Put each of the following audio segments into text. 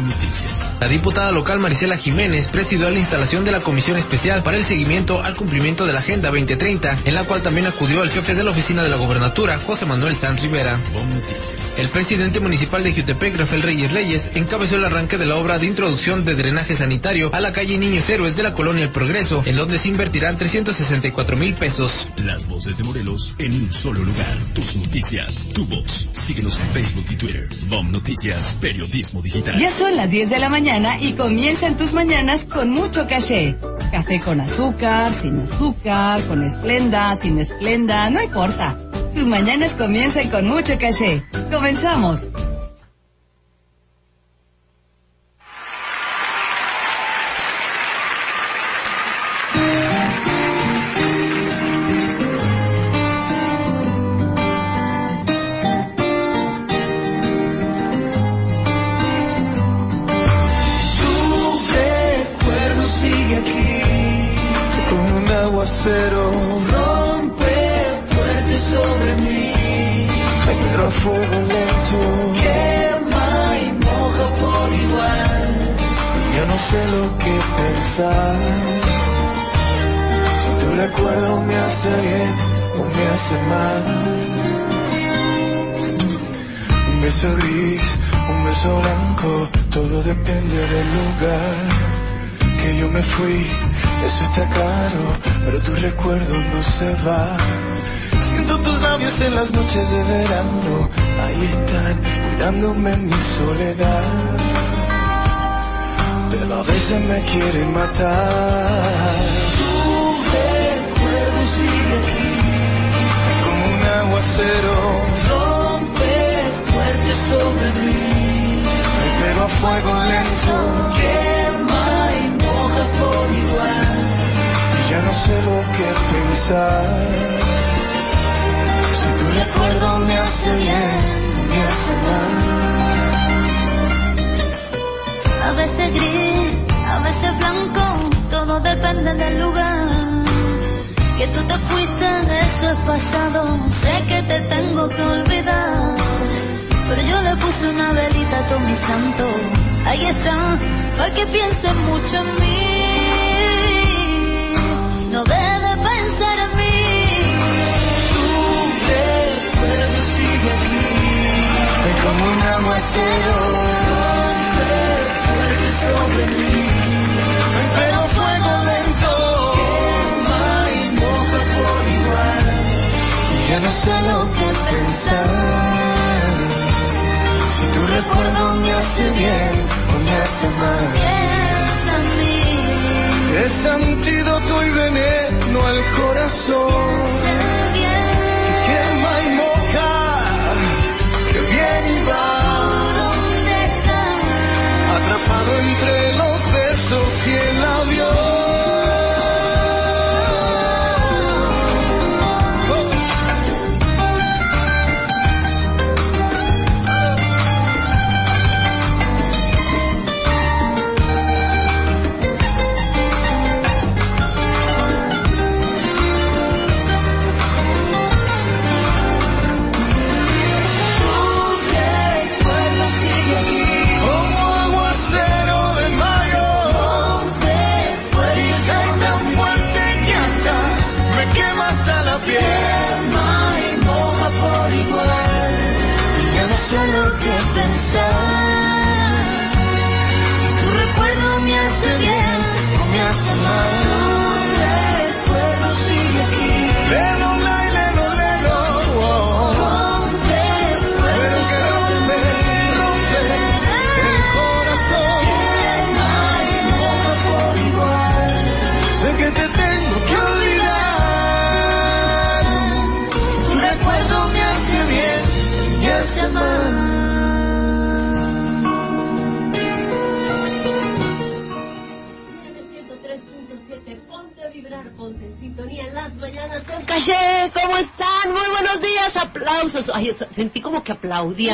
Noticias. La diputada local Marisela Jiménez presidió la instalación de la Comisión Especial para el Seguimiento al Cumplimiento de la Agenda 2030, en la cual también acudió el jefe de la oficina de la gobernatura, José Manuel Sanz Rivera. Noticias. El presidente municipal de Jutepec, Rafael Reyes Reyes, encabezó el arranque de la obra de introducción de drenaje sanitario a la calle Niños Héroes de la colonia El Progreso, en donde se invertirán 364 mil pesos. Las voces de Morelos en un solo lugar. Tus noticias, tu voz. Síguenos en Facebook y Twitter. BOM Noticias, periodismo digital. Son las 10 de la mañana y comienzan tus mañanas con mucho caché. Café con azúcar, sin azúcar, con esplenda, sin esplenda, no importa. Tus mañanas comienzan con mucho caché. Comenzamos.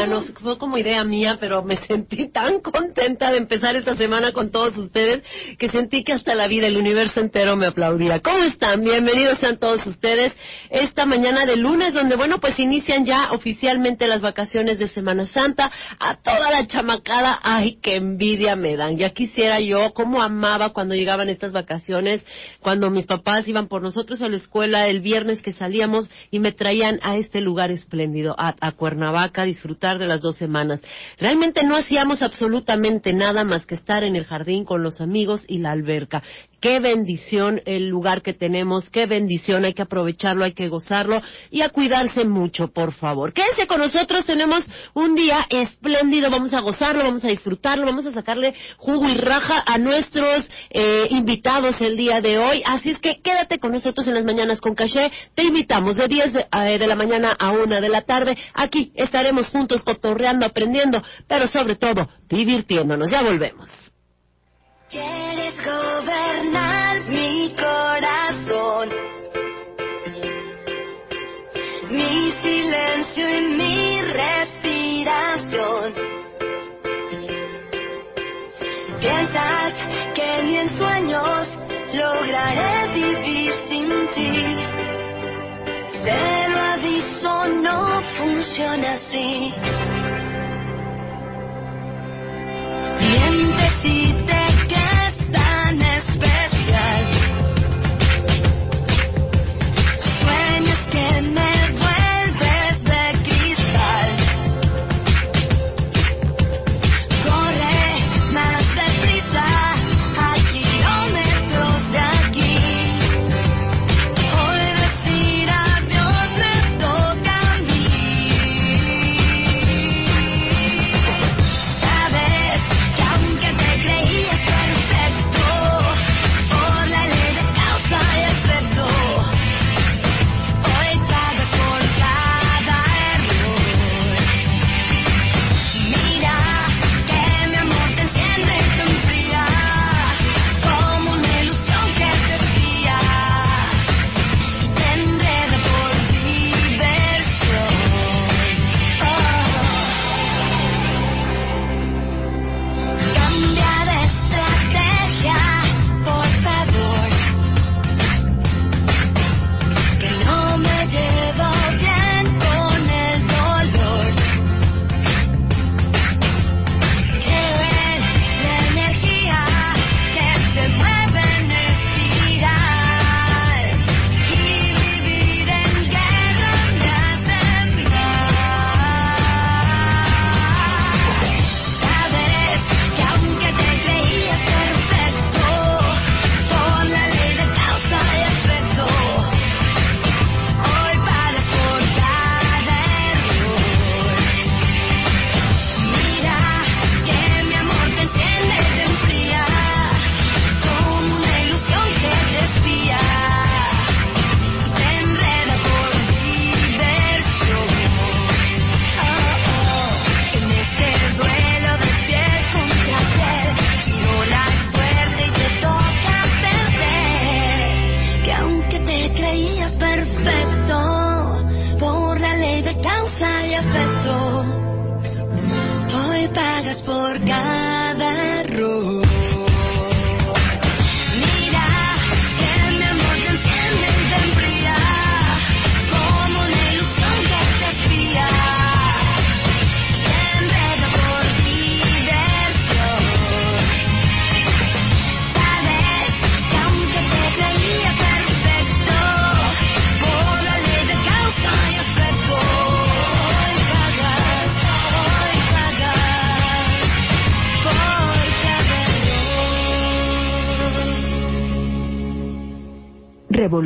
No fue como idea mía, pero me sentí tan contenta de empezar esta semana con todos ustedes que sentí que hasta la vida, el universo entero me aplaudía. ¿Cómo están? Bienvenidos sean todos ustedes esta mañana de lunes, donde, bueno, pues inician ya oficialmente las vacaciones de Semana Santa. A toda la chamacada, ay, qué envidia me dan. Ya quisiera yo, cómo amaba cuando llegaban estas vacaciones, cuando mis papás iban por nosotros a la escuela el viernes que salíamos y me traían a este lugar espléndido, a, Cuernavaca, a disfrutar de las dos semanas. Realmente no hacíamos absolutamente nada más que estar en el jardín con los amigos y la alberca. Qué bendición el lugar que tenemos, qué bendición, hay que aprovecharlo, hay que gozarlo y a cuidarse mucho, por favor. Quédense con nosotros, tenemos un día espléndido, vamos a gozarlo, vamos a disfrutarlo, vamos a sacarle jugo y raja a nuestros eh, invitados el día de hoy. Así es que quédate con nosotros en las mañanas con caché. Te invitamos de 10 eh, de, la mañana a 1 de la tarde. Aquí estaremos juntos cotorreando, aprendiendo, pero sobre todo divirtiéndonos. Ya volvemos. Quieres gobernar mi corazón, mi silencio y mi respiración. Piensas que ni en sueños lograré vivir sin ti. Pero aviso, no funciona así.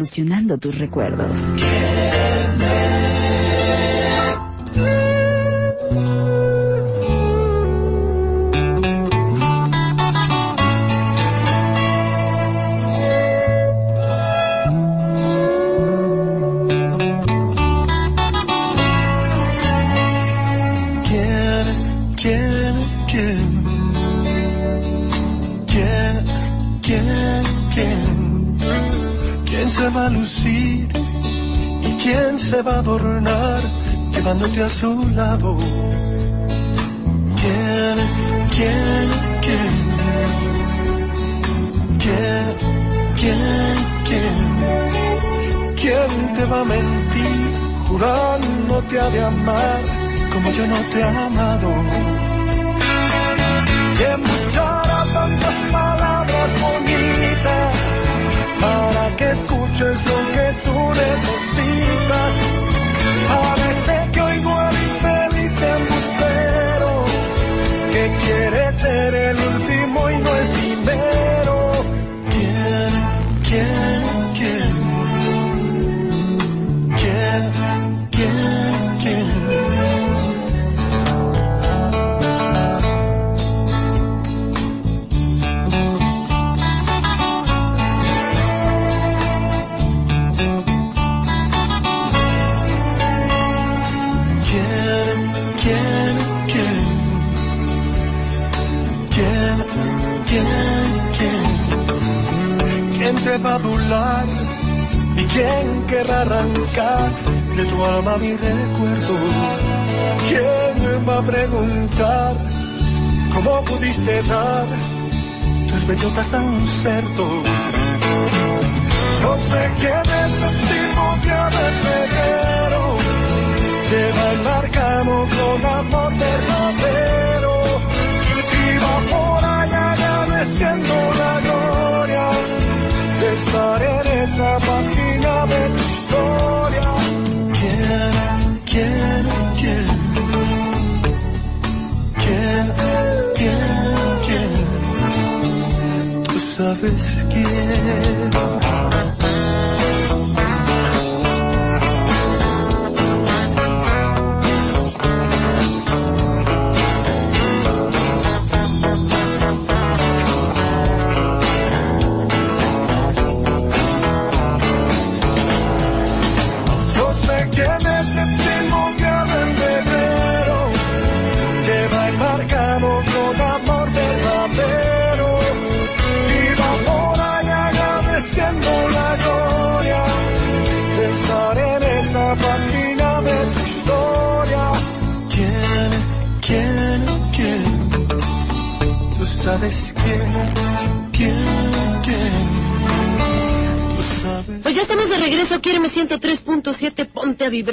Revolucionando tus recuerdos. A su lado. ¿Quién, quién, quién? ¿Quién, quién, quién? ¿Quién te va a mentir jurándote ha de amar como yo no te he amado? Estar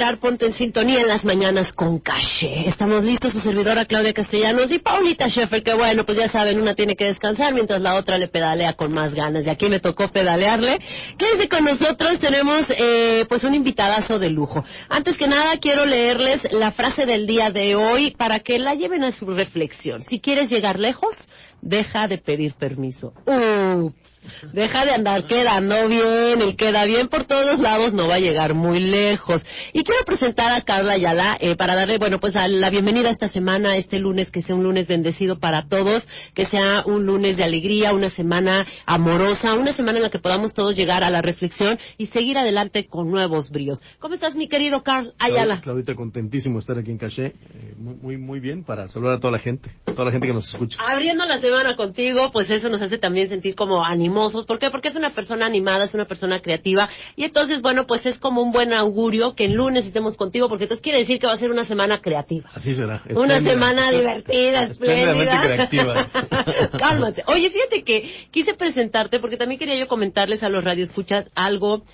vibrar, ponte en sintonía en las mañanas con caché. Estamos listos, su servidora Claudia Castellanos y Paulita Scheffer, que bueno, pues ya saben, una tiene que descansar mientras la otra le pedalea con más ganas. Y aquí me tocó pedalearle. Quédense con nosotros, tenemos eh, pues un invitadazo de lujo. Antes que nada, quiero leerles la frase del día de hoy para que la lleven a su reflexión. Si quieres llegar lejos, deja de pedir permiso. Ups. Deja de andar quedando bien, el queda bien por todos lados no va a llegar muy lejos. Y quiero presentar a Carla Ayala eh, para darle, bueno, pues a la bienvenida esta semana, este lunes, que sea un lunes bendecido para todos, que sea un lunes de alegría, una semana amorosa, una semana en la que podamos todos llegar a la reflexión y seguir adelante con nuevos bríos. ¿Cómo estás, mi querido Carl Ayala? Claudita, contentísimo de estar aquí en Caché. Eh, muy, muy, muy bien para saludar a toda la gente, a toda la gente que nos escucha. Abriendo la semana contigo, pues eso nos hace también sentir como animosos. ¿Por qué? Porque es una persona animada, es una persona creativa. Y entonces, bueno, pues es como un buen augurio que el lunes estemos contigo, porque entonces quiere decir que va a ser una semana creativa. Así será. Una semana divertida, espléndida. creativa. Cálmate. Oye, fíjate que quise presentarte porque también quería yo comentarles a los radioescuchas algo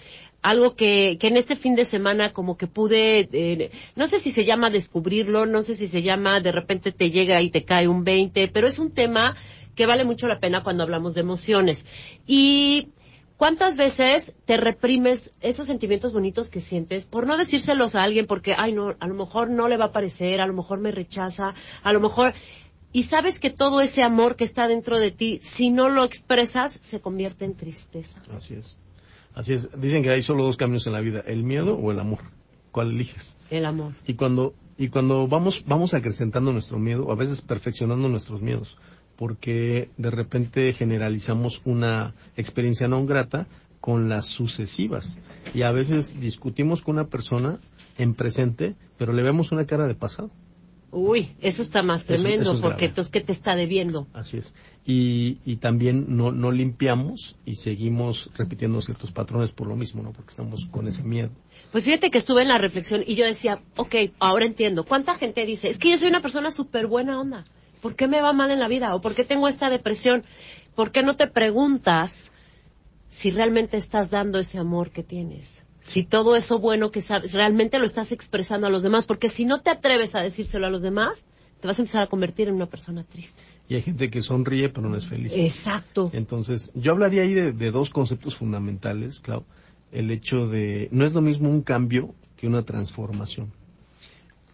algo que, que en este fin de semana como que pude, eh, no sé si se llama descubrirlo, no sé si se llama de repente te llega y te cae un 20, pero es un tema que vale mucho la pena cuando hablamos de emociones. Y ¿Cuántas veces te reprimes esos sentimientos bonitos que sientes por no decírselos a alguien porque, ay, no, a lo mejor no le va a parecer, a lo mejor me rechaza, a lo mejor... Y sabes que todo ese amor que está dentro de ti, si no lo expresas, se convierte en tristeza. Así es. Así es. Dicen que hay solo dos caminos en la vida, el miedo o el amor. ¿Cuál eliges? El amor. Y cuando, y cuando vamos, vamos acrecentando nuestro miedo, a veces perfeccionando nuestros miedos, porque de repente generalizamos una experiencia no grata con las sucesivas. Y a veces discutimos con una persona en presente, pero le vemos una cara de pasado. Uy, eso está más Eso- tremendo, eso es porque grave. entonces, ¿qué te está debiendo? Así es. Y, y también no, no limpiamos y seguimos repitiendo ciertos patrones por lo mismo, ¿no? Porque estamos con ese miedo. Pues fíjate que estuve en la reflexión y yo decía, ok, ahora entiendo. ¿Cuánta gente dice, es que yo soy una persona súper buena onda? ¿Por qué me va mal en la vida? ¿O por qué tengo esta depresión? ¿Por qué no te preguntas si realmente estás dando ese amor que tienes? Si todo eso bueno que sabes, realmente lo estás expresando a los demás. Porque si no te atreves a decírselo a los demás, te vas a empezar a convertir en una persona triste. Y hay gente que sonríe pero no es feliz. Exacto. Entonces, yo hablaría ahí de, de dos conceptos fundamentales, Clau. El hecho de, no es lo mismo un cambio que una transformación.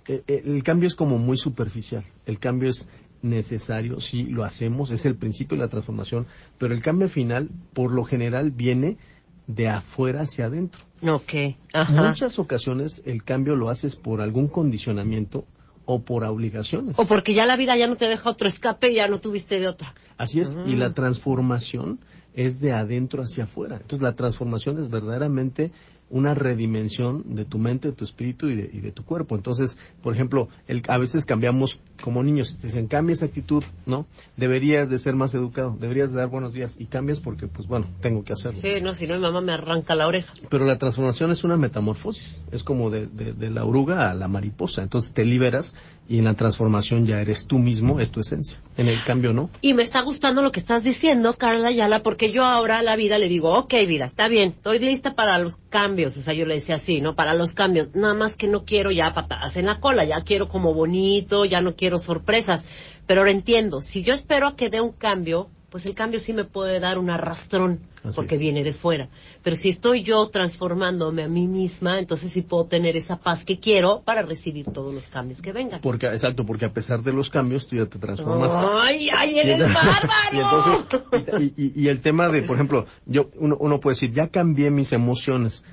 Eh, eh, El, cambio es como muy superficial. El cambio es necesario, sí, lo hacemos, es el principio de la transformación, pero el cambio final, por lo general, viene de afuera hacia adentro. Ok. Ajá. Muchas ocasiones el cambio lo haces por algún condicionamiento o por obligaciones. O porque ya la vida ya no te deja otro escape y ya no tuviste de otra. Así es, y la transformación es de adentro hacia afuera. Entonces la transformación es verdaderamente una redimensión de tu mente, de tu espíritu y de, y de tu cuerpo. Entonces, por ejemplo, el- a veces cambiamos como niños, te dicen, cambia esa actitud, ¿no? Deberías de ser más educado, deberías de dar buenos días y cambias porque, pues bueno, tengo que hacerlo. Sí, no, si no mi mamá me arranca la oreja. Pero la transformación es una metamorfosis, es como de, de- de la oruga a la mariposa. Entonces te liberas y en la transformación ya eres tú mismo, es tu esencia. En el cambio no. Y me está gustando lo que estás diciendo, Carla Ayala, porque yo ahora a la vida le digo, ok, vida, está bien, estoy lista para los cambios. O sea, yo le decía así, ¿no? Para los cambios. Nada más que no quiero ya patadas en la cola, ya quiero como bonito, ya no quiero sorpresas. Pero ahora entiendo, si yo espero a que dé un cambio, pues el cambio sí me puede dar un arrastrón, Así porque viene de fuera. Pero si estoy yo transformándome a mí misma, entonces sí puedo tener esa paz que quiero para recibir todos los cambios que vengan. Porque, exacto, porque a pesar de los cambios tú ya te transformas. ¡Ay, ay, eres Y bárbaro! entonces, y, y- y el tema de, por ejemplo, yo uno, uno puede decir, ya cambié mis emociones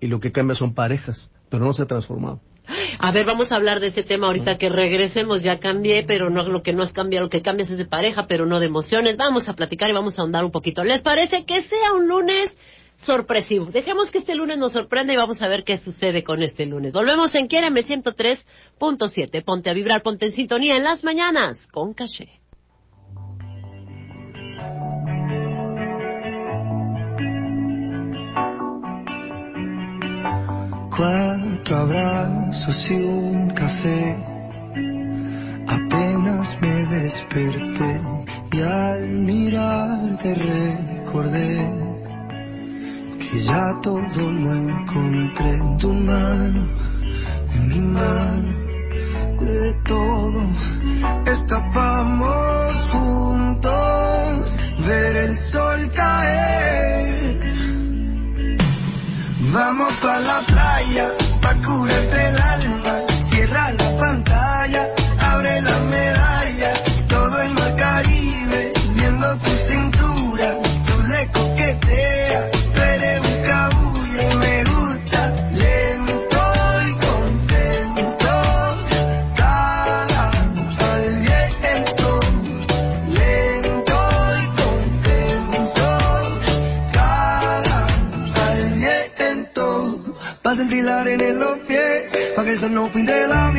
y lo que cambia son parejas, pero no se ha transformado. A ver, vamos a hablar de ese tema ahorita que regresemos. Ya cambié, pero no lo que no has cambiado, lo que cambias es de pareja, pero no de emociones. Vamos a platicar y vamos a ahondar un poquito. ¿Les parece que sea un lunes sorpresivo? Dejemos que este lunes nos sorprenda y vamos a ver qué sucede con este lunes. Volvemos en Quiéreme 103.7. Ponte a vibrar, ponte en sintonía en las mañanas con caché. Cuatro abrazos y un café. Apenas me desperté y al mirarte recordé que ya todo lo encontré en tu mano, en mi mano, de todo. Escapamos juntos, ver el sol caer. Vamos pa' la playa, el alma. Pa' que el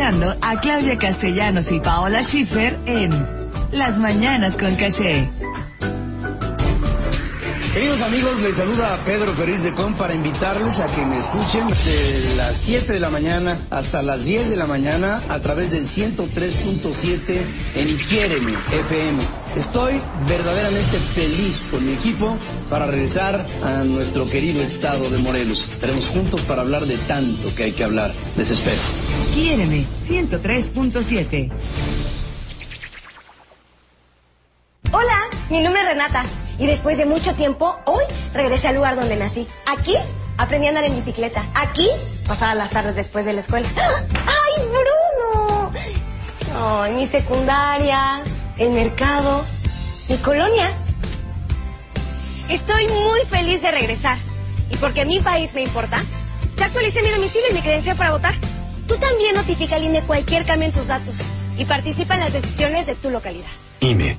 escuchando a Claudia Castellanos y Paola Schiffer en Las Mañanas con Caché. Queridos amigos, les saluda Pedro Feliz de Com para invitarles a que me escuchen de las 7 de la mañana hasta las 10 de la mañana a través del 103.7 en Inquiéreme FM. Estoy verdaderamente feliz con mi equipo para regresar a nuestro querido estado de Morelos. Estaremos juntos para hablar de tanto que hay que hablar. Les espero. Quiéreme 103.7. Hola, mi nombre es Renata y después de mucho tiempo, hoy regresé al lugar donde nací. Aquí aprendí a andar en bicicleta. Aquí pasaba las tardes después de la escuela. ¡Ay, Bruno! Ay, mi secundaria, el mercado, mi colonia. Estoy muy feliz de regresar. Y porque mi país me importa, ya actualicé mi domicilio y mi credencial para votar. Tú también notifica al INE cualquier cambio en tus datos y participa en las decisiones de tu localidad. INE.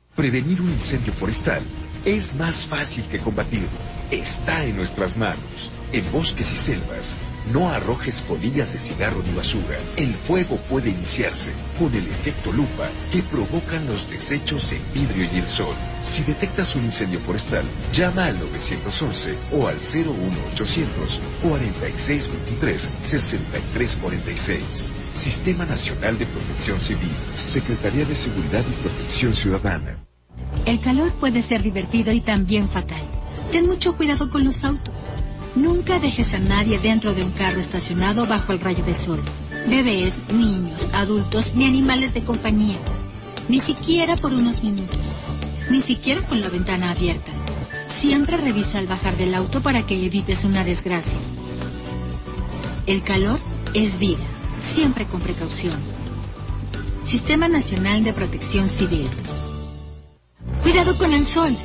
Prevenir un incendio forestal es más fácil que combatirlo. Está en nuestras manos. En bosques y selvas, no arrojes colillas de cigarro ni basura. El fuego puede iniciarse con el efecto lupa que provocan los desechos del vidrio y el sol. Si detectas un incendio forestal, llama al 911 o al 01800 4623 6346. Sistema Nacional de Protección Civil, Secretaría de Seguridad y Protección Ciudadana. El calor puede ser divertido y también fatal. Ten mucho cuidado con los autos. Nunca dejes a nadie dentro de un carro estacionado bajo el rayo de sol. Bebés, niños, adultos ni animales de compañía. Ni siquiera por unos minutos. Ni siquiera con la ventana abierta. Siempre revisa al bajar del auto para que evites una desgracia. El calor es vida. Siempre con precaución. Sistema Nacional de Protección Civil. Cuidado con el sol.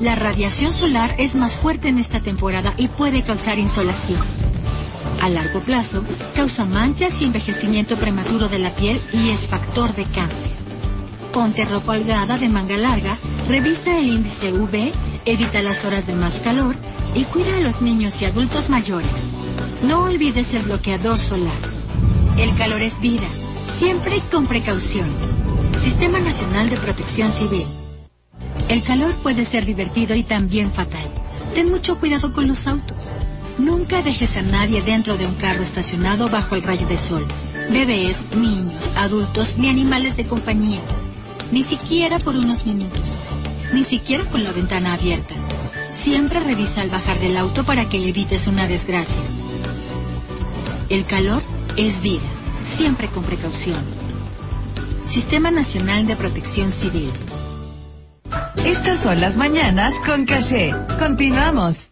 La radiación solar es más fuerte en esta temporada y puede causar insolación. A largo plazo, causa manchas y envejecimiento prematuro de la piel y es factor de cáncer. Ponte ropa holgada de manga larga, revisa el índice UV, evita las horas de más calor y cuida a los niños y adultos mayores. No olvides el bloqueador solar. El calor es vida, siempre con precaución. Sistema Nacional de Protección Civil. El calor puede ser divertido y también fatal. Ten mucho cuidado con los autos. Nunca dejes a nadie dentro de un carro estacionado bajo el rayo de sol. Bebés, niños, adultos ni animales de compañía. Ni siquiera por unos minutos. Ni siquiera con la ventana abierta. Siempre revisa al bajar del auto para que evites una desgracia. El calor es vida. Siempre con precaución. Sistema Nacional de Protección Civil. Estas son las mañanas con caché. Continuamos.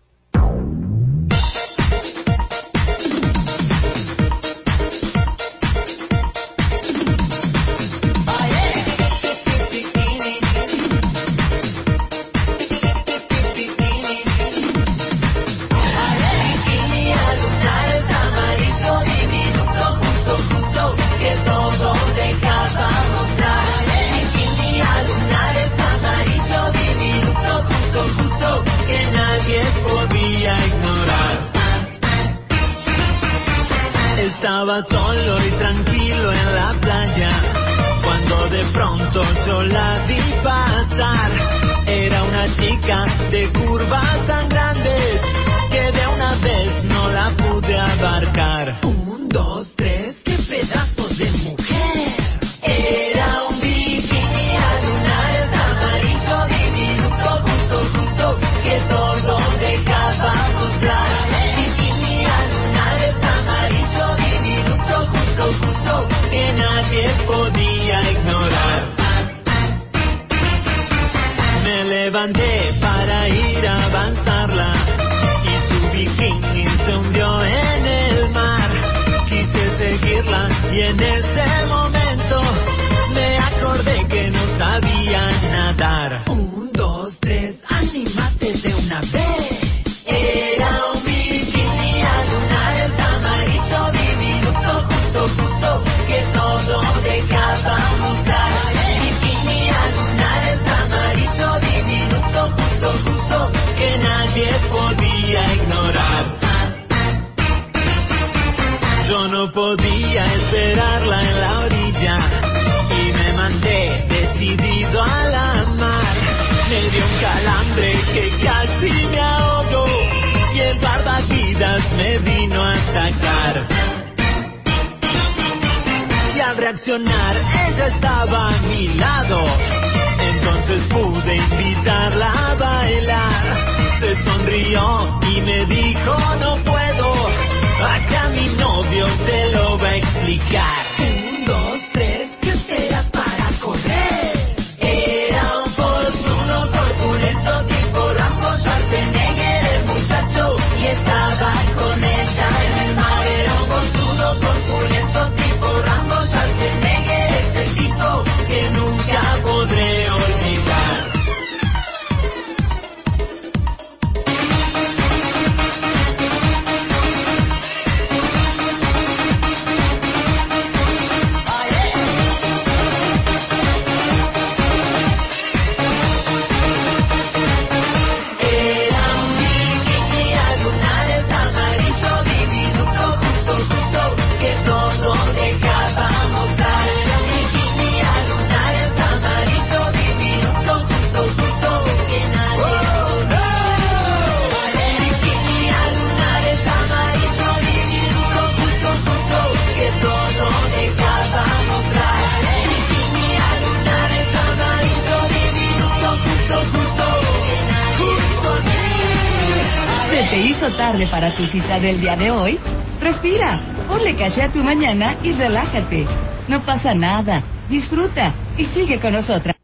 Cita del día de hoy? Respira, ponle caché a tu mañana y relájate. No pasa nada. Disfruta y sigue con nosotras.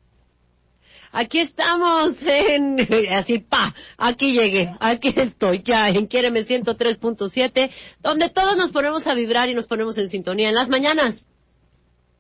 Aquí estamos en, así pa, aquí llegué, aquí estoy ya en Quiéreme 103.7, donde todos nos ponemos a vibrar y nos ponemos en sintonía en las mañanas.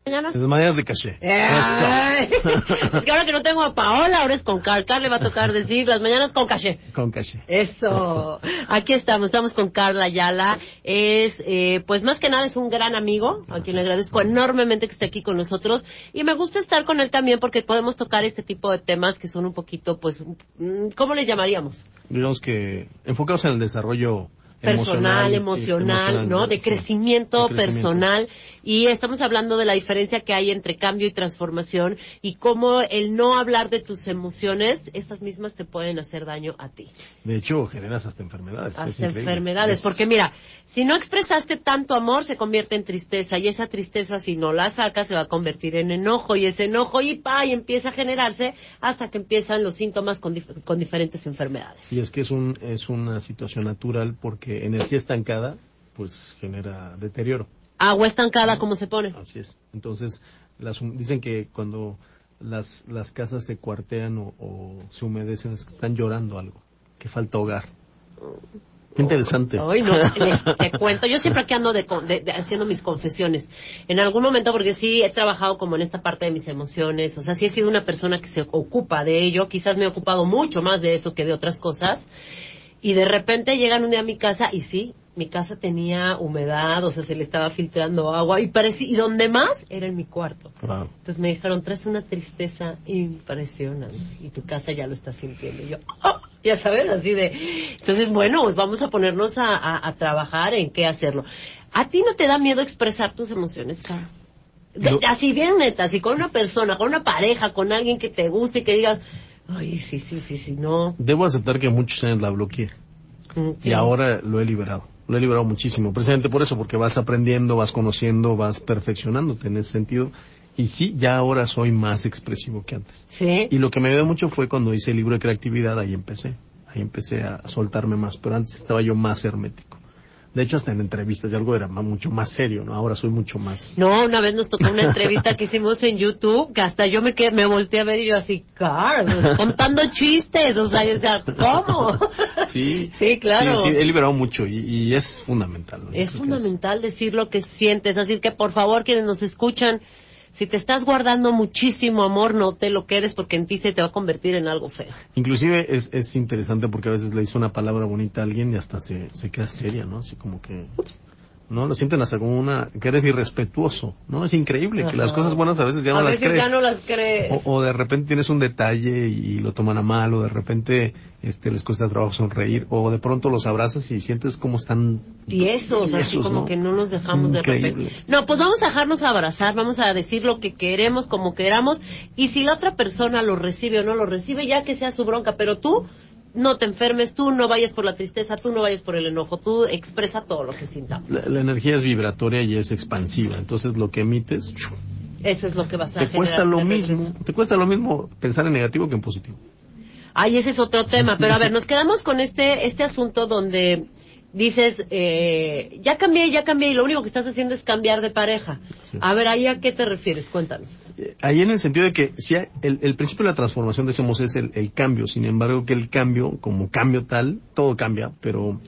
¿Mañanas? Las mañanas de caché. Ay, es que ahora que no tengo a Paola, ahora es con Carl. Carl le va a tocar decir las mañanas con caché. Con caché. Eso. Aquí estamos, estamos con Carla Ayala. Es, eh, pues más que nada es un gran amigo, a quien le agradezco enormemente que esté aquí con nosotros. Y me gusta estar con él también porque podemos tocar este tipo de temas que son un poquito, pues, mm, ¿cómo le llamaríamos? Digamos que enfocados en el desarrollo personal, emocional, ¿no? De crecimiento, De crecimiento. personal. Y estamos hablando de la diferencia que hay entre cambio y transformación y cómo el no hablar de tus emociones, estas mismas te pueden hacer daño a ti. De hecho, generas hasta enfermedades. es Hasta enfermedades. Es- Porque mira, si no expresaste tanto amor, se convierte en tristeza. Y esa tristeza, si no la sacas, se va a convertir en enojo. Y ese enojo, y pa, y empieza a generarse hasta que empiezan los síntomas con, dif- con diferentes enfermedades. Y es que es, un, es una situación natural porque energía estancada pues genera deterioro. Agua estancada, ¿cómo se pone? Así es. Entonces, las, dicen que cuando las, las casas se cuartean o, o se humedecen es que están llorando algo, que falta hogar. Qué interesante. Ay, no, les- te cuento. Yo siempre aquí ando de, de- de- haciendo mis confesiones. En algún momento, porque sí he trabajado como en esta parte de mis emociones. O sea, sí he sido una persona que se ocupa de ello. Quizás me he ocupado mucho más de eso que de otras cosas. Y de repente llegan un día a mi casa y sí, mi casa tenía humedad, o sea, se le estaba filtrando agua y parecía, y donde más era en mi cuarto. Wow. Entonces me dijeron, traes una tristeza impresionante y tu casa ya lo está sintiendo. Y yo, "Oh", ya sabes, así de... Entonces, bueno, pues vamos a ponernos a, a- a trabajar en qué hacerlo. ¿A ti no te da miedo expresar tus emociones, No. Así bien neta, así con una persona, con una pareja, con alguien que te guste y que digas, ay, sí, sí, sí, sí, no. Debo aceptar que muchos años la bloqueé y ahora lo he liberado. Lo he liberado muchísimo, precisamente por eso, porque vas aprendiendo, vas conociendo, vas perfeccionándote en ese sentido. Y sí, ya ahora soy más expresivo que antes. Sí. Y lo que me ayudó mucho fue cuando hice el libro de creatividad, ahí empecé. Ahí empecé a soltarme más, pero antes estaba yo más hermético. De hecho, hasta en entrevistas y algo era mucho más serio, ¿no? Ahora soy mucho más... No, una vez nos tocó una entrevista que hicimos en YouTube, que hasta yo me quedé, me volteé a ver y yo así, Carl, contando chistes, o sea, yo decía, ¿cómo? Sí, Sí, claro. Sí, sí, he liberado mucho y, y es fundamental. ¿no? Es fundamental decir lo que sientes, así que por favor quienes nos escuchan, si te estás guardando muchísimo amor, no te lo quedes porque en ti se te va a convertir en algo feo. Inclusive es, es interesante porque a veces le dice una palabra bonita a alguien y hasta se, se queda seria, ¿no? Así como que... ¿No? Lo sienten hasta como una... que eres irrespetuoso, ¿no? Es increíble que las cosas buenas a veces ya no a las veces crees. ya no las crees. O, o de repente tienes un detalle y lo toman a mal, o de repente este les cuesta trabajo sonreír, o de pronto los abrazas y sientes como están tiesos, así tiesos, como ¿no? que no nos dejamos de repente. No, pues vamos a dejarnos abrazar, vamos a decir lo que queremos, como queramos, y si la otra persona lo recibe o no lo recibe, ya que sea su bronca, pero tú no te enfermes, tú no vayas por la tristeza, tú no vayas por el enojo, tú expresa todo lo que sintamos. La, la energía es vibratoria y es expansiva, entonces lo que emites. Eso es lo que vas a Te generar cuesta lo mismo, te cuesta lo mismo pensar en negativo que en positivo. Ay, ese es otro tema. Pero a ver, nos quedamos con este, este asunto donde dices, eh, ya cambié, ya cambié, y lo único que estás haciendo es cambiar de pareja. Sí. A ver, ahí a qué te refieres, cuéntanos. Eh, Ahí en el sentido de que si hay- el, el principio de la transformación, decimos, es el, el cambio. Sin embargo, que el cambio, como cambio tal, todo cambia, pero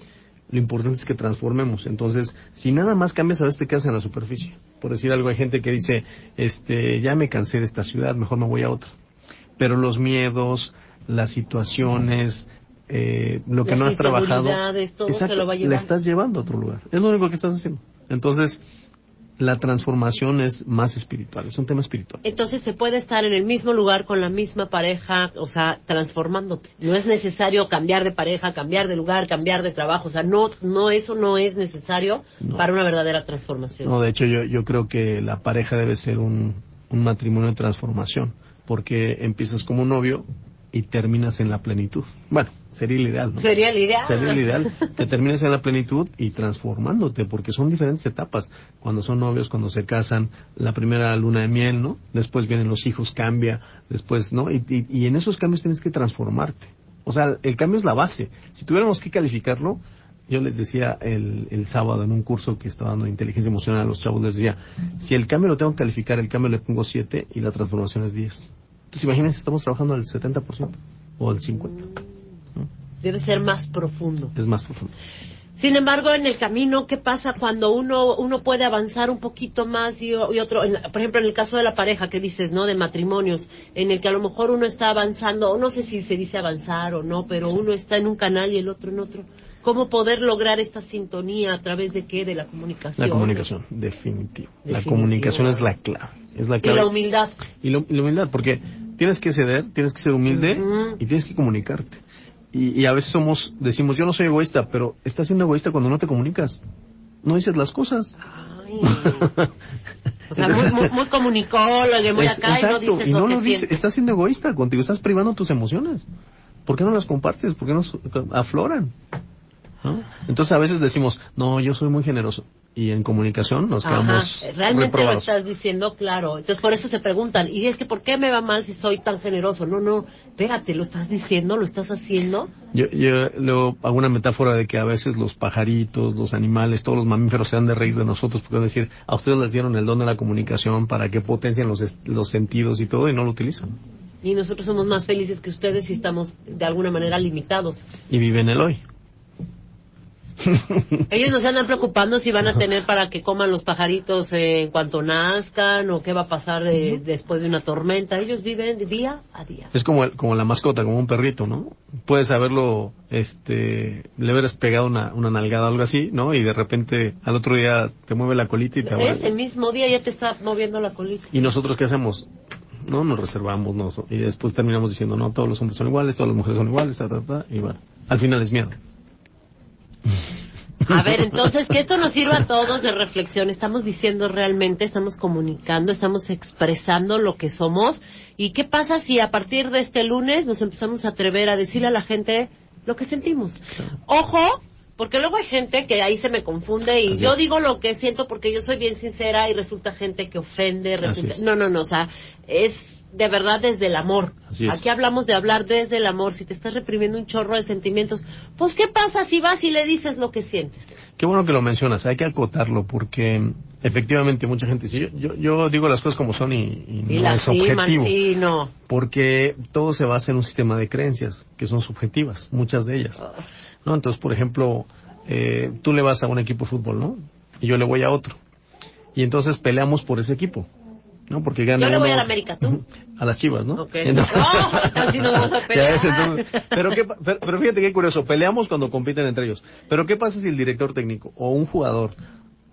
lo importante es que transformemos. Entonces, si nada más cambias, a veces te quedas en la superficie. Por decir algo, hay gente que dice, este, ya me cansé de esta ciudad, mejor me voy a otra. Pero los miedos, las situaciones, eh, lo que Las no has trabajado, todo se lo va la estás llevando a otro lugar. Es lo único que estás haciendo. Entonces, la transformación es más espiritual, es un tema espiritual. Entonces se puede estar en el mismo lugar con la misma pareja, o sea, transformándote. No es necesario cambiar de pareja, cambiar de lugar, cambiar de trabajo. O sea, no, no, eso no es necesario No. para una verdadera transformación. No, de hecho yo, yo creo que la pareja debe ser un, un matrimonio de transformación, porque empiezas como novio y terminas en la plenitud. Bueno, sería el ideal, ¿no? Sería el ideal. Sería el ideal, que termines en la plenitud y transformándote, porque son diferentes etapas. Cuando son novios, cuando se casan, la primera luna de miel, ¿no? Después vienen los hijos, cambia, después, ¿no? Y, y- y en esos cambios tienes que transformarte. O sea, el cambio es la base. Si tuviéramos que calificarlo, yo les decía el, el sábado en un curso que estaba dando inteligencia emocional a los chavos, les decía, si el cambio lo tengo que calificar, el cambio le pongo 7 y la transformación es 10. Entonces imagínense, estamos trabajando al 70% o al 50%. Debe ser más profundo. Es más profundo. Sin embargo, en el camino, ¿qué pasa cuando uno uno puede avanzar un poquito más y, y otro, en por ejemplo, en el caso de la pareja que dices, ¿no? De matrimonios, en el que a lo mejor uno está avanzando, o no sé si se dice avanzar o no, pero uno está en un canal y el otro en otro. ¿Cómo poder lograr esta sintonía a través de qué? De la comunicación. La comunicación, definitivo. La comunicación es la clave. Es la Y clave. la humildad. Y, lo- y la humildad, porque tienes que ceder, tienes que ser humilde y tienes que comunicarte. Y, y a veces somos, decimos, yo no soy egoísta, pero estás siendo egoísta cuando no te comunicas. No dices las cosas. Ay. O sea, muy, muy, muy comunicólogo, muy Es- acá y no dices y no lo lo dices, estás siendo egoísta contigo, estás privando tus emociones. ¿Por qué no las compartes? ¿Por qué no afloran? ¿No? Entonces a veces decimos, no, yo soy muy generoso. Y en comunicación nos Ajá, quedamos realmente lo reprobados. estás diciendo claro. Entonces por eso se preguntan, y es que ¿por qué me va mal si soy tan generoso? No, no, espérate, lo estás diciendo, lo estás haciendo. Yo, yo luego hago una metáfora de que a veces los pajaritos, los animales, todos los mamíferos se han de reír de nosotros porque van a decir, a ustedes les dieron el don de la comunicación para que potencien los, los sentidos y todo y no lo utilizan. Y nosotros somos más felices que ustedes si estamos de alguna manera limitados. Y viven el hoy. Ellos no se andan preocupando si van a tener para que coman los pajaritos eh, en cuanto nazcan o qué va a pasar de- después de una tormenta. Ellos viven día a día. Es como, el- como la mascota, como un perrito, ¿no? Puedes haberlo, este, le hubieras pegado una, una nalgada o algo así, ¿no? Y de repente al otro día te mueve la colita y te Ese mismo día ya te está moviendo la colita. ¿Y nosotros qué hacemos? No, nos reservamos, no, y después terminamos diciendo, no, todos los hombres son iguales, todas las mujeres son iguales, ta, ta, ta, y bueno, al final es miedo. A ver, entonces, que esto nos sirva a todos de reflexión. Estamos diciendo realmente, estamos comunicando, estamos expresando lo que somos. ¿Y qué pasa si a partir de este lunes nos empezamos a atrever a decirle a la gente lo que sentimos? Ojo, porque luego hay gente que ahí se me confunde y yo digo lo que siento porque yo soy bien sincera y resulta gente que ofende. Resulta- es. No, no, no, o sea, es de verdad desde el amor. Aquí hablamos de hablar desde el amor. Si te estás reprimiendo un chorro de sentimientos, pues ¿qué pasa si vas y le dices lo que sientes? Qué bueno que lo mencionas, hay que acotarlo porque efectivamente mucha gente dice, yo, yo, yo digo las cosas como son y, y Y no es objetivo. sí, no. Porque todo se basa en un sistema de creencias que son subjetivas, muchas de ellas. ¿no? Entonces, por ejemplo, eh, tú le vas a un equipo de fútbol, ¿no? Y yo le voy a otro. Y entonces peleamos por ese equipo, ¿no? Porque gana Yo le voy a uno- la América, ¿tú? a las chivas, ¿no? Ok. Entonces- No, así nos vamos a pelear. entonces, pero, qué pero, fíjate qué curioso, peleamos cuando compiten entre ellos. Pero ¿qué pasa si el director técnico o un jugador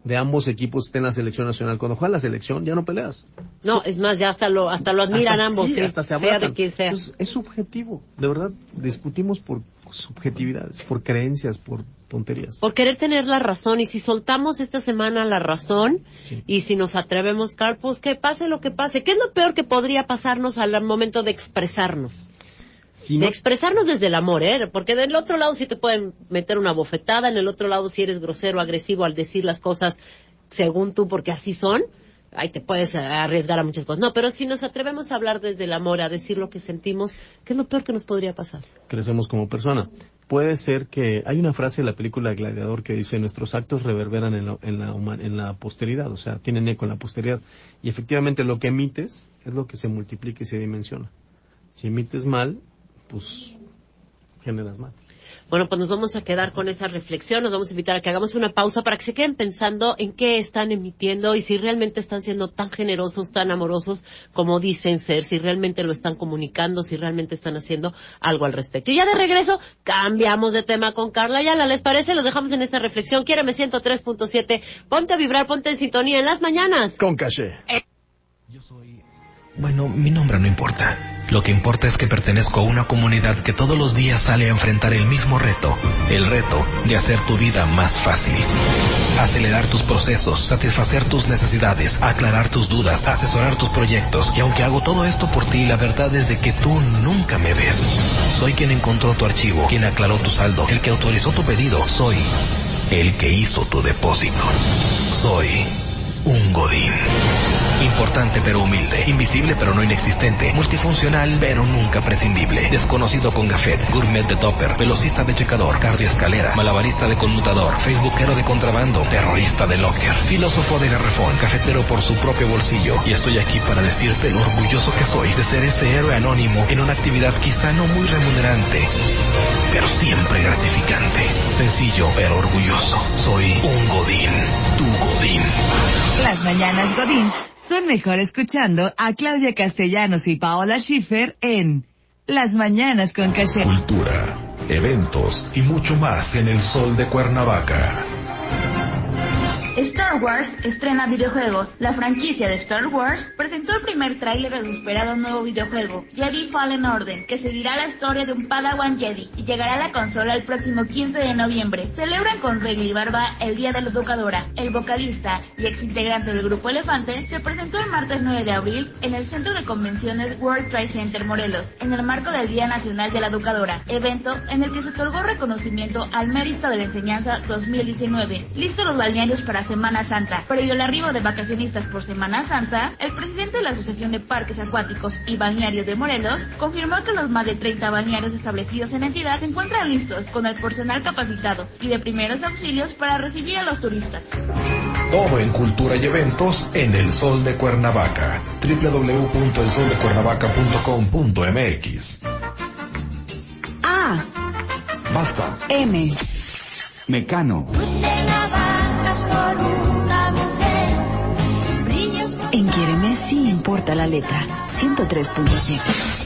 de ambos equipos está en la selección nacional? Cuando juega la selección ya no peleas. No, es más, ya hasta lo, hasta lo admiran Hasta- ambos, sí, sí, hasta se sea de quien sea. Entonces, es subjetivo, de verdad, discutimos por subjetividades, por creencias, por tonterías. Por querer tener la razón, y si soltamos esta semana la razón, Sí. y si nos atrevemos, Carl, pues que pase lo que pase. ¿Qué es lo peor que podría pasarnos al momento de expresarnos? Si De no- expresarnos desde el amor, ¿eh? Porque del otro lado sí te pueden meter una bofetada, en el otro lado si eres grosero, agresivo al decir las cosas según tú, porque así son, ahí te puedes arriesgar a muchas cosas. No, pero si nos atrevemos a hablar desde el amor, a decir lo que sentimos, ¿qué es lo peor que nos podría pasar? Crecemos como persona. Puede ser que hay una frase en la película Gladiador que dice nuestros actos reverberan en la, en la, en la posteridad, o sea, tienen eco en la posteridad. Y efectivamente lo que emites es lo que se multiplica y se dimensiona. Si emites mal, pues generas mal. Bueno, pues nos vamos a quedar con esa reflexión, nos vamos a invitar a que hagamos una pausa para que se queden pensando en qué están emitiendo y si realmente están siendo tan generosos, tan amorosos como dicen ser, si realmente lo están comunicando, si realmente están haciendo algo al respecto. Y ya de regreso, cambiamos de tema con Carla Yala, ¿les parece? Los dejamos en esta reflexión. Quiéreme 103.7, ponte a vibrar, ponte en sintonía en las mañanas. Con caché. Yo soy... Bueno, mi nombre no importa. Lo que importa es que pertenezco a una comunidad que todos los días sale a enfrentar el mismo reto, el reto de hacer tu vida más fácil. Acelerar tus procesos, satisfacer tus necesidades, aclarar tus dudas, asesorar tus proyectos. Y aunque hago todo esto por ti, la verdad es de que tú nunca me ves. Soy quien encontró tu archivo, quien aclaró tu saldo, el que autorizó tu pedido. Soy el que hizo tu depósito. Soy un Godín. Importante pero humilde, invisible pero no inexistente, multifuncional pero nunca prescindible, desconocido con gafet, gourmet de topper, velocista de checador, cardioescalera, malabarista de conmutador, facebookero de contrabando, terrorista de locker, filósofo de garrafón, cafetero por su propio bolsillo. Y estoy aquí para decirte lo orgulloso que soy de ser ese héroe anónimo en una actividad quizá no muy remunerante, pero siempre gratificante. Sencillo pero orgulloso. Soy un Godín, tu Godín. Las mañanas Godín son mejor escuchando a Claudia Castellanos y Paola Schiffer en Las mañanas con Caché. Cultura, eventos y mucho más en el sol de Cuernavaca. Star Wars estrena videojuegos. La franquicia de Star Wars presentó el primer tráiler de su esperado nuevo videojuego, Jedi Fallen Order, que seguirá la historia de un Padawan Jedi y llegará a la consola el próximo 15 de noviembre. Celebran con regla y barba el Día de la Educadora. El vocalista y ex integrante del grupo Elefante se presentó el martes 9 de abril en el Centro de Convenciones World Trade Center Morelos, en el marco del Día Nacional de la Educadora, evento en el que se otorgó reconocimiento al mérito de la enseñanza 2019. Listos los balnearios para Semana Santa. Previo al arribo de vacacionistas por Semana Santa, el presidente de la Asociación de Parques Acuáticos y Balnearios de Morelos confirmó que los más de 30 balnearios establecidos en la entidad se encuentran listos con el personal capacitado y de primeros auxilios para recibir a los turistas. Todo en cultura y eventos en el sol de Cuernavaca. www.elsoldecuernavaca.com.mx A. Basta. M. Mecano. En Quiéreme sí importa la letra. 103.7.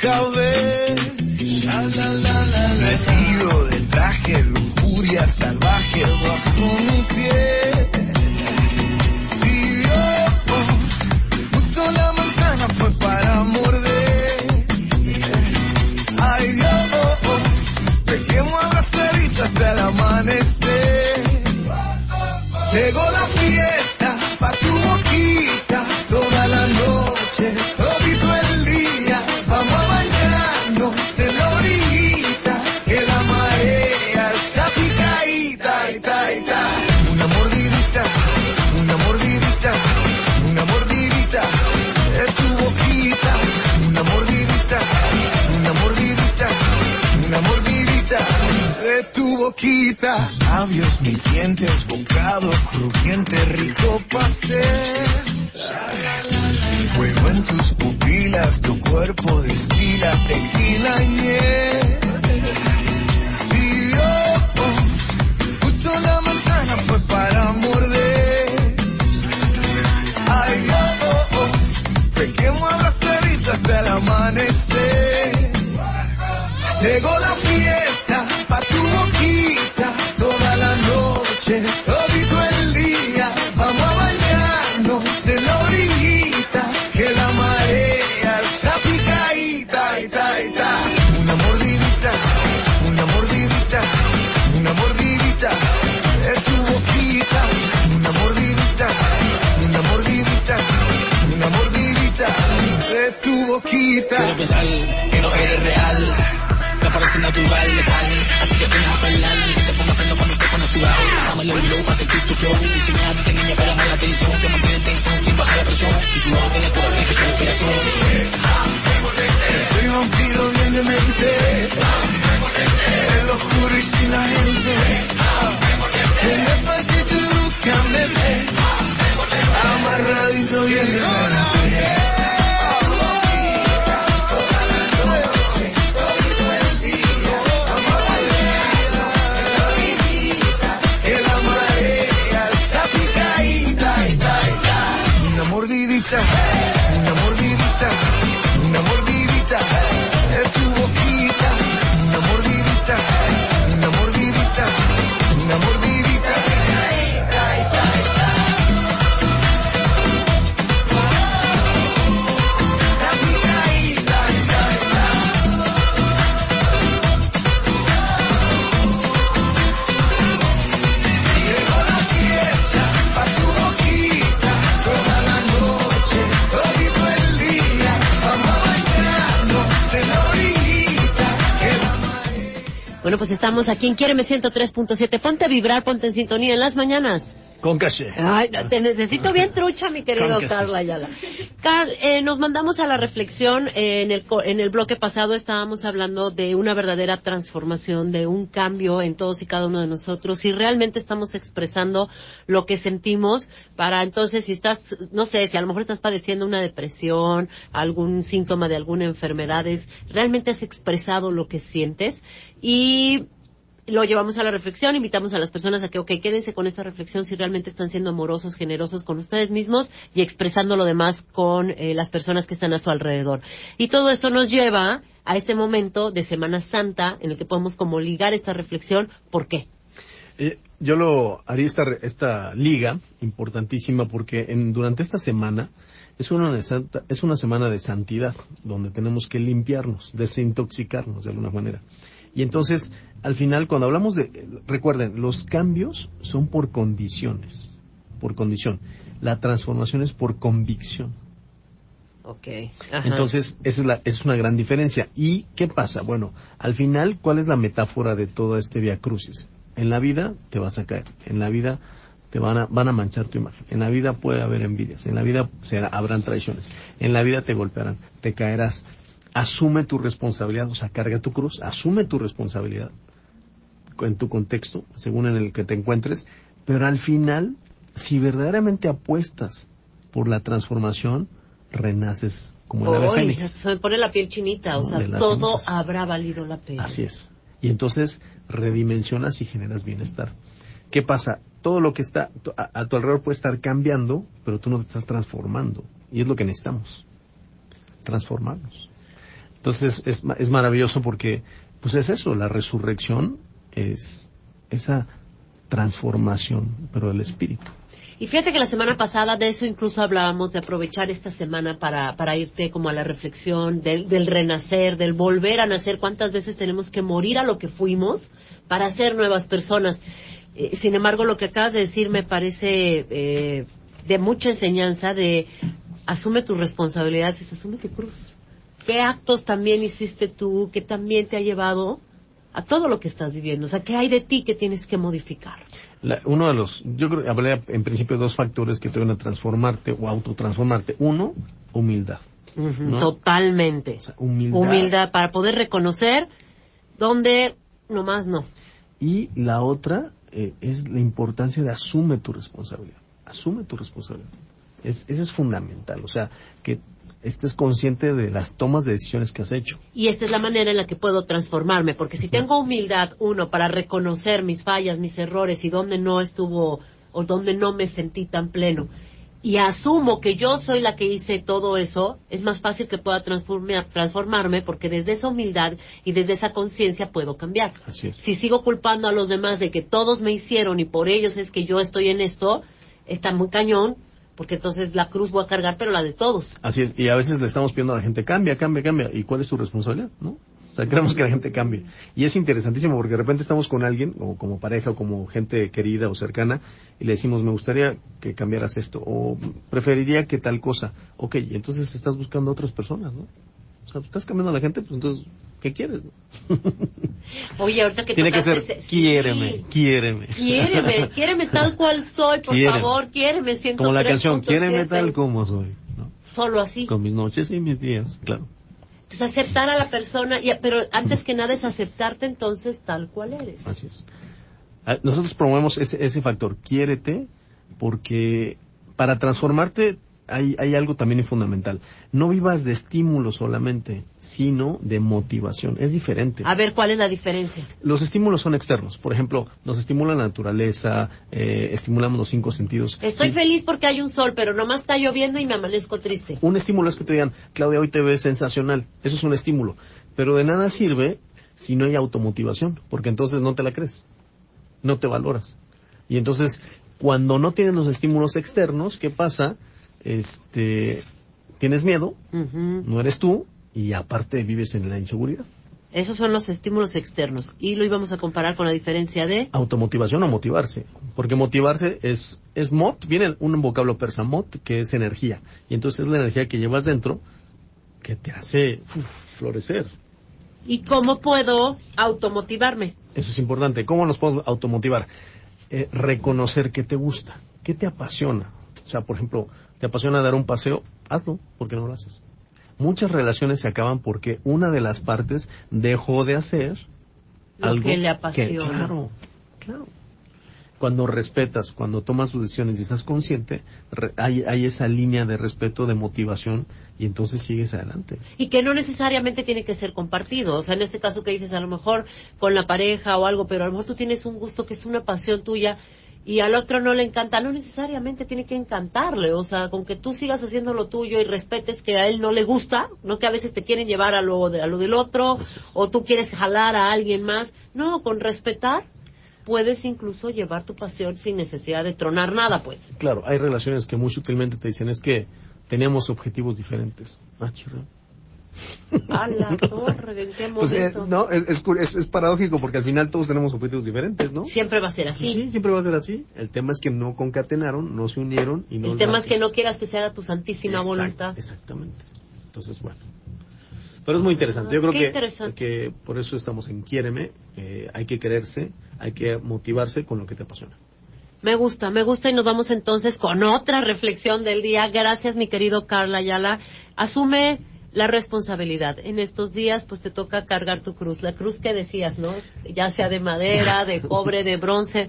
se estamos aquí en Quiéreme 103.7. Ponte a vibrar, ponte en sintonía en las mañanas. Con caché. Ay, te necesito bien trucha, mi querido. Carla Ayala. Car, eh, nos mandamos a la reflexión. eh, en, el, en el bloque pasado estábamos hablando de una verdadera transformación, de un cambio en todos y cada uno de nosotros. Y realmente estamos expresando lo que sentimos para entonces, si estás, no sé, si a lo mejor estás padeciendo una depresión, algún síntoma de alguna enfermedad, es, realmente has expresado lo que sientes. Y lo llevamos a la reflexión, invitamos a las personas a que, ok, quédense con esta reflexión si realmente están siendo amorosos, generosos con ustedes mismos y expresando lo demás con eh, las personas que están a su alrededor. Y todo esto nos lleva a este momento de Semana Santa en el que podemos como ligar esta reflexión. ¿Por qué? Eh, yo lo haría esta, esta liga importantísima porque en, durante esta semana es una, es una semana de santidad donde tenemos que limpiarnos, desintoxicarnos de alguna manera. Y entonces, al final, cuando hablamos de, recuerden, los cambios son por condiciones, por condición. La transformación es por convicción. Ok. Entonces, esa es, la, es una gran diferencia. ¿Y qué pasa? Bueno, al final, ¿cuál es la metáfora de todo este Via Crucis? En la vida te vas a caer. En la vida te van a, van a manchar tu imagen. En la vida puede haber envidias. En la vida será, habrán traiciones. En la vida te golpearán. Te caerás. Asume tu responsabilidad. O sea, carga tu cruz. Asume tu responsabilidad en tu contexto, según en el que te encuentres. Pero al final, si verdaderamente apuestas por la transformación, renaces como el ave fénix. se me pone la piel chinita, o sea, todo cenizas. habrá valido la pena. Así es. Y entonces redimensionas y generas bienestar. ¿Qué pasa? Todo lo que está a, a tu alrededor puede estar cambiando, pero tú no te estás transformando. Y es lo que necesitamos. Transformarnos. Entonces es, es maravilloso porque, pues es eso, la resurrección es esa transformación, pero del espíritu. Y fíjate que la semana pasada de eso incluso hablábamos de aprovechar esta semana para, para irte como a la reflexión del, del renacer, del volver a nacer. ¿Cuántas veces tenemos que morir a lo que fuimos para ser nuevas personas? Eh, sin embargo, lo que acabas de decir me parece eh, de mucha enseñanza de asume tus responsabilidades y asume tu cruz. ¿Qué actos también hiciste tú que también te ha llevado a todo lo que estás viviendo? O sea, ¿qué hay de ti que tienes que modificar? La- uno de los, yo creo que hablé en principio de dos factores que te van a transformarte o autotransformarte. Uno, humildad. Totalmente. humildad. Humildad para poder reconocer dónde nomás no. Y la otra eh, es la importancia de asume tu responsabilidad. Asume tu responsabilidad. Es, eso es fundamental. O sea, que estés consciente de las tomas de decisiones que has hecho. Y esta es la manera en la que puedo transformarme, porque si tengo humildad, uno, para reconocer mis fallas, mis errores y dónde no estuvo o dónde no me sentí tan pleno, y asumo que yo soy la que hice todo eso, es más fácil que pueda transformar- transformarme porque desde esa humildad y desde esa conciencia puedo cambiar. Si sigo culpando a los demás de que todos me hicieron y por ellos es que yo estoy en esto, está muy cañón, porque entonces la cruz voy a cargar, pero la de todos. Así es. Y a veces le estamos pidiendo a la gente, cambia, cambia, cambia. ¿Y cuál es tu responsabilidad? ¿No? O sea, queremos que la gente cambie. Y es interesantísimo porque de repente estamos con alguien, o como pareja, o como gente querida o cercana, y le decimos, me gustaría que cambiaras esto, o preferiría que tal cosa. Ok, y entonces estás buscando a otras personas, ¿no? O sea, estás cambiando a la gente, pues entonces ¿Qué quieres? no? Oye, ahorita que Tiene que ser, este- sí. quiéreme, quiéreme. Quiéreme, quiéreme tal cual soy, por Quiéreme. favor, quiéreme. 103 Como la canción, quiéreme tal como soy. Solo así. Con mis noches y mis días, claro. Entonces, aceptar a la persona, y- pero antes que nada es aceptarte entonces tal cual eres. Así es. Ah, Nosotros promovemos ese, ese factor, quiérete, porque para transformarte hay, hay algo también fundamental. No vivas de estímulo solamente, sino de motivación. Es diferente. A ver, ¿cuál es la diferencia? Los estímulos son externos. Por ejemplo, nos estimula la naturaleza, eh, estimulamos los cinco sentidos. Estoy Y feliz porque hay un sol, pero nomás está lloviendo y me amanezco triste. Un estímulo es que te digan, Claudia, hoy te ves sensacional. Eso es un estímulo. Pero de nada sirve si no hay automotivación, porque entonces no te la crees. No te valoras. Y entonces, cuando no tienes los estímulos externos, ¿qué pasa? Este, tienes miedo, no eres tú, y aparte vives en la inseguridad. Esos son los estímulos externos. Y lo íbamos a comparar con la diferencia de... Automotivación o motivarse. Porque motivarse es, es mot, viene un vocablo persa mot, que es energía. Y entonces es la energía que llevas dentro que te hace uf, florecer. ¿Y cómo puedo automotivarme? Eso es importante. ¿Cómo nos podemos automotivar? Eh, reconocer qué te gusta, qué te apasiona. O sea, por ejemplo, te apasiona dar un paseo, hazlo, porque no lo haces. Muchas relaciones se acaban porque una de las partes dejó de hacer Lo algo que le apasiona. claro, claro. Cuando respetas, cuando tomas tus decisiones y estás consciente, re- hay, hay esa línea de respeto, de motivación, y entonces sigues adelante. Y que no necesariamente tiene que ser compartido. O sea, en este caso que dices, a lo mejor con la pareja o algo, pero a lo mejor tú tienes un gusto que es una pasión tuya y al otro no le encanta. No necesariamente tiene que encantarle. O sea, con que tú sigas haciendo lo tuyo y respetes que a él no le gusta, no que a veces te quieren llevar a lo, de- a lo del otro o tú quieres jalar a alguien más. No, con respetar puedes incluso llevar tu pasión sin necesidad de tronar nada, pues. Claro, hay relaciones que muy sutilmente te dicen es que teníamos objetivos diferentes. Ah, chirra. A la torre, ¿en qué Pues, eh, no, es, es, es- paradójico porque al final todos tenemos objetivos diferentes, ¿no? Siempre va a ser así. Sí, siempre va a ser así. El tema es que no concatenaron, no se unieron y no... El tema es que no quieras que se haga tu santísima Exacto, voluntad. Exactamente. Entonces, bueno. Pero es muy interesante. Yo creo Qué que, interesante. que por eso estamos en Quiéreme. Eh, hay que quererse, hay que motivarse con lo que te apasiona. Me gusta, me gusta y nos vamos entonces con otra reflexión del día. Gracias, mi querido Carla Ayala. Asume la responsabilidad. En estos días, pues te toca cargar tu cruz. La cruz que decías, ¿no? Ya sea de madera, de cobre, de bronce.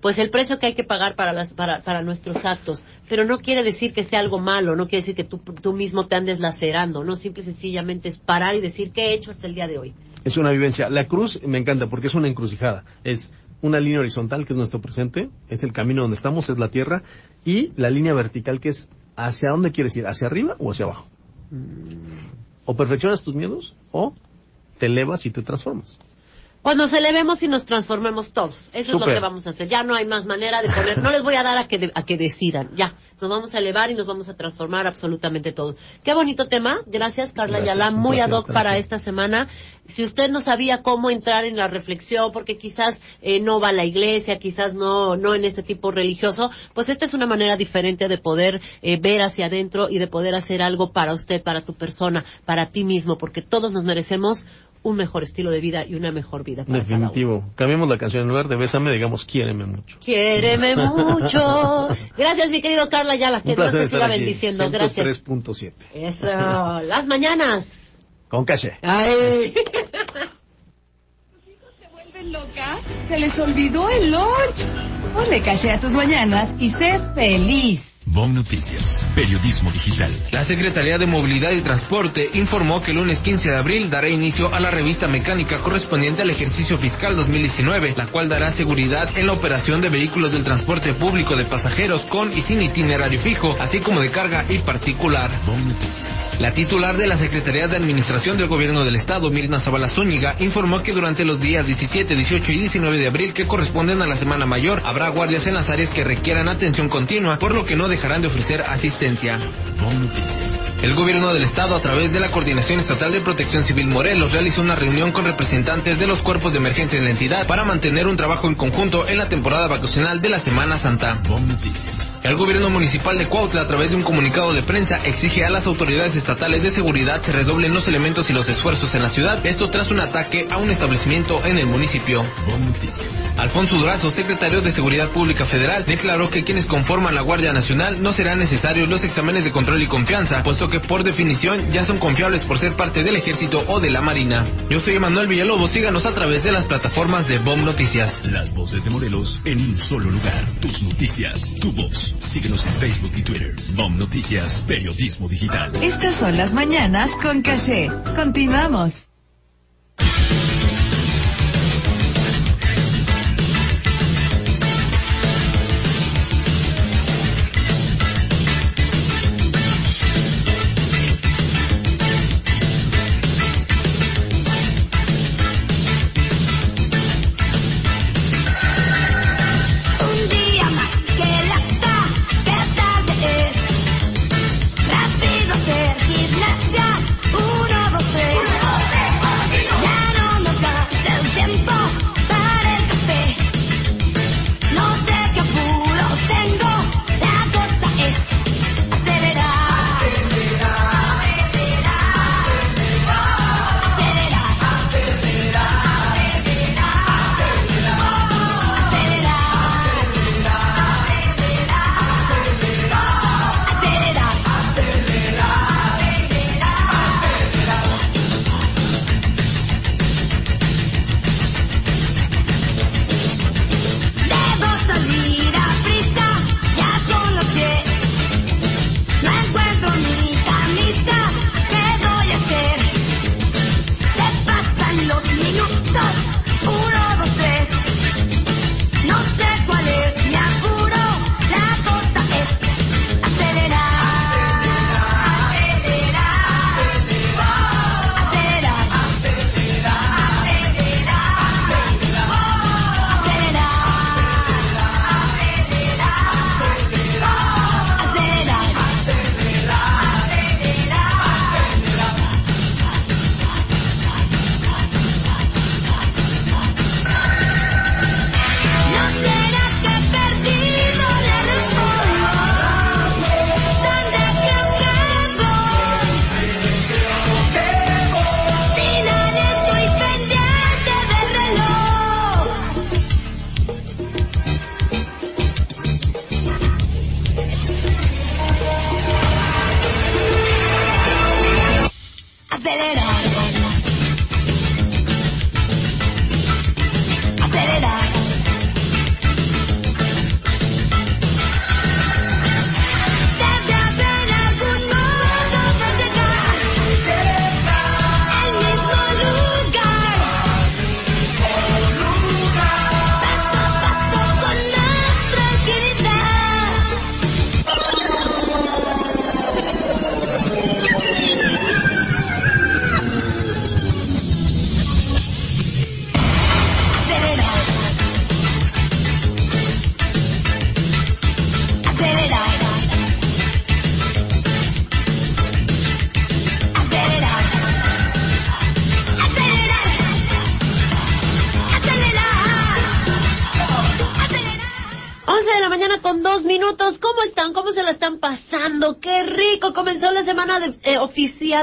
Pues el precio que hay que pagar para, las, para, para nuestros actos. Pero no quiere decir que sea algo malo, no quiere decir que tú, tú mismo te andes lacerando. No, simple y sencillamente es parar y decir qué he hecho hasta el día de hoy. Es una vivencia. La cruz me encanta porque es una encrucijada. Es una línea horizontal que es nuestro presente, es el camino donde estamos, es la tierra, y la línea vertical que es hacia dónde quieres ir, hacia arriba o hacia abajo. O perfeccionas tus miedos o te elevas y te transformas. Pues nos elevemos y nos transformemos todos. Eso es lo que vamos a hacer. Ya no hay más manera de poner. No les voy a dar a que, de- a que decidan. Ya. Nos vamos a elevar y nos vamos a transformar absolutamente todos. Qué bonito tema. Gracias, Carla Gracias, un Muy placer ad hoc para esta semana. Si usted no sabía cómo entrar en la reflexión, porque quizás eh, no va a la iglesia, quizás no, no en este tipo religioso, pues esta es una manera diferente de poder eh, ver hacia adentro y de poder hacer algo para usted, para tu persona, para ti mismo, porque todos nos merecemos un mejor estilo de vida y una mejor vida para cada uno. Definitivo. Cambiemos la canción. En lugar de bésame, digamos quiéreme mucho. Quiéreme mucho. Gracias, mi querido Carla Yala. Que Un Dios te estar siga aquí. bendiciendo. Gracias. 103.7. Eso. Las mañanas. Con caché. Ay. vuelven loca? Se les olvidó el lunch. Ponle caché a tus mañanas y sé feliz. BOM Noticias, periodismo digital. La Secretaría de Movilidad y Transporte informó que el lunes 15 de abril dará inicio a la revista mecánica correspondiente al ejercicio fiscal 2019, la cual dará seguridad en la operación de vehículos del transporte público de pasajeros con y sin itinerario fijo, así como de carga y particular. BOM Noticias. La titular de la Secretaría de Administración del Gobierno del Estado, Mirna Zavala Zúñiga, informó que durante los días 17, 18 y 19 de abril que corresponden a la Semana Mayor, habrá guardias en las áreas que requieran atención continua, por lo que no dejarán de ofrecer asistencia. BOM Noticias. El gobierno del estado, a través de la Coordinación Estatal de Protección Civil Morelos, realizó una reunión con representantes de los cuerpos de emergencia en la entidad para mantener un trabajo en conjunto en la temporada vacacional de la Semana Santa. El gobierno municipal de Cuautla, a través de un comunicado de prensa, exige a las autoridades estatales de seguridad se redoblen los elementos y los esfuerzos en la ciudad. Esto tras un ataque a un establecimiento en el municipio. Alfonso Durazo, secretario de Seguridad Pública Federal, declaró que quienes conforman la Guardia Nacional no serán necesarios los exámenes de control y confianza, puesto que por definición ya son confiables por ser parte del ejército o de la marina. Yo soy Emanuel Villalobos, síganos a través de las plataformas de BOM Noticias. Las voces de Morelos en un solo lugar. Tus noticias, tu voz. Síguenos en Facebook y Twitter. BOM Noticias, Periodismo Digital. Estas son las mañanas con caché. Continuamos.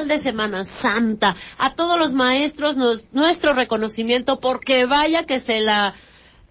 De Semana Santa. A todos los maestros nuestro reconocimiento porque vaya que se la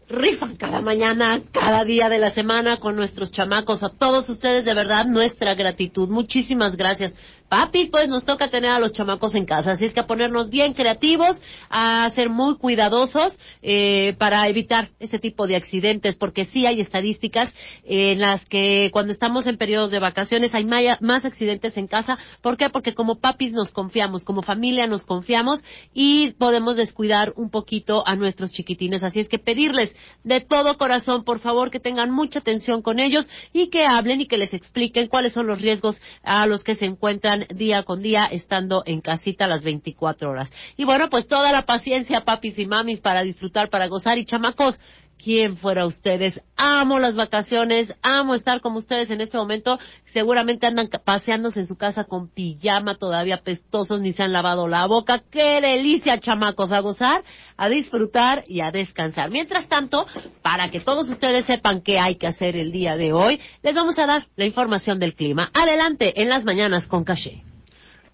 rifan cada mañana, cada día de la semana con nuestros chamacos. A todos ustedes, de verdad, nuestra gratitud. Muchísimas gracias. Papis, pues nos toca tener a los chamacos en casa, así es que a ponernos bien creativos, a ser muy cuidadosos eh, para evitar este tipo de accidentes, porque sí hay estadísticas en las que cuando estamos en periodos de vacaciones hay más accidentes en casa. ¿Por qué? Porque como papis nos confiamos, como familia nos confiamos y podemos descuidar un poquito a nuestros chiquitines. Así es que pedirles de todo corazón, por favor, que tengan mucha atención con ellos y que hablen y que les expliquen cuáles son los riesgos a los que se encuentran día con día estando en casita las 24 horas. Y bueno, pues toda la paciencia, papis y mamis, para disfrutar, para gozar y chamacos. Quién fuera ustedes. Amo las vacaciones, amo estar como ustedes en este momento. Seguramente andan paseándose en su casa con pijama todavía pestosos, ni se han lavado la boca. ¡Qué delicia, chamacos! A gozar, a disfrutar y a descansar. Mientras tanto, para que todos ustedes sepan qué hay que hacer el día de hoy, les vamos a dar la información del clima. Adelante, en las mañanas con Caché.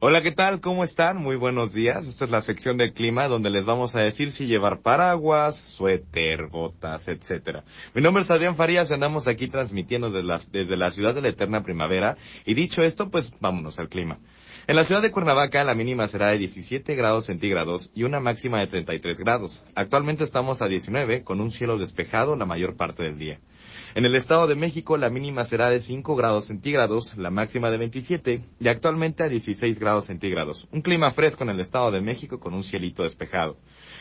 Hola, ¿qué tal? ¿Cómo están? Muy buenos días. Esta es la sección del clima donde les vamos a decir si llevar paraguas, suéter, botas, etcétera. Mi nombre es Adrián Farías andamos aquí transmitiendo desde la, desde la ciudad de la eterna primavera. Y dicho esto, pues vámonos al clima. En la ciudad de Cuernavaca la mínima será de 17 grados centígrados y una máxima de 33 grados. Actualmente estamos a 19 con un cielo despejado la mayor parte del día. En el Estado de México la mínima será de 5 grados centígrados, la máxima de 27 y actualmente a 16 grados centígrados. Un clima fresco en el Estado de México con un cielito despejado.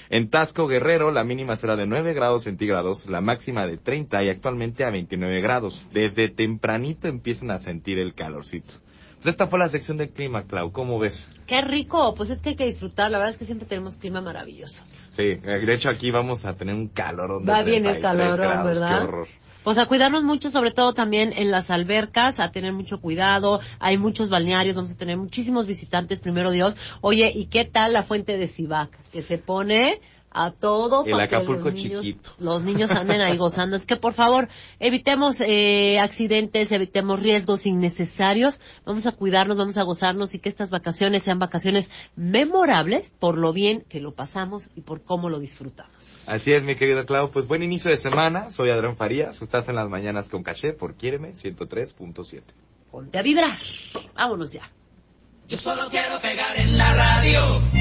En Tasco Guerrero la mínima será de 9 grados centígrados, la máxima de 30 y actualmente a 29 grados. Desde tempranito empiezan a sentir el calorcito. Pues esta fue la sección del clima, Clau. ¿Cómo ves? ¡Qué rico! Pues es que hay que disfrutar. La verdad es que siempre tenemos clima maravilloso. Sí, eh, de hecho aquí vamos a tener un calor. Va bien el calorón, ¿verdad? Qué horror. Pues a cuidarnos mucho, sobre todo también en las albercas, a tener mucho cuidado. Hay muchos balnearios, vamos a tener muchísimos visitantes, primero Dios. Oye, ¿y qué tal la fuente de Sivac? Que se pone a todo El para que Acapulco los niños, chiquito. los niños anden ahí gozando. Es que por favor, evitemos eh, accidentes, evitemos riesgos innecesarios. Vamos a cuidarnos, vamos a gozarnos y que estas vacaciones sean vacaciones memorables por lo bien que lo pasamos y por cómo lo disfrutamos. Así es, mi querido Clau. Pues buen inicio de semana. Soy Adrián Farías. Estás en las mañanas con Caché por Quiéreme 103.7. Ponte a vibrar. Vámonos ya. Yo solo quiero pegar en la radio.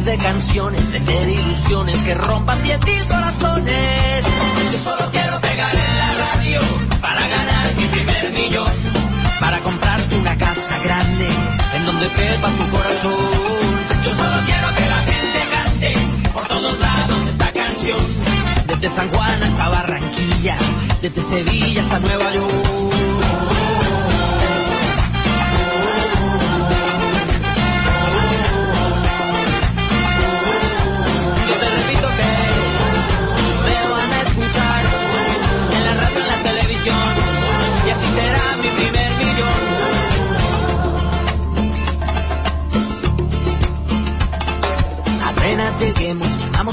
de canciones, vender ilusiones que rompan diez mil corazones. Yo solo quiero pegar en la radio para ganar mi primer millón. Para comprarte una casa grande, en donde quepa tu corazón. Yo solo quiero que la gente cante por todos lados esta canción. Desde San Juan hasta Barranquilla, desde Sevilla hasta Nueva York.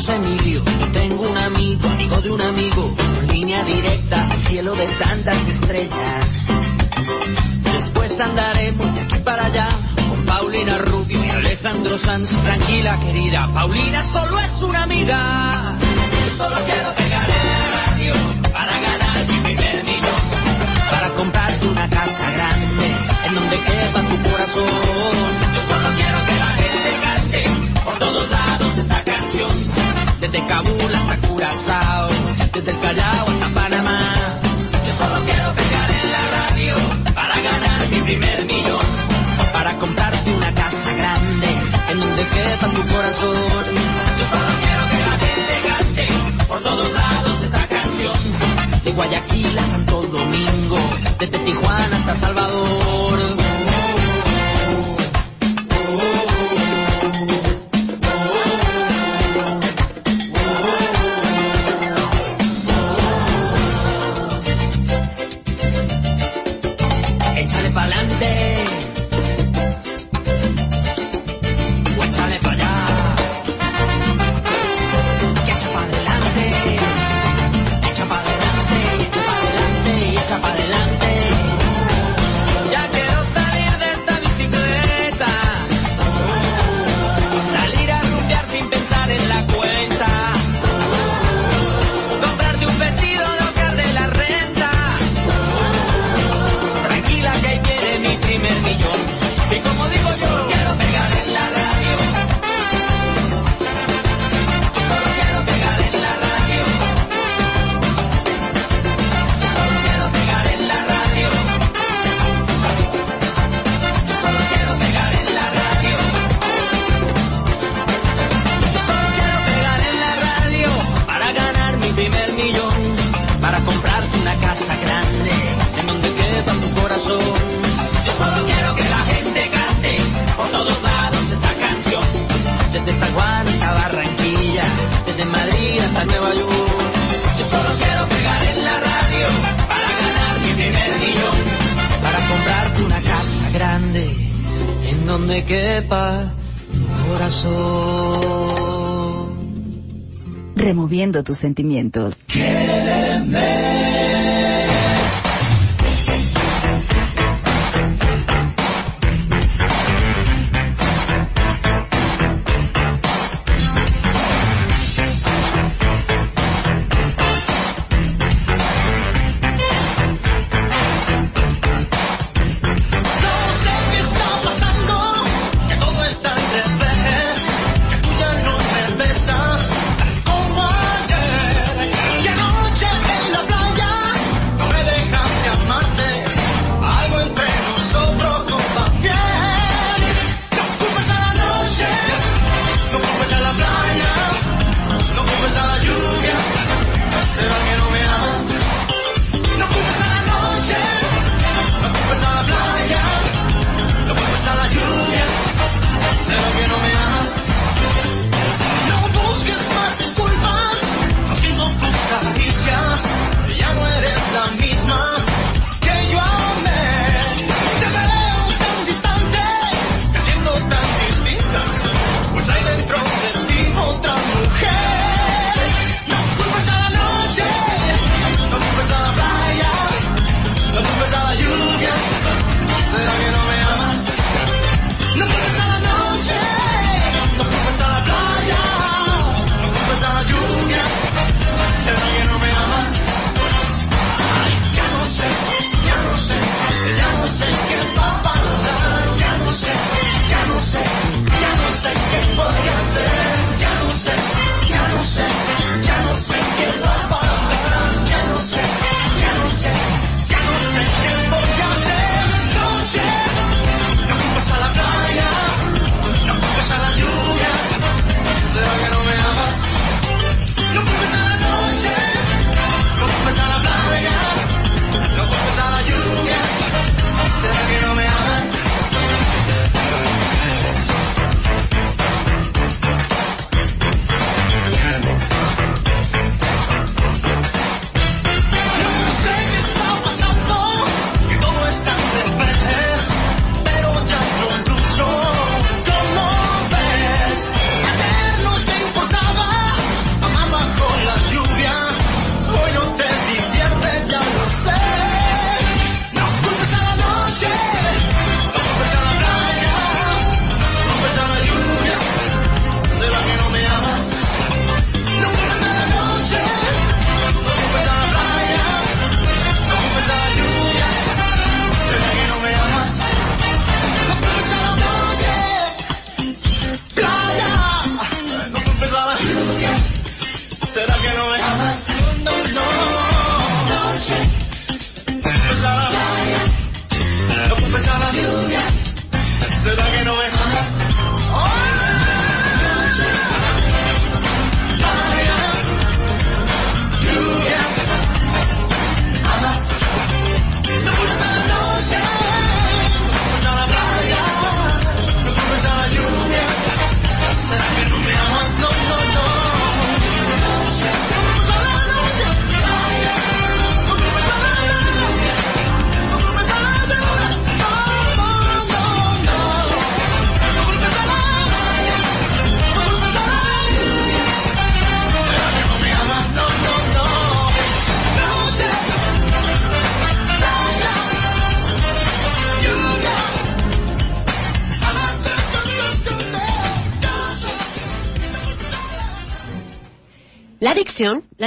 Emilio. Yo tengo un amigo, amigo de un amigo, línea directa al cielo de tantas estrellas. Después andaremos de aquí para allá con Paulina Rubio y Alejandro Sanz. Tranquila, querida, Paulina solo es una amiga. Yo solo quiero pegar en la radio para ganar mi primer millón. Para comprarte una casa grande en donde quepa tu corazón. Kabul hasta Curazao, desde el Callao hasta Panamá. Yo solo quiero pegar en la radio para ganar mi primer millón, para comprarte una casa grande en donde quepa tu corazón. Yo solo quiero que la gente gaste por todos lados esta canción, de Guayaquil a Santo Domingo, desde Tijuana hasta Salvador. descubriendo tus sentimientos.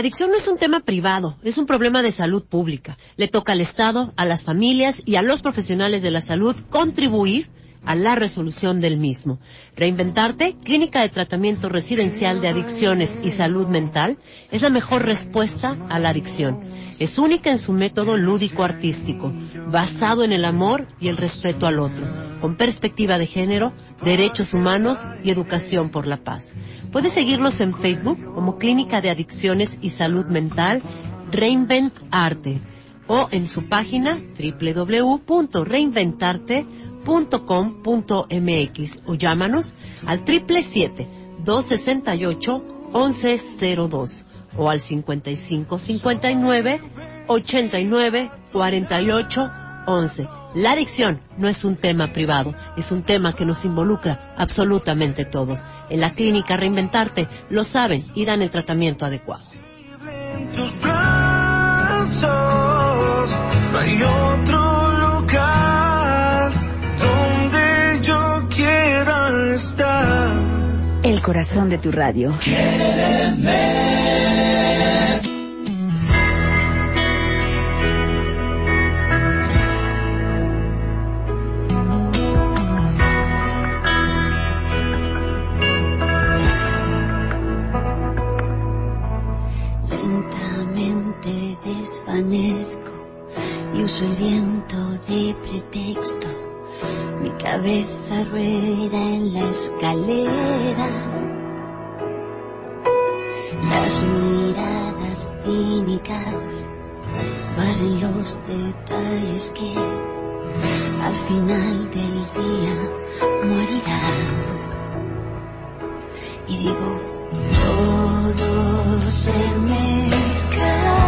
adicción no es un tema privado, es un problema de salud pública. Le toca al Estado, a las familias y a los profesionales de la salud contribuir a la resolución del mismo. Reinventarte, Clínica de Tratamiento Residencial de Adicciones y Salud Mental, es la mejor respuesta a la adicción. Es única en su método lúdico-artístico, basado en el amor y el respeto al otro, con perspectiva de género, Derechos Humanos y Educación por la Paz. Puedes seguirlos en Facebook como Clínica de Adicciones y Salud Mental Reinvent Arte o en su página www.reinventarte.com.mx o llámanos al 777 268 1102 o al 55 59 89 48 11. La adicción no es un tema privado, es un tema que nos involucra absolutamente todos. En la clínica Reinventarte lo saben y dan el tratamiento adecuado. tus brazos. No hay otro lugar donde yo quiera estar. El corazón de tu radio. Desvanezco y uso el viento de pretexto. Mi cabeza rueda en la escalera. Las miradas cínicas barren los detalles que al final del día morirán. Y digo, todo se me.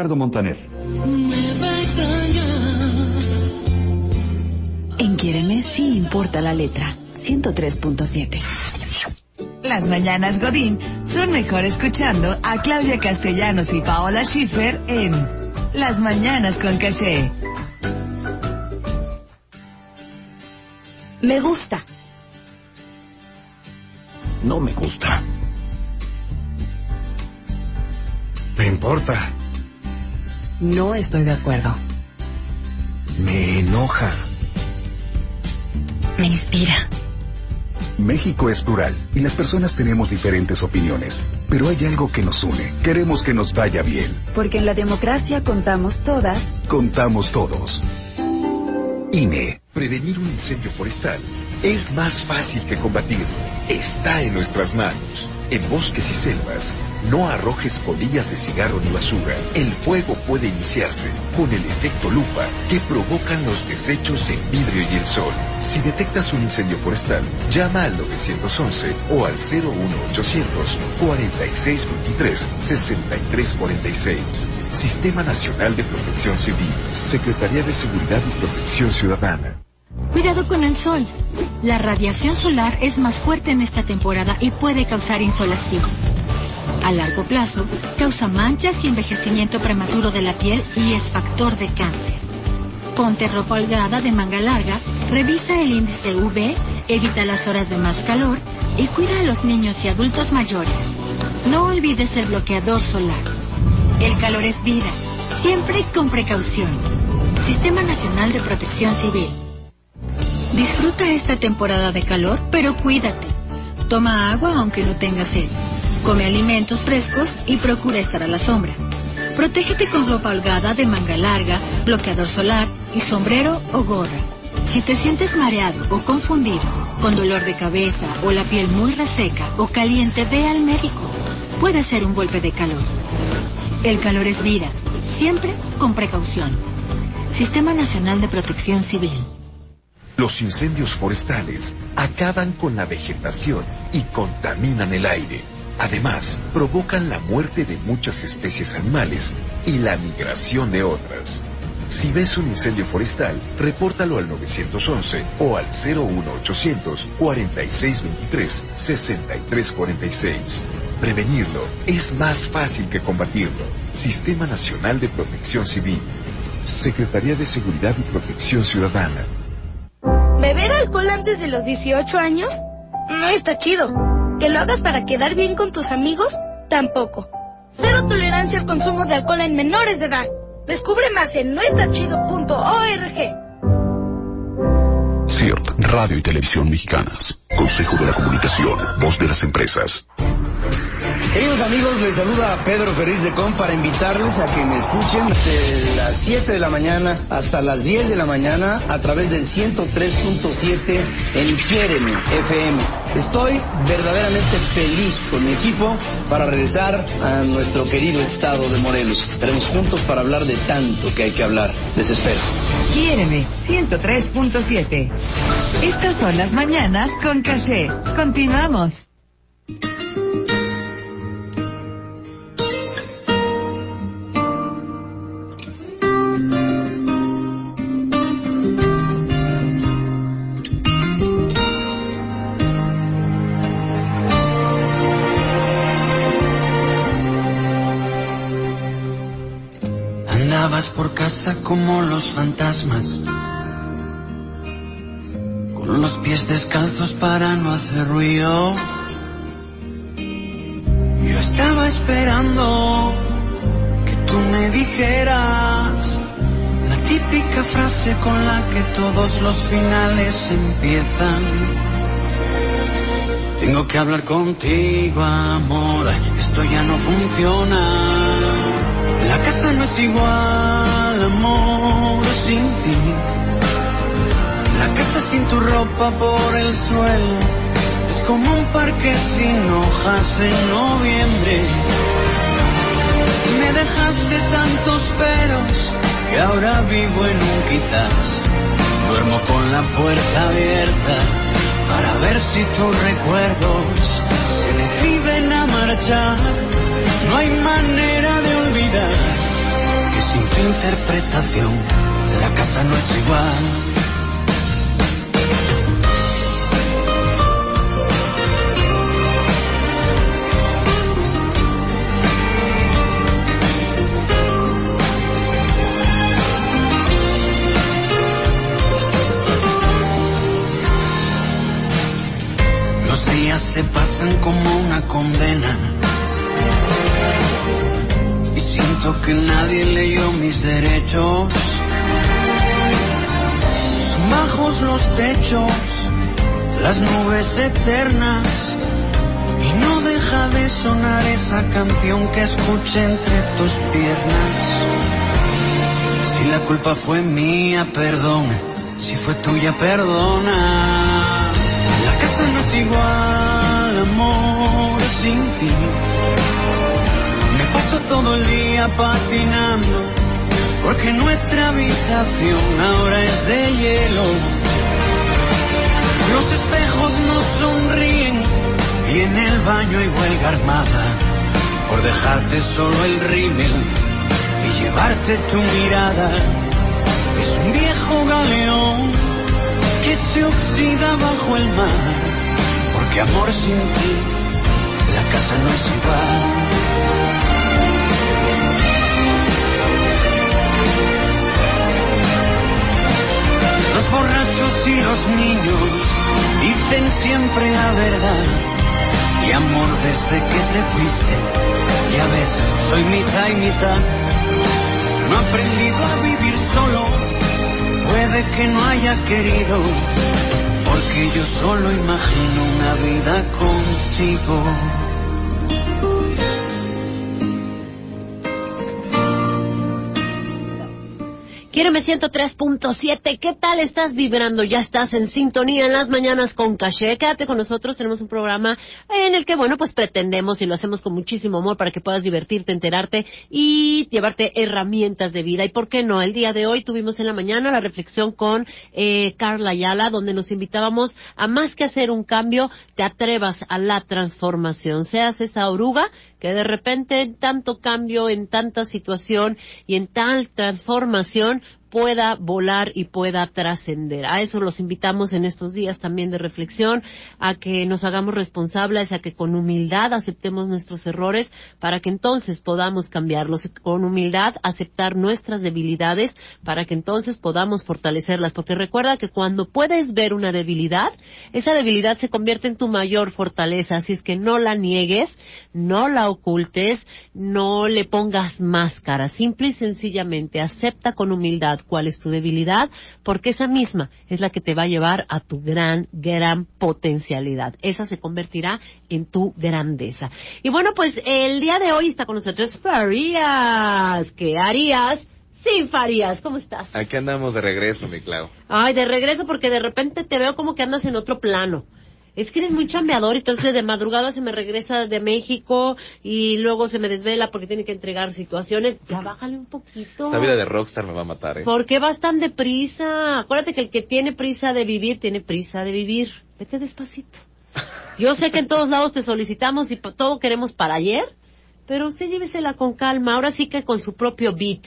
Ricardo Montaner. En Quiéreme sí importa la letra. 103.7. Las mañanas Godín son mejor escuchando a Claudia Castellanos y Paola Schiffer en Las mañanas con caché. Me gusta. No me gusta. Me importa. No estoy de acuerdo. Me enoja. Me inspira. México es plural y las personas tenemos diferentes opiniones, pero hay algo que nos une. Queremos que nos vaya bien. Porque en la democracia contamos todas. Contamos todos. INE. Prevenir un incendio forestal es más fácil que combatirlo. Está en nuestras manos. En bosques y selvas, no arrojes colillas de cigarro ni basura. El fuego puede iniciarse con el efecto lupa que provocan los desechos en vidrio y el sol. Si detectas un incendio forestal, llama al 911 o al 01800 4623 6346. Sistema Nacional de Protección Civil. Secretaría de Seguridad y Protección Ciudadana. Cuidado con el sol. La radiación solar es más fuerte en esta temporada y puede causar insolación. A largo plazo, causa manchas y envejecimiento prematuro de la piel y es factor de cáncer. Ponte ropa holgada de manga larga, revisa el índice UV, evita las horas de más calor y cuida a los niños y adultos mayores. No olvides el bloqueador solar. El calor es vida, siempre con precaución. Sistema Nacional de Protección Civil. Disfruta esta temporada de calor, pero cuídate. Toma agua aunque no tengas sed. Come alimentos frescos y procura estar a la sombra. Protégete con ropa holgada de manga larga, bloqueador solar y sombrero o gorra. Si te sientes mareado o confundido, con dolor de cabeza o la piel muy reseca o caliente, ve al médico. Puede ser un golpe de calor. El calor es vida, siempre con precaución. Sistema Nacional de Protección Civil. Los incendios forestales acaban con la vegetación y contaminan el aire. Además, provocan la muerte de muchas especies animales y la migración de otras. Si ves un incendio forestal, repórtalo al 911 o al 01800 4623 6346. Prevenirlo es más fácil que combatirlo. Sistema Nacional de Protección Civil. Secretaría de Seguridad y Protección Ciudadana. ¿Beber alcohol antes de los 18 años? No está chido. ¿Que lo hagas para quedar bien con tus amigos? Tampoco. Cero tolerancia al consumo de alcohol en menores de edad. Descubre más en noestachido.org. CIRT, Radio y Televisión Mexicanas. Consejo de la Comunicación, voz de las empresas. Queridos amigos, les saluda Pedro Ferriz de Com para invitarles a que me escuchen desde las 7 de la mañana hasta las 10 de la mañana a través del 103.7 en Quiéreme FM. Estoy verdaderamente feliz con mi equipo para regresar a nuestro querido estado de Morelos. Estaremos juntos para hablar de tanto que hay que hablar. Les espero. Quiéreme 103.7. Estas son las mañanas con caché. Continuamos. Casa como los fantasmas, con los pies descalzos para no hacer ruido. Yo estaba esperando que tú me dijeras la típica frase con la que todos los finales empiezan. Tengo que hablar contigo, amor, esto ya no funciona. La casa no es igual, amor, sin ti. La casa sin tu ropa por el suelo es como un parque sin hojas en noviembre. Me dejaste tantos peros que ahora vivo en un quizás. Duermo con la puerta abierta para ver si tus recuerdos se deciden a marchar. No hay manera de que sin tu interpretación la casa no es igual. Los días se pasan como una condena Siento que nadie leyó mis derechos. Son bajos los techos, las nubes eternas. Y no deja de sonar esa canción que escuché entre tus piernas. Si la culpa fue mía, perdón. Si fue tuya, perdona. La casa no es igual, amor, sin ti. Todo el día patinando, porque nuestra habitación ahora es de hielo. Los espejos no sonríen y en el baño hay huelga armada por dejarte solo el rímel y llevarte tu mirada. Es un viejo galeón que se oxida bajo el mar, porque amor sin ti, la casa no es igual. Los borrachos y los niños dicen siempre la verdad. Y amor desde que te fuiste, ya ves, soy mitad y mitad. No he aprendido a vivir solo, puede que no haya querido, porque yo solo imagino una vida contigo. Quiéreme 103.7. ¿Qué tal estás vibrando? Ya estás en sintonía en las mañanas con Caché. Quédate con nosotros. Tenemos un programa en el que, bueno, pues pretendemos y lo hacemos con muchísimo amor para que puedas divertirte, enterarte y llevarte herramientas de vida. Y por qué no, el día de hoy tuvimos en la mañana la reflexión con eh, Carla Ayala, donde nos invitábamos a más que hacer un cambio, te atrevas a la transformación. Seas esa oruga que de repente en tanto cambio, en tanta situación y en tal transformación pueda volar y pueda trascender. A eso los invitamos en estos días también de reflexión, a que nos hagamos responsables, a que con humildad aceptemos nuestros errores para que entonces podamos cambiarlos, con humildad aceptar nuestras debilidades para que entonces podamos fortalecerlas, porque recuerda que cuando puedes ver una debilidad, esa debilidad se convierte en tu mayor fortaleza, así es que no la niegues, no la ocultes, no le pongas máscara, simple y sencillamente acepta con humildad cuál es tu debilidad, porque esa misma es la que te va a llevar a tu gran, gran potencialidad. Esa se convertirá en tu grandeza. Y bueno, pues el día de hoy está con nosotros Farías. ¿Qué harías? Sin Farías, ¿cómo estás? Aquí andamos de regreso, mi Clau. Ay, de regreso porque de repente te veo como que andas en otro plano. Es que eres muy chambeador, entonces de madrugada se me regresa de México y luego se me desvela porque tiene que entregar situaciones. Ya bájale un poquito. Esta vida de rockstar me va a matar, ¿eh? ¿Por qué vas tan deprisa? Acuérdate que el que tiene prisa de vivir, tiene prisa de vivir. Vete despacito. Yo sé que en todos lados te solicitamos y todo queremos para ayer, pero usted llévesela con calma. Ahora sí que con su propio beat,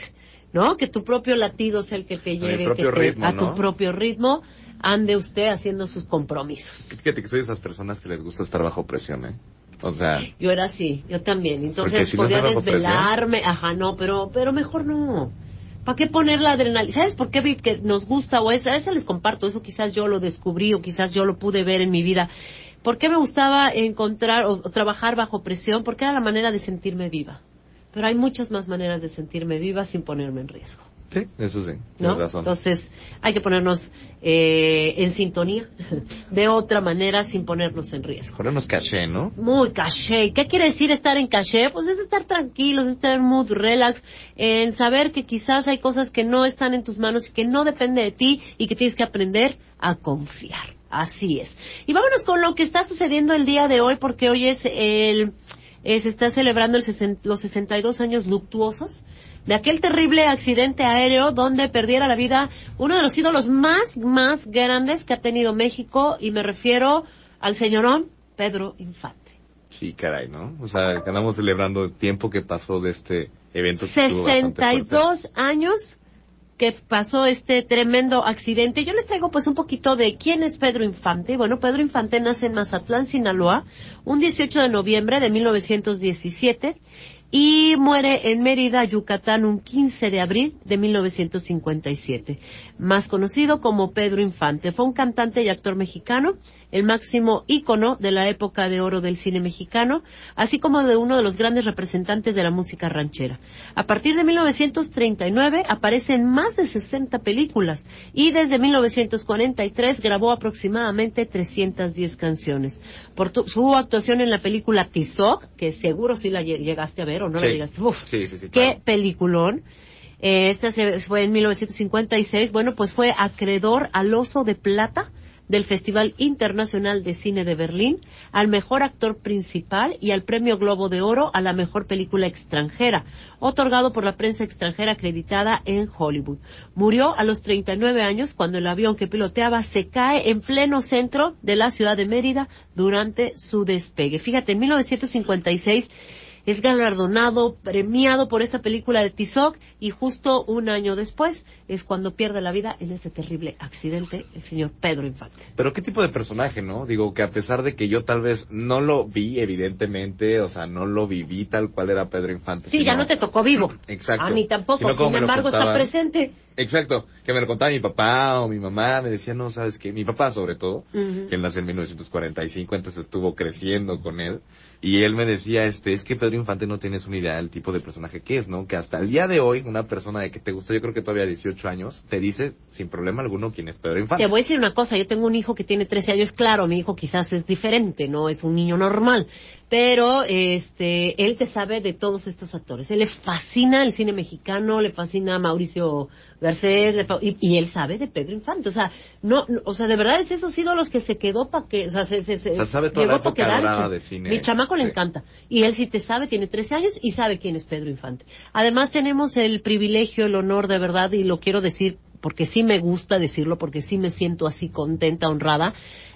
¿no? Que tu propio latido sea el que te el lleve propio que te- ritmo, a tu propio ritmo. Ande usted haciendo sus compromisos. Fíjate que soy de esas personas que les gusta estar bajo presión, ¿eh? O sea, Yo era así, yo también. Entonces si podía desvelarme, ajá, no, pero, pero mejor no. ¿Para qué poner la adrenalina? ¿Sabes por qué que nos gusta o eso? A eso les comparto, eso quizás yo lo descubrí o quizás yo lo pude ver en mi vida. ¿Por qué me gustaba encontrar o, o trabajar bajo presión? Porque era la manera de sentirme viva. Pero hay muchas más maneras de sentirme viva sin ponerme en riesgo. Sí, eso sí, ¿no? razón. Entonces, hay que ponernos eh, en sintonía de otra manera sin ponernos en riesgo. Ponernos caché, ¿no? Muy caché. ¿Qué quiere decir estar en caché? Pues es estar tranquilos, es estar en mood relax, en saber que quizás hay cosas que no están en tus manos y que no depende de ti y que tienes que aprender a confiar. Así es. Y vámonos con lo que está sucediendo el día de hoy porque hoy es el, eh, se está celebrando el sesen- los 62 años luctuosos de aquel terrible accidente aéreo donde perdiera la vida uno de los ídolos más, más grandes que ha tenido México y me refiero al señorón Pedro Infante. Sí, caray, ¿no? O sea, que andamos celebrando el tiempo que pasó de este evento. que estuvo bastante fuerte. 62 años que pasó este tremendo accidente. Yo les traigo pues un poquito de quién es Pedro Infante. Bueno, Pedro Infante nace en Mazatlán, Sinaloa, un 18 de noviembre de 1917 y muere en Mérida, Yucatán, un 15 de abril de 1957. Más conocido como Pedro Infante. Fue un cantante y actor mexicano el máximo ícono de la época de oro del cine mexicano, así como de uno de los grandes representantes de la música ranchera. A partir de 1939 aparece en más de 60 películas y desde 1943 grabó aproximadamente 310 canciones. Por tu- su actuación en la película Tizoc, que seguro sí la lle- llegaste a ver o no la Sí. llegaste. Uf, Sí, sí, sí, qué claro. peliculón. Eh, esta se- fue en 1956. Bueno, pues fue acreedor al Oso de Plata del Festival Internacional de Cine de Berlín, al mejor actor principal y al Premio Globo de Oro a la mejor película extranjera, otorgado por la prensa extranjera acreditada en Hollywood. Murió a los 39 años cuando el avión que piloteaba se cae en pleno centro de la ciudad de Mérida durante su despegue. Fíjate, en 1956 es galardonado, premiado por esta película de Tizoc y justo un año después es cuando pierde la vida en este terrible accidente el señor Pedro Infante. Pero qué tipo de personaje, ¿no? Digo que a pesar de que yo tal vez no lo vi, evidentemente, o sea, no lo viví tal cual era Pedro Infante. Sí, sino- ya no te tocó vivo. Exacto. A mí tampoco, sin embargo está presente. Exacto, que me lo contaba mi papá o mi mamá, me decía, no, sabes qué, mi papá sobre todo, que él nació en 1945, entonces estuvo creciendo con él, y él me decía, este, es que Pedro Infante no tienes una idea del tipo de personaje que es, ¿no? Que hasta el día de hoy, una persona de que te gusta, yo creo que todavía 18 años, te dice sin problema alguno quién es Pedro Infante. Te voy a decir una cosa, yo tengo un hijo que tiene 13 años, claro, mi hijo quizás es diferente, no es un niño normal, pero este, él te sabe de todos estos actores. Él le fascina el cine mexicano, le fascina Mauricio Garcés, le fa- y, y él sabe de Pedro Infante, o sea, no, no, o sea, de verdad es esos ídolos que se quedó para que, o sea, se, se, se- O sea, sabe toda llegó la época dorada de cine. Mi chamaco le Sí. encanta. Y él sí te sabe, tiene 13 años y sabe quién es Pedro Infante. Además tenemos el privilegio, el honor de verdad, y lo quiero decir porque sí me gusta decirlo, porque sí me siento así contenta, honrada,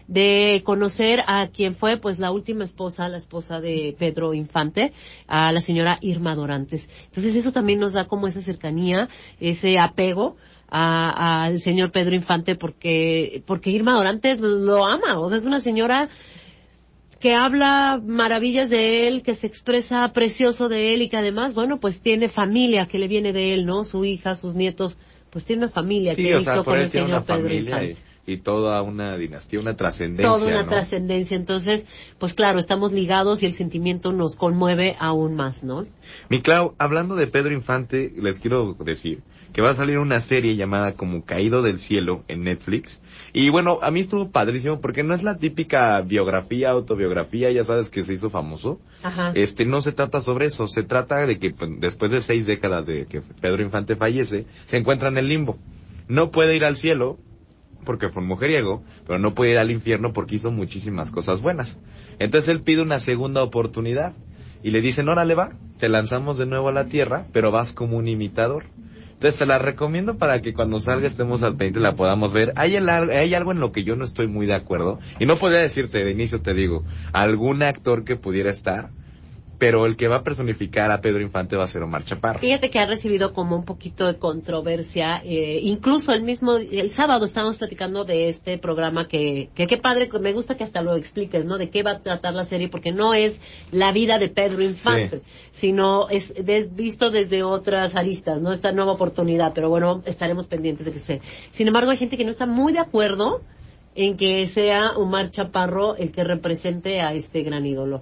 de conocer a quien fue pues la última esposa, la esposa de Pedro Infante, a la señora Irma Dorantes. Entonces eso también nos da como esa cercanía, ese apego a- al señor Pedro Infante porque, porque Irma Dorantes lo ama, o sea, es una señora que habla maravillas de él, que se expresa precioso de él y que además, bueno, pues tiene familia que le viene de él, ¿no? Su hija, sus nietos, pues tiene una familia Sí, que o sea, por con él el tiene señor una familia y, y toda una dinastía, una trascendencia, Toda una ¿no? trascendencia. Entonces, pues claro, estamos ligados y el sentimiento nos conmueve aún más, ¿no? Mi Clau, hablando de Pedro Infante, les quiero decir que va a salir una serie llamada como Caído del Cielo en Netflix. Y bueno, a mí estuvo padrísimo porque no es la típica biografía, autobiografía, ya sabes que se hizo famoso. Ajá. Este, no se trata sobre eso, se trata de que pues, después de seis décadas de que Pedro Infante fallece, se encuentra en el limbo. No puede ir al cielo, porque fue un mujeriego, pero no puede ir al infierno porque hizo muchísimas cosas buenas. Entonces él pide una segunda oportunidad y le dicen, órale va, te lanzamos de nuevo a la tierra, pero vas como un imitador. Entonces te la recomiendo para que cuando salga estemos al pendiente la podamos ver. Hay, el hay algo en lo que yo no estoy muy de acuerdo y no podría decirte de inicio, te digo, algún actor que pudiera estar, pero el que va a personificar a Pedro Infante va a ser Omar Chaparro. Fíjate que ha recibido como un poquito de controversia, eh, incluso el mismo, el sábado estábamos platicando de este programa que, que qué padre, me gusta que hasta lo expliques, ¿no? De qué va a tratar la serie, porque no es la vida de Pedro Infante, sino es, des- visto desde otras aristas, ¿no? Esta nueva oportunidad, pero bueno, estaremos pendientes de que sea. Sin embargo, hay gente que no está muy de acuerdo en que sea Omar Chaparro el que represente a este gran ídolo.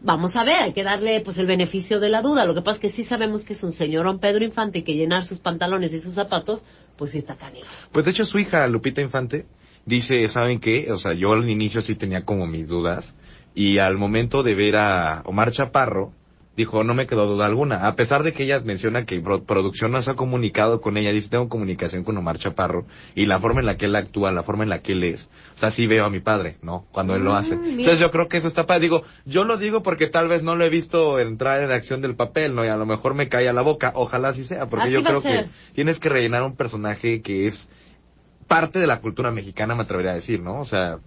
Vamos a ver, hay que darle pues el beneficio de la duda. Lo que pasa es que sí sabemos que es un señorón Pedro Infante y que llenar sus pantalones y sus zapatos, pues sí está canijo. Pues de hecho su hija Lupita Infante dice, ¿saben qué? O sea, yo al inicio sí tenía como mis dudas y al momento de ver a Omar Chaparro, dijo, no me quedó duda alguna. A pesar de que ella menciona que pro- producción no se ha comunicado con ella, dice, tengo comunicación con Omar Chaparro y la forma en la que él actúa, la forma en la que él es. O sea, sí veo a mi padre, ¿no? Cuando él lo hace. mira. Entonces yo creo que eso está padre. Digo, yo lo digo porque tal vez no lo he visto entrar en acción del papel, ¿no? Y a lo mejor me cae a la boca. Ojalá así sea, porque Así yo creo que tienes que rellenar un personaje que es parte de la cultura mexicana, me atrevería a decir, ¿no? O sea,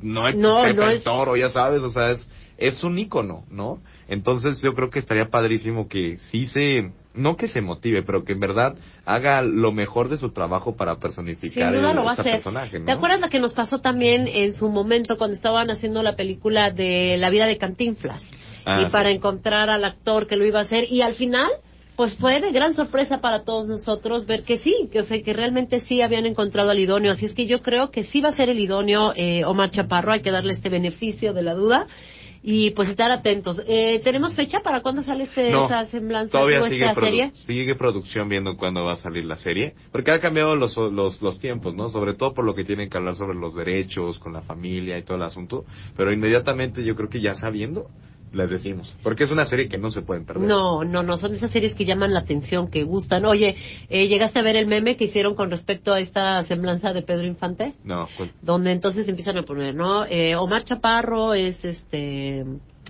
no es No, Pepe no el es- Toro, ya sabes, o sea, es, es un ícono, ¿no? Entonces yo creo que estaría padrísimo que sí se, no que se motive, pero que en verdad haga lo mejor de su trabajo para Sin personificar duda el- lo va a este hacer. personaje, ¿no? ¿Te acuerdas la que nos pasó también en su momento cuando estaban haciendo la película de La vida de Cantinflas? Ah, y sí. para encontrar al actor que lo iba a hacer y al final pues fue de gran sorpresa para todos nosotros ver que sí, que, o sea, que realmente sí habían encontrado al idóneo. Así es que yo creo que sí va a ser el idóneo eh, Omar Chaparro, hay que darle este beneficio de la duda y pues estar atentos. Eh, ¿Tenemos fecha para cuándo sale este, No, esta semblanza Todavía o sigue, esta produ- serie? sigue producción viendo cuándo va a salir la serie, porque ha cambiado los, los, los tiempos, ¿no? Sobre todo por lo que tienen que hablar sobre los derechos, con la familia y todo el asunto, pero inmediatamente yo creo que ya sabiendo, les decimos, porque es una serie que no se pueden perder. No, no, no, son esas series que llaman la atención, que gustan. Oye, eh, ¿llegaste a ver el meme que hicieron con respecto a esta semblanza de Pedro Infante? No, donde entonces empiezan a poner, ¿no? Eh, Omar Chaparro es este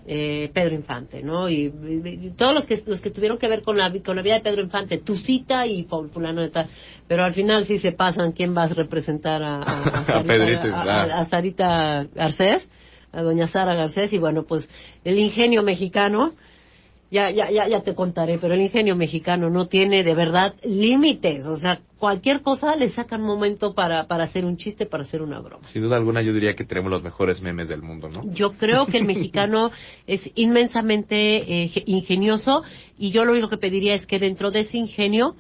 eh, Pedro Infante, ¿no? Y, y- y todos los que los que tuvieron que ver con la con la vida de Pedro Infante, tu cita y ful- fulano de tal, pero al final sí se pasan quién va a representar a, a, a Sarita, Pedrito, a- ah. a- a Sarita Garcés, a doña Sara Garcés y bueno, pues el ingenio mexicano ya, ya, ya, ya te contaré, pero el ingenio mexicano no tiene de verdad límites. O sea, cualquier cosa le sacan momento para, para hacer un chiste, para hacer una broma. sin duda alguna yo diría que tenemos los mejores memes del mundo, ¿no? Yo creo que el mexicano es inmensamente eh, ge- ingenioso y yo lo único que pediría es que dentro de ese ingenio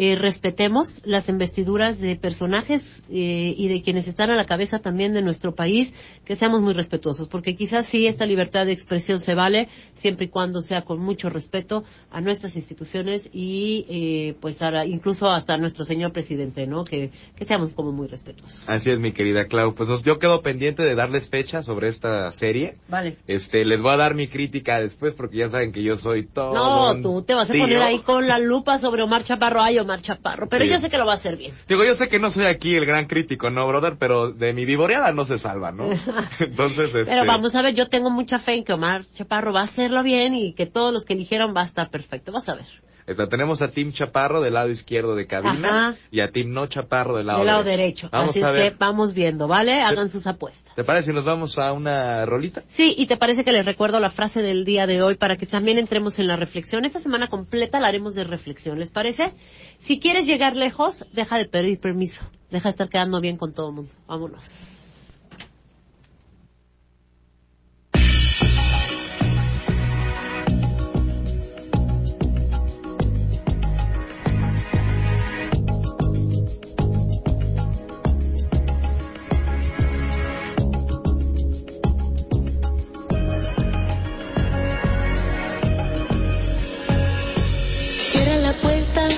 eh, respetemos las investiduras de personajes eh, y de quienes están a la cabeza también de nuestro país, que seamos muy respetuosos, porque quizás sí esta libertad de expresión se vale siempre y cuando sea con mucho respeto a nuestras instituciones y eh, pues ahora incluso hasta a nuestro señor presidente, ¿no? Que, que seamos como muy respetuosos. Así es, mi querida Clau. Pues nos- yo quedo pendiente de darles fecha sobre esta serie. Vale. Este, les voy a dar mi crítica después porque ya saben que yo soy todo. No, un tú te vas a tío. poner ahí con la lupa sobre Omar Chaparro. Ay, Omar Chaparro. Pero Sí. yo sé que lo va a hacer bien. Digo, yo sé que no soy aquí el gran crítico, ¿no, brother? Pero de mi vivoreada no se salva, ¿no? Entonces, este... Pero vamos a ver, yo tengo mucha fe en que Omar Chaparro va a hacerlo bien y que todos los que eligieron va a estar perfecto. Vas a ver. Esta, tenemos a Tim Chaparro del lado izquierdo de cabina Ajá. y a Tim No Chaparro del lado, Del lado derecho. Vamos Así a es ver. que vamos viendo, ¿vale? Hagan sus apuestas. ¿Te parece si nos vamos a una rolita? Sí, y te parece que les recuerdo la frase del día de hoy para que también entremos en la reflexión. Esta semana completa la haremos de reflexión, ¿les parece? Si quieres llegar lejos, deja de pedir permiso. Deja de estar quedando bien con todo el mundo. Vámonos.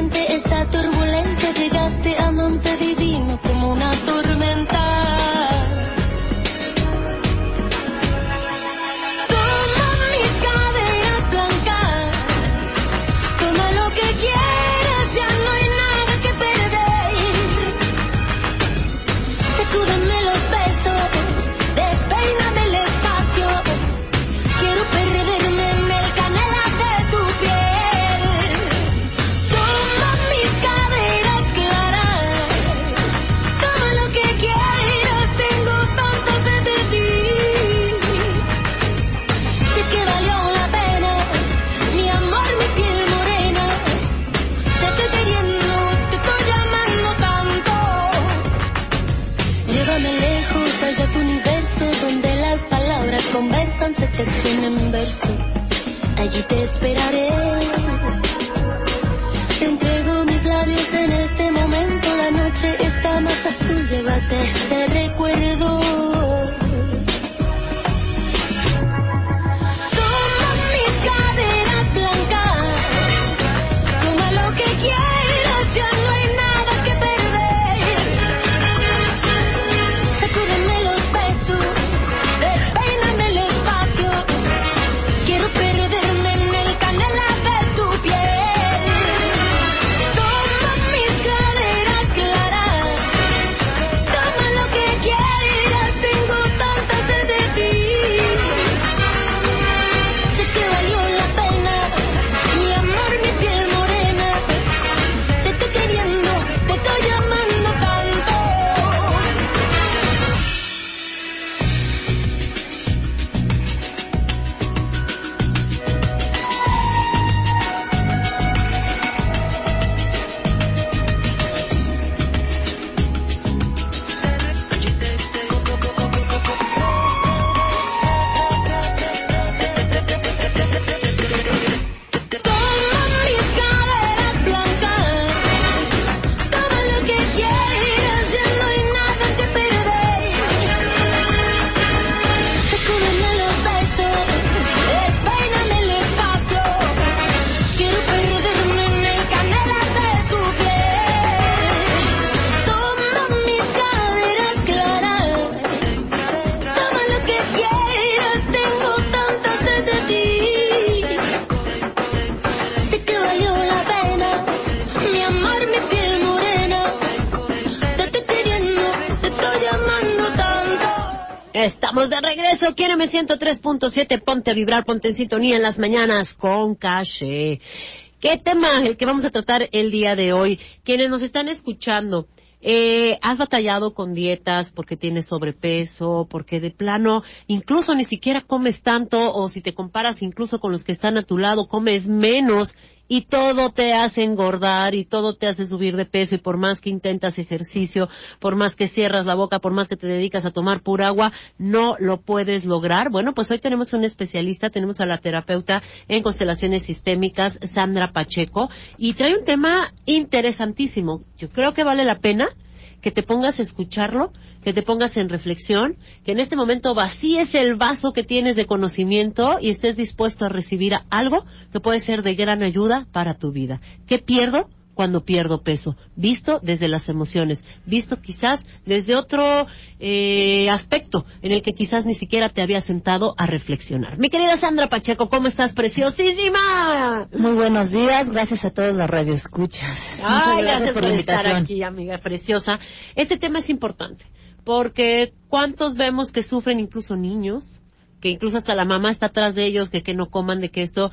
Siente esta turbulencia. Quiéreme 103.7. Ponte a vibrar, ponte en sintonía en las mañanas con caché. ¿Qué tema el que vamos a tratar el día de hoy? Quienes nos están escuchando, eh, has batallado con dietas porque tienes sobrepeso, porque de plano incluso ni siquiera comes tanto o si te comparas incluso con los que están a tu lado comes menos y todo te hace engordar y todo te hace subir de peso y por más que intentas ejercicio, por más que cierras la boca, por más que te dedicas a tomar pura agua, no lo puedes lograr. Bueno, pues hoy tenemos un especialista, tenemos a la terapeuta en constelaciones sistémicas, Sandra Pacheco, y trae un tema interesantísimo. Yo creo que vale la pena que te pongas a escucharlo, que te pongas en reflexión, que en este momento vacíes el vaso que tienes de conocimiento y estés dispuesto a recibir algo que puede ser de gran ayuda para tu vida. ¿Qué pierdo? Cuando pierdo peso, visto desde las emociones, visto quizás desde otro eh, aspecto en el que quizás ni siquiera te había sentado a reflexionar. Mi querida Sandra Pacheco, ¿cómo estás? Preciosísima. Muy buenos días, gracias a todos los radioescuchas. Ay, Muchas gracias, por por la estar aquí, amiga preciosa. Este tema es importante, porque ¿cuántos vemos que sufren incluso niños? Que incluso hasta la mamá está atrás de ellos, que que no coman, de que esto...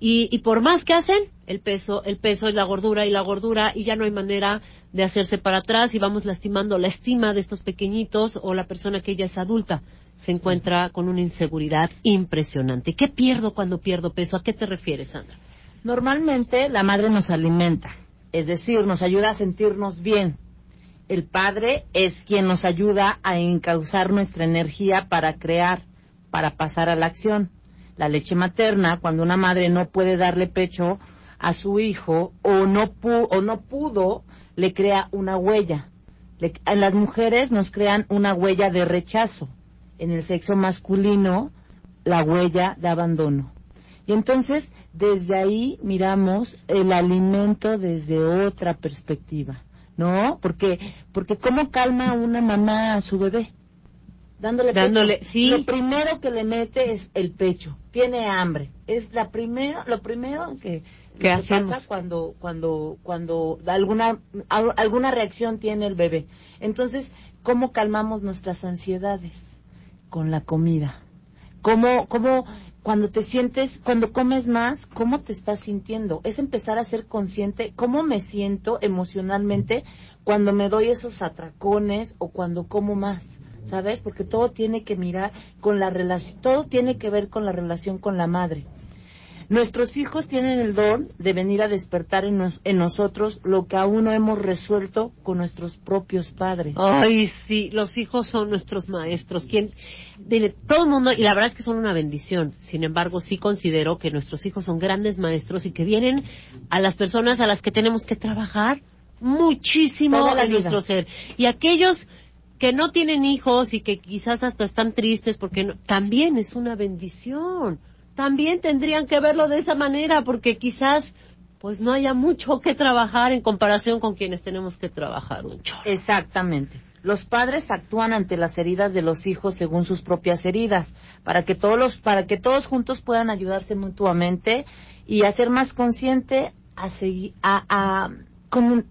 Y, y por más que hacen, el peso, el peso y la gordura y la gordura, y ya no hay manera de hacerse para atrás y vamos lastimando la estima de estos pequeñitos o la persona que ya es adulta se encuentra con una inseguridad impresionante. ¿Qué pierdo cuando pierdo peso? ¿A qué te refieres, Sandra? Normalmente la madre nos alimenta, es decir, nos ayuda a sentirnos bien. El padre es quien nos ayuda a encauzar nuestra energía para crear, para pasar a la acción. La leche materna, cuando una madre no puede darle pecho a su hijo o no, pu- o no pudo, le crea una huella. Le- en las mujeres nos crean una huella de rechazo. En el sexo masculino, la huella de abandono. Y entonces, desde ahí miramos el alimento desde otra perspectiva, ¿no? Porque, porque ¿cómo calma una mamá a su bebé? Dándole, pecho. Dándole- sí. Lo primero que le mete es el pecho. Tiene hambre. Es la primero, lo primero que, ¿Qué que pasa cuando, cuando, cuando alguna, al- alguna reacción tiene el bebé. Entonces, ¿cómo calmamos nuestras ansiedades? Con la comida. ¿Cómo, cómo, cuando te sientes, cuando comes más, cómo te estás sintiendo? Es empezar a ser consciente cómo me siento emocionalmente cuando me doy esos atracones o cuando como más. ¿Sabes? Porque todo tiene que mirar con la relación, todo tiene que ver con la relación con la madre. Nuestros hijos tienen el don de venir a despertar en, nos- en nosotros lo que aún no hemos resuelto con nuestros propios padres. Ay, sí, los hijos son nuestros maestros. ¿Quién? Dile, todo el mundo, y la verdad es que son una bendición. Sin embargo, sí considero que nuestros hijos son grandes maestros y que vienen a las personas a las que tenemos que trabajar muchísimo en nuestro ser. Y aquellos que no tienen hijos y que quizás hasta están tristes porque no- también es una bendición. También tendrían que verlo de esa manera porque quizás pues no haya mucho que trabajar en comparación con quienes tenemos que trabajar un. Exactamente. Los padres actúan ante las heridas de los hijos según sus propias heridas, para que todos los, para que todos juntos puedan ayudarse mutuamente y hacer más consciente a seguir, a, a- con,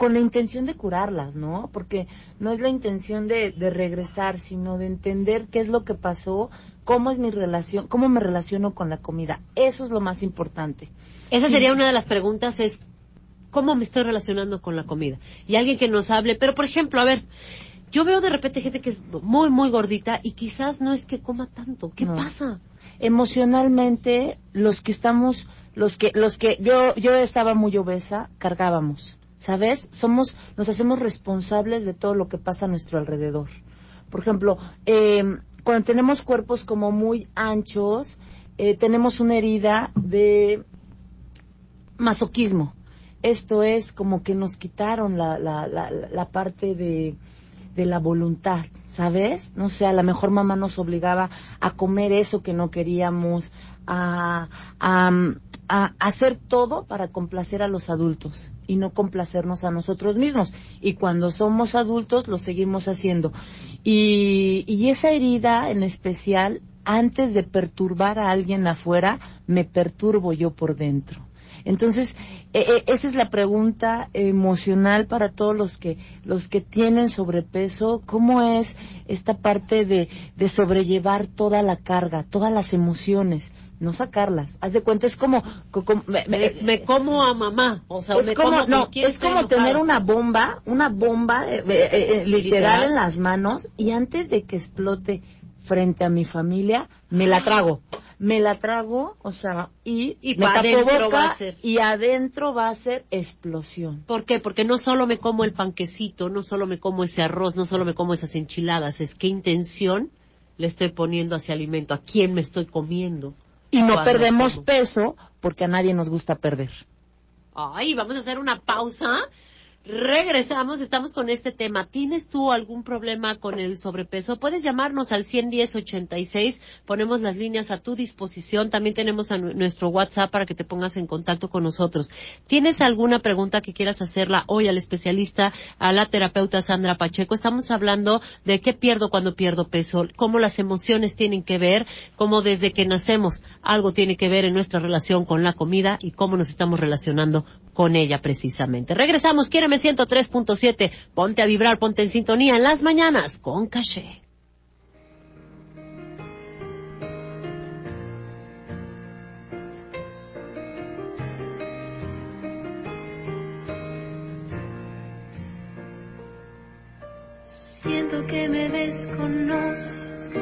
con la intención de curarlas, ¿no? Porque no es la intención de, de regresar, sino de entender qué es lo que pasó, cómo es mi relación, cómo me relaciono con la comida. Eso es lo más importante. Esa Sí. sería una de las preguntas, es cómo me estoy relacionando con la comida. Y alguien que nos hable, pero por ejemplo, a ver, yo veo de repente gente que es muy, muy gordita y quizás no es que coma tanto. ¿Qué No. pasa? emocionalmente los que estamos los que los que yo yo estaba muy obesa cargábamos sabes somos nos hacemos responsables de todo lo que pasa a nuestro alrededor. Por ejemplo eh, cuando tenemos cuerpos como muy anchos eh, tenemos una herida de masoquismo. Esto es como que nos quitaron la la, la, la parte de la voluntad, ¿sabes? No sé, a lo mejor mamá nos obligaba a comer eso que no queríamos, a, a hacer todo para complacer a los adultos y no complacernos a nosotros mismos. Y cuando somos adultos lo seguimos haciendo. Y, y esa herida en especial, antes de perturbar a alguien afuera, me perturbo yo por dentro. Entonces, eh, eh, esa es la pregunta emocional para todos los que los que tienen sobrepeso. ¿Cómo es esta parte de, de sobrellevar toda la carga, todas las emociones? No sacarlas. Haz de cuenta, es como... co- como- me- me- Me como a mamá. O sea, es me como, no, es como tener una bomba, una bomba eh, eh, eh, literal, en las manos y antes de que explote frente a mi familia, me la trago. Me la trago, o sea, y, Y me tapo adentro boca va a ser. y adentro va a ser explosión. ¿Por qué? Porque no solo me como el panquecito, no solo me como ese arroz, no solo me como esas enchiladas, es qué intención le estoy poniendo a ese alimento, a quién me estoy comiendo. Y no Cuando perdemos peso porque a nadie nos gusta perder. Ay, vamos a hacer una pausa. Regresamos, estamos con este tema. ¿Tienes tú algún problema con el sobrepeso? Puedes llamarnos al 110-86, ponemos las líneas a tu disposición. También tenemos a nu- nuestro WhatsApp para que te pongas en contacto con nosotros. ¿Tienes alguna pregunta que quieras hacerla hoy al especialista, a la terapeuta Sandra Pacheco? Estamos hablando de qué pierdo cuando pierdo peso, cómo las emociones tienen que ver, cómo desde que nacemos algo tiene que ver en nuestra relación con la comida y cómo nos estamos relacionando con ella precisamente. Regresamos, Quiéreme 103.7, ponte a vibrar, ponte en sintonía en las mañanas con caché. Siento que me desconoces,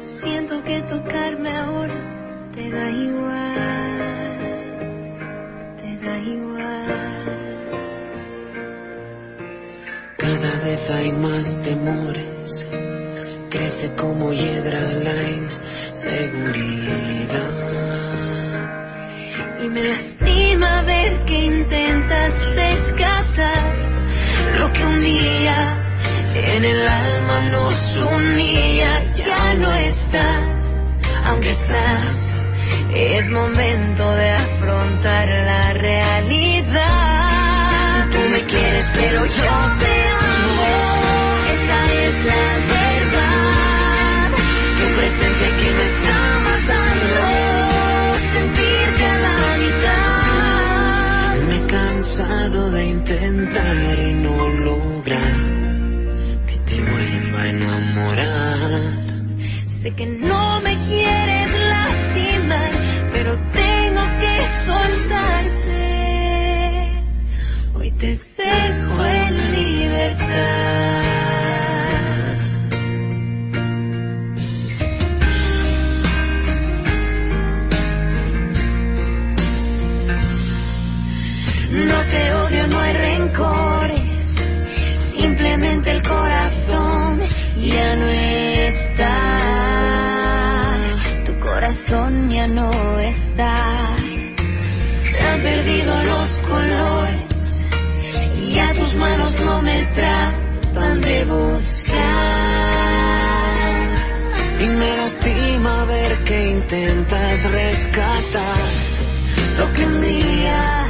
siento que tocarme ahora te da igual, igual. Cada vez hay más temores, crece como hiedra la inseguridad. Y me lastima ver que intentas rescatar lo que un día en el alma nos unía. Ya no está, aunque estás. Es momento de afrontar la realidad. Tú me quieres, pero yo te amo. Esta es la verdad. Tu presencia aquí me está matando. Sentirte a la mitad. Me he cansado de intentar y no lograr que te vuelva a enamorar. Sé que no me quieres soltarte. Hoy te dejo en libertad. No te odio, no hay rencores. Simplemente el corazón ya no está. Tu corazón ya no está. Han perdido los colores. Y a tus manos no me tratan de buscar. Y me lastima ver que intentas rescatar Lo que un día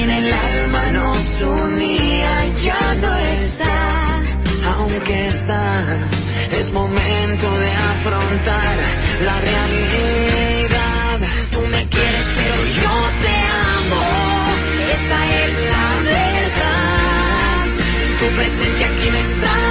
en el alma nos unía ya no está. aunque estás. Es momento de afrontar la realidad. Tú me quieres, pero yo Tu presencia aquí me está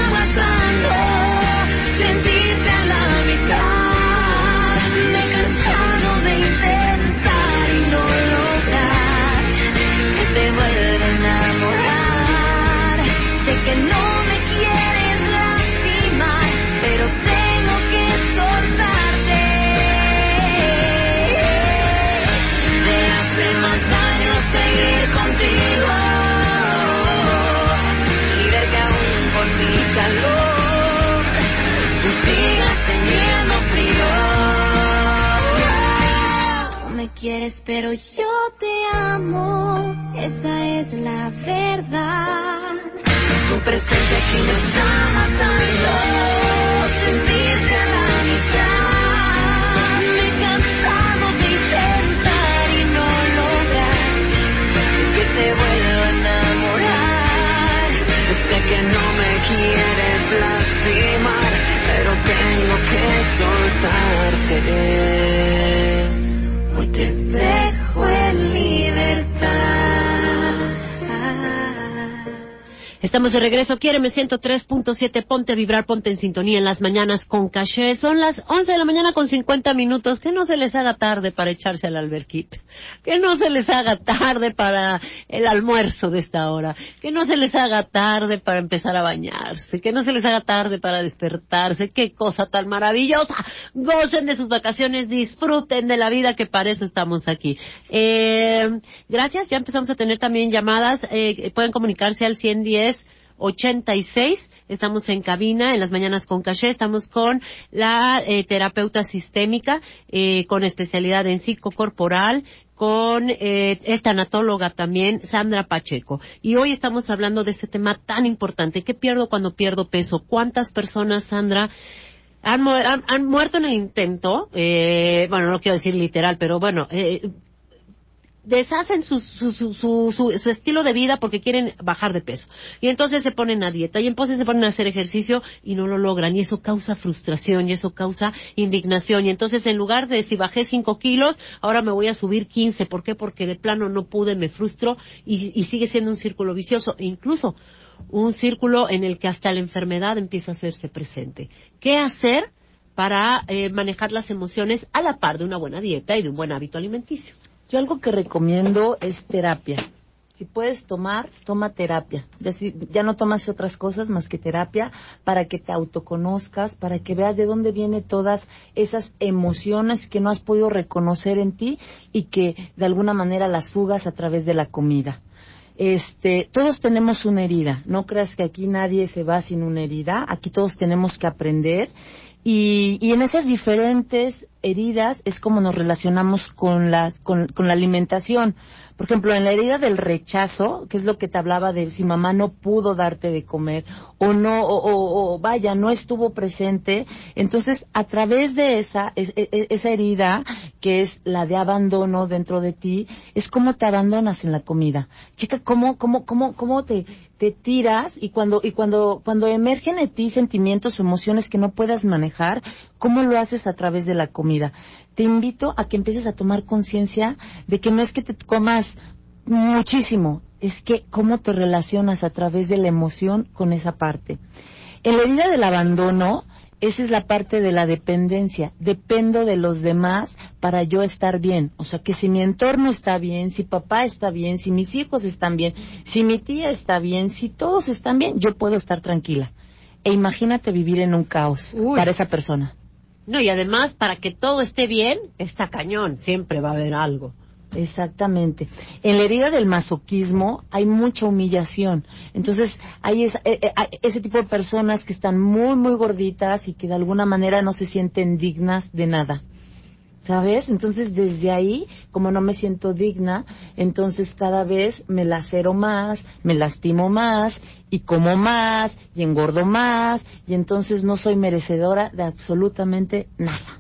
Estamos de regreso. Quiéreme 103.7. Ponte a vibrar, ponte en sintonía en las mañanas con caché. Son las 11 de la mañana con 50 minutos. Que no se les haga tarde para echarse al alberquita. Que no se les haga tarde para el almuerzo de esta hora. Que no se les haga tarde para empezar a bañarse. Que no se les haga tarde para despertarse. Qué cosa tan maravillosa. Gocen de sus vacaciones, disfruten de la vida que para eso estamos aquí. Eh, gracias. Ya empezamos a tener también llamadas. Eh, pueden comunicarse al 110 86. Estamos en cabina en las mañanas con caché. Estamos con la eh, terapeuta sistémica eh, con especialidad en psicocorporal con eh, esta anatóloga también, Sandra Pacheco. Y hoy estamos hablando de este tema tan importante. ¿Qué pierdo cuando pierdo peso? ¿Cuántas personas, Sandra, han, han- han muerto en el intento? Eh, bueno, no quiero decir literal, pero bueno, eh, deshacen su, su, su, su, su- estilo de vida porque quieren bajar de peso. Y entonces se ponen a dieta y entonces se ponen a hacer ejercicio y no lo logran. Y eso causa frustración y eso causa indignación. Y entonces en lugar de si bajé 5 kilos, ahora me voy a subir 15. ¿Por qué? Porque de plano no pude, me frustro y, y sigue siendo un círculo vicioso. E incluso un círculo en el que hasta la enfermedad empieza a hacerse presente. ¿Qué hacer? para eh, manejar las emociones a la par de una buena dieta y de un buen hábito alimenticio. Yo algo que recomiendo es terapia. Si puedes tomar, toma terapia. Ya, si- ya no tomas otras cosas más que terapia para que te autoconozcas, para que veas de dónde vienen todas esas emociones que no has podido reconocer en ti y que de alguna manera las fugas a través de la comida. Este, todos tenemos una herida. No creas que aquí nadie se va sin una herida. Aquí todos tenemos que aprender. Y, y en esas diferentes heridas es como nos relacionamos con las, con, con la alimentación. Por ejemplo, en la herida del rechazo, que es lo que te hablaba de si mamá no pudo darte de comer o no, o, o- vaya, no estuvo presente, entonces a través de esa, es- e- e- esa herida, que es la de abandono dentro de ti, es como te abandonas en la comida. Chica, cómo, cómo, cómo, cómo te, te tiras y cuando, y cuando, cuando emergen en ti sentimientos o emociones que no puedas manejar, ¿cómo lo haces a través de la comida? Te invito a que empieces a tomar conciencia de que no es que te comas muchísimo, es que cómo te relacionas a través de la emoción con esa parte. En la herida del abandono, esa es la parte de la dependencia. Dependo de los demás para yo estar bien. O sea, que si mi entorno está bien, si papá está bien, si mis hijos están bien, si mi tía está bien, si todos están bien, yo puedo estar tranquila. E imagínate vivir en un caos para esa persona. No, y además, para que todo esté bien, está cañón, siempre va a haber algo. Exactamente. En la herida del masoquismo hay mucha humillación. Entonces, hay eh, eh, hay ese tipo de personas que están muy, muy gorditas y que de alguna manera no se sienten dignas de nada. ¿Sabes? Entonces, desde ahí, como no me siento digna, entonces cada vez me lacero más, me lastimo más, y como más, y engordo más, y entonces no soy merecedora de absolutamente nada.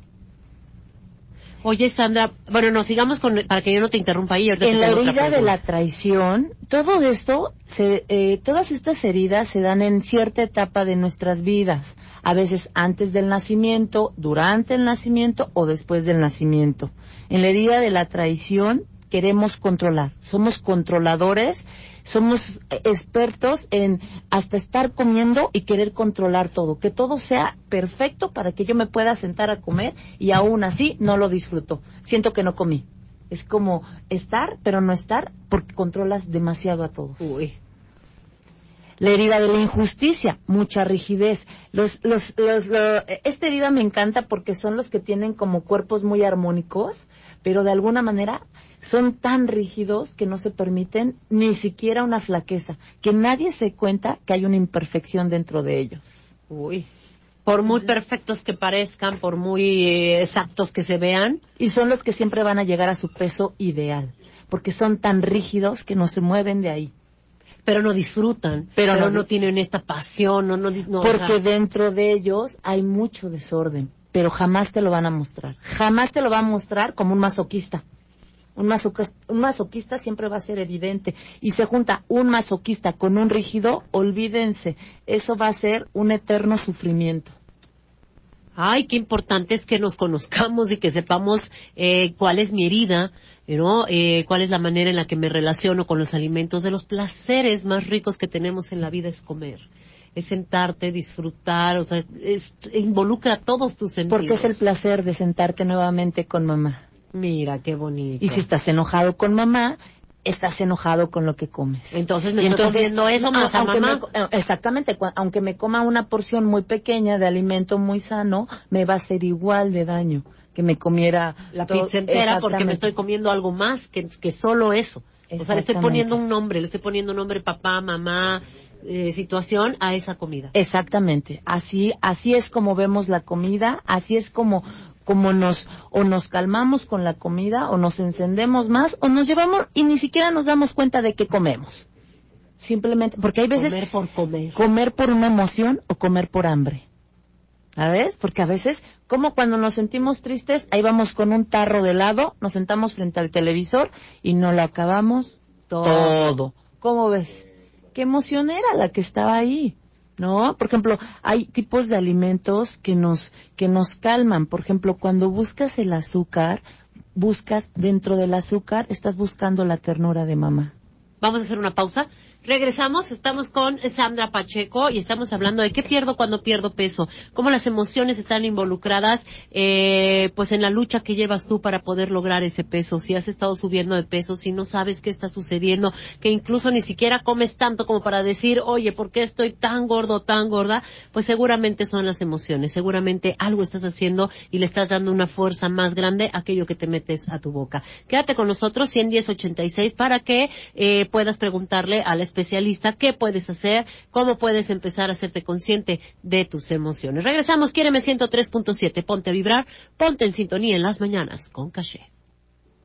Oye, Sandra, bueno, no, sigamos con, para que yo no te interrumpa ahí. ahorita en la herida de la traición, todo esto, se, eh, todas estas heridas se dan en cierta etapa de nuestras vidas, a veces antes del nacimiento, durante el nacimiento o después del nacimiento. En la herida de la traición queremos controlar, somos controladores, somos expertos en hasta estar comiendo y querer controlar todo, que todo sea perfecto para que yo me pueda sentar a comer y aún así no lo disfruto, siento que no comí. Es como estar, pero no estar, porque controlas demasiado a todos. La herida de la injusticia, mucha rigidez. Los, los, los, lo- esta herida me encanta porque son los que tienen como cuerpos muy armónicos, pero de alguna manera son tan rígidos que no se permiten ni siquiera una flaqueza, que nadie se cuenta que hay una imperfección dentro de ellos. Uy. Por muy perfectos que parezcan, por muy eh, exactos que se vean. Y son los que siempre van a llegar a su peso ideal, porque son tan rígidos que no se mueven de ahí. Pero no disfrutan, Pero pero, no- no, tienen esta pasión, no, no, no, o porque sea, dentro de ellos hay mucho desorden, pero jamás te lo van a mostrar. Jamás te lo va a mostrar como un masoquista. Un masoquista, un masoquista siempre va a ser evidente. Y se junta un masoquista con un rígido, olvídense, eso va a ser un eterno sufrimiento. Ay, qué importante es que nos conozcamos y que sepamos eh, cuál es mi herida, ¿no? Eh, cuál es la manera en la que me relaciono con los alimentos. De los placeres más ricos que tenemos en la vida es comer. Es sentarte, disfrutar, o sea, es- involucra todos tus sentidos. Porque es el placer de sentarte nuevamente con mamá. Mira, qué bonito. Y si estás enojado con mamá, estás enojado con lo que comes. Entonces me estoy comiendo eso más a mamá. me eh, exactamente, aunque me coma una porción muy pequeña de alimento muy sano, me va a hacer igual de daño que me comiera la todo- pizza entera porque me estoy comiendo algo más que, que solo eso. O sea, le estoy poniendo un nombre, le estoy poniendo un nombre papá, mamá, eh, situación a esa comida. Exactamente. Así, así es como vemos la comida, así es como, como nos, o nos calmamos con la comida, o nos encendemos más, o nos llevamos y ni siquiera nos damos cuenta de que comemos. Simplemente, porque hay veces Comer por comer. comer por una emoción o comer por hambre. ¿Sabes? Porque a veces, como cuando nos sentimos tristes, ahí vamos con un tarro de helado, nos sentamos frente al televisor y no lo acabamos todo. ¿Cómo ves? ¿Qué emoción era la que estaba ahí? ¿No? Por ejemplo, hay tipos de alimentos que nos, que nos calman. Por ejemplo, cuando buscas el azúcar, buscas dentro del azúcar, estás buscando la ternura de mamá. Vamos a hacer una pausa. Regresamos, estamos con Sandra Pacheco y estamos hablando de qué pierdo cuando pierdo peso, cómo las emociones están involucradas, eh, pues en la lucha que llevas tú para poder lograr ese peso. Si has estado subiendo de peso, si no sabes qué está sucediendo, que incluso ni siquiera comes tanto como para decir, oye, ¿por qué estoy tan gordo, tan gorda? Pues seguramente son las emociones, seguramente algo estás haciendo y le estás dando una fuerza más grande a aquello que te metes a tu boca. Quédate con nosotros, 11086, para que eh, puedas preguntarle al especialista qué puedes hacer, cómo puedes empezar a hacerte consciente de tus emociones. Regresamos, Quiéreme 103.7, ponte a vibrar, ponte en sintonía en las mañanas con caché.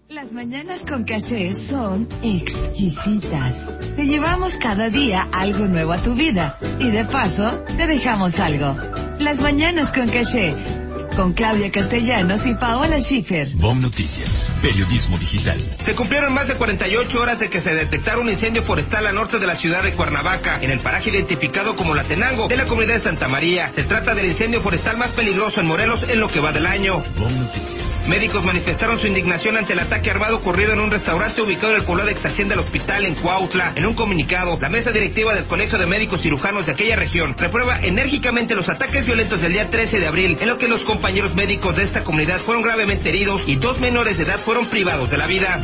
Las mañanas con caché son exquisitas. Te llevamos cada día algo nuevo a tu vida y de paso te dejamos algo. Las mañanas con caché con Claudia Castellanos y Paola Schiffer. BOM Noticias, periodismo digital. Se cumplieron más de 48 horas de que se detectara un incendio forestal al norte de la ciudad de Cuernavaca, en el paraje identificado como La Tenango de la comunidad de Santa María. Se trata del incendio forestal más peligroso en Morelos en lo que va del año. BOM Noticias. Médicos manifestaron su indignación ante el ataque armado ocurrido en un restaurante ubicado en el poblado de ex hacienda del hospital en Cuautla. En un comunicado, la mesa directiva del Colegio de Médicos Cirujanos de aquella región reprueba enérgicamente los ataques violentos del día 13 de abril, en lo que los compañeros médicos de esta comunidad fueron gravemente heridos y dos menores de edad fueron privados de la vida.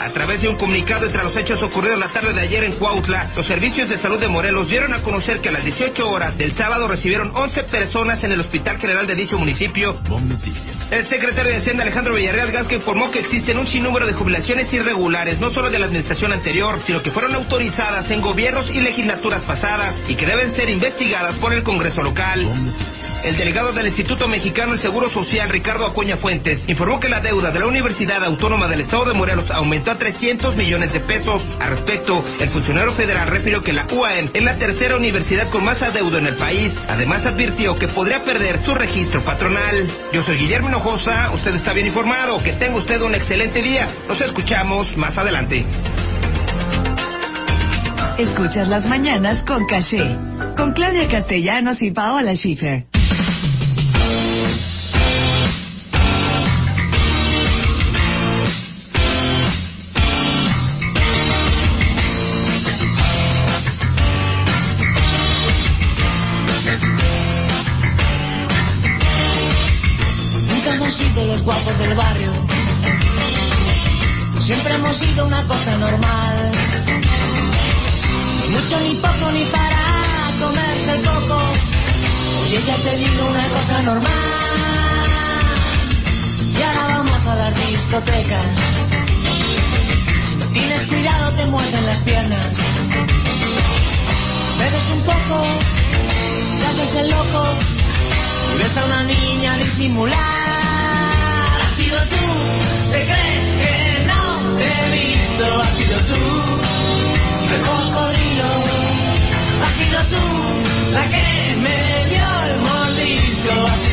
A través de un comunicado entre los hechos ocurridos la tarde de ayer en Cuautla, los servicios de salud de Morelos dieron a conocer que a las 18 horas del sábado recibieron 11 personas en el Hospital General de dicho municipio. El secretario de Hacienda Alejandro Villarreal Gasca informó que existen un sinnúmero de jubilaciones irregulares, no solo de la administración anterior, sino que fueron autorizadas en gobiernos y legislaturas pasadas y que deben ser investigadas por el Congreso local. El delegado del Instituto Mexicano del Seguro Social, Ricardo Acuña Fuentes, informó que la deuda de la Universidad Autónoma del Estado de Morelos aumentó a 300 millones de pesos. Al respecto, el funcionario federal refirió que la UAM es la tercera universidad con más adeudo en el país. Además, advirtió que podría perder su registro patronal. Yo soy Guillermo Hinojosa, usted está bien informado. Que tenga usted un excelente día. Nos escuchamos más adelante. Escuchas las mañanas con caché con Claudia Castellanos y Paola Schiffer. Ni mucho ni poco ni para comerse coco. Oye, ya te digo una cosa normal. Y ahora vamos a dar discotecas. Si no tienes cuidado te muerden las piernas. Bebes un poco, te haces el loco. Y ves a una niña disimular. Has sido tú, te crees que no te he visto. Has sido tú, el cocodrilo. Has sido tú, la que me mordisco. Has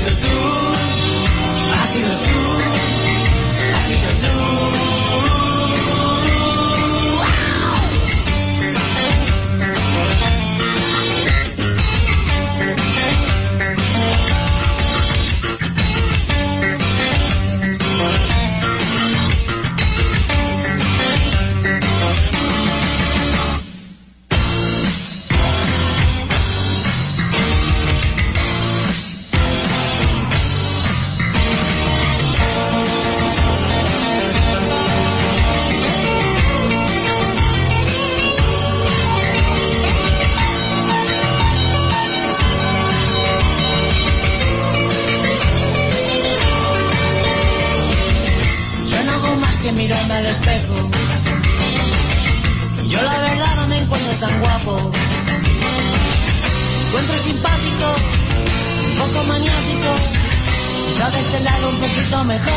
un poquito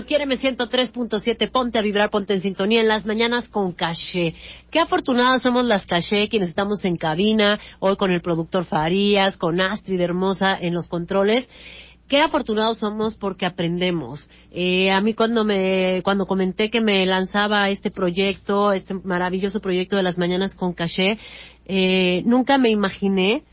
8, quiéreme 103.7, ponte a vibrar, ponte en sintonía en las mañanas con Caché. Qué afortunadas somos las Caché, quienes estamos en cabina, hoy con el productor Farías, con Astrid Hermosa en los controles qué afortunados somos porque aprendemos. Eh, a mí cuando me, cuando comenté que me lanzaba este proyecto, este maravilloso proyecto de las mañanas con caché, eh, nunca me imaginé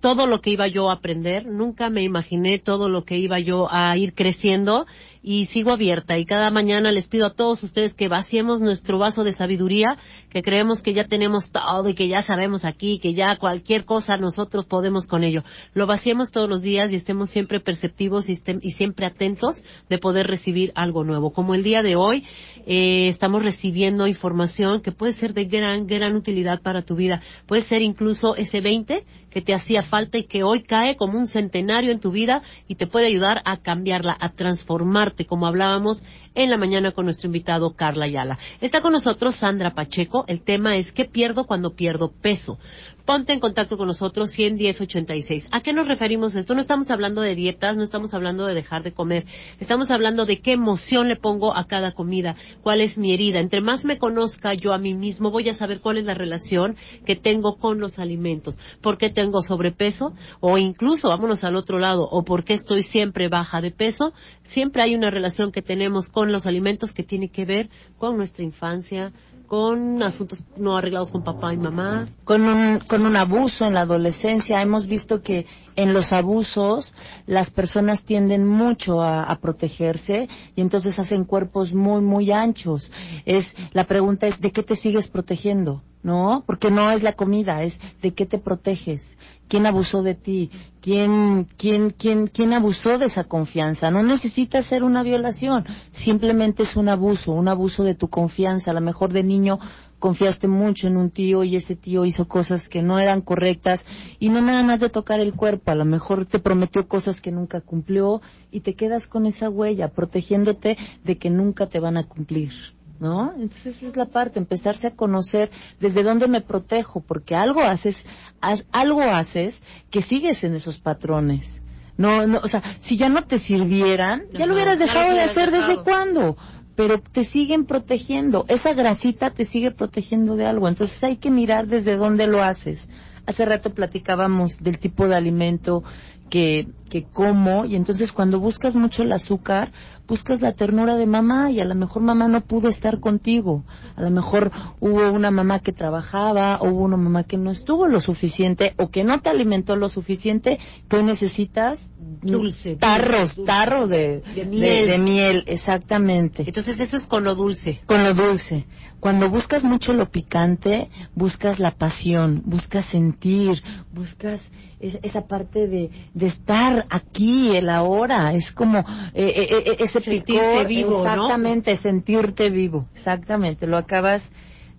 todo lo que iba yo a aprender, nunca me imaginé todo lo que iba yo a ir creciendo y sigo abierta y cada mañana les pido a todos ustedes que vaciemos nuestro vaso de sabiduría, que creemos que ya tenemos todo y que ya sabemos aquí, que ya cualquier cosa nosotros podemos con ello. Lo vaciemos todos los días y estemos siempre perceptivos y, y siempre atentos de poder recibir algo nuevo. Como el día de hoy eh, estamos recibiendo información que puede ser de gran, gran utilidad para tu vida. Puede ser incluso ese 20 que te hacía falta y que hoy cae como un centenario en tu vida y te puede ayudar a cambiarla, a transformarte, como hablábamos en la mañana con nuestro invitado Carla Ayala. Está con nosotros Sandra Pacheco. El tema es ¿qué pierdo cuando pierdo peso? Ponte en contacto con nosotros 11086. ¿A qué nos referimos esto? No estamos hablando de dietas, no estamos hablando de dejar de comer. Estamos hablando de qué emoción le pongo a cada comida, cuál es mi herida. Entre más me conozca yo a mí mismo, voy a saber cuál es la relación que tengo con los alimentos. ¿Por qué tengo sobrepeso? O incluso, vámonos al otro lado, o por qué estoy siempre baja de peso. Siempre hay una relación que tenemos con los alimentos que tiene que ver con nuestra infancia, con asuntos no arreglados con papá y mamá. con un, con un abuso en la adolescencia. Hemos visto que en los abusos las personas tienden mucho a, a protegerse y entonces hacen cuerpos muy, muy anchos. Es, la pregunta es, ¿de qué te sigues protegiendo? ¿No? Porque no es la comida, es ¿de qué te proteges? ¿Quién abusó de ti? ¿Quién, quién, quién, quién abusó de esa confianza? No necesita ser una violación, simplemente es un abuso, un abuso de tu confianza. A lo mejor de niño confiaste mucho en un tío y ese tío hizo cosas que no eran correctas y no nada más de tocar el cuerpo, a lo mejor te prometió cosas que nunca cumplió y te quedas con esa huella, protegiéndote de que nunca te van a cumplir. ¿No? Entonces esa es la parte, empezarse a conocer desde dónde me protejo, porque algo haces, haz- algo haces que sigues en esos patrones. No, no, o sea, si ya no te sirvieran, ya lo hubieras dejado de hacer desde cuándo pero te siguen protegiendo. Esa grasita te sigue protegiendo de algo. Entonces hay que mirar desde dónde lo haces. Hace rato platicábamos del tipo de alimento que, que como y entonces cuando buscas mucho el azúcar, buscas la ternura de mamá y a lo mejor mamá no pudo estar contigo. A lo mejor hubo una mamá que trabajaba o hubo una mamá que no estuvo lo suficiente o que no te alimentó lo suficiente que hoy necesitas Dulce, tarros, dulce, tarros de, de de- miel. de miel, exactamente. Entonces eso es con lo dulce. Con lo dulce. Cuando buscas mucho lo picante, buscas la pasión, buscas sentir, buscas es- esa parte de, de estar aquí, el ahora. Es como eh, eh, eh, ese Sentirte picor, vivo, ¿no? exactamente, sentirte vivo, exactamente. Lo acabas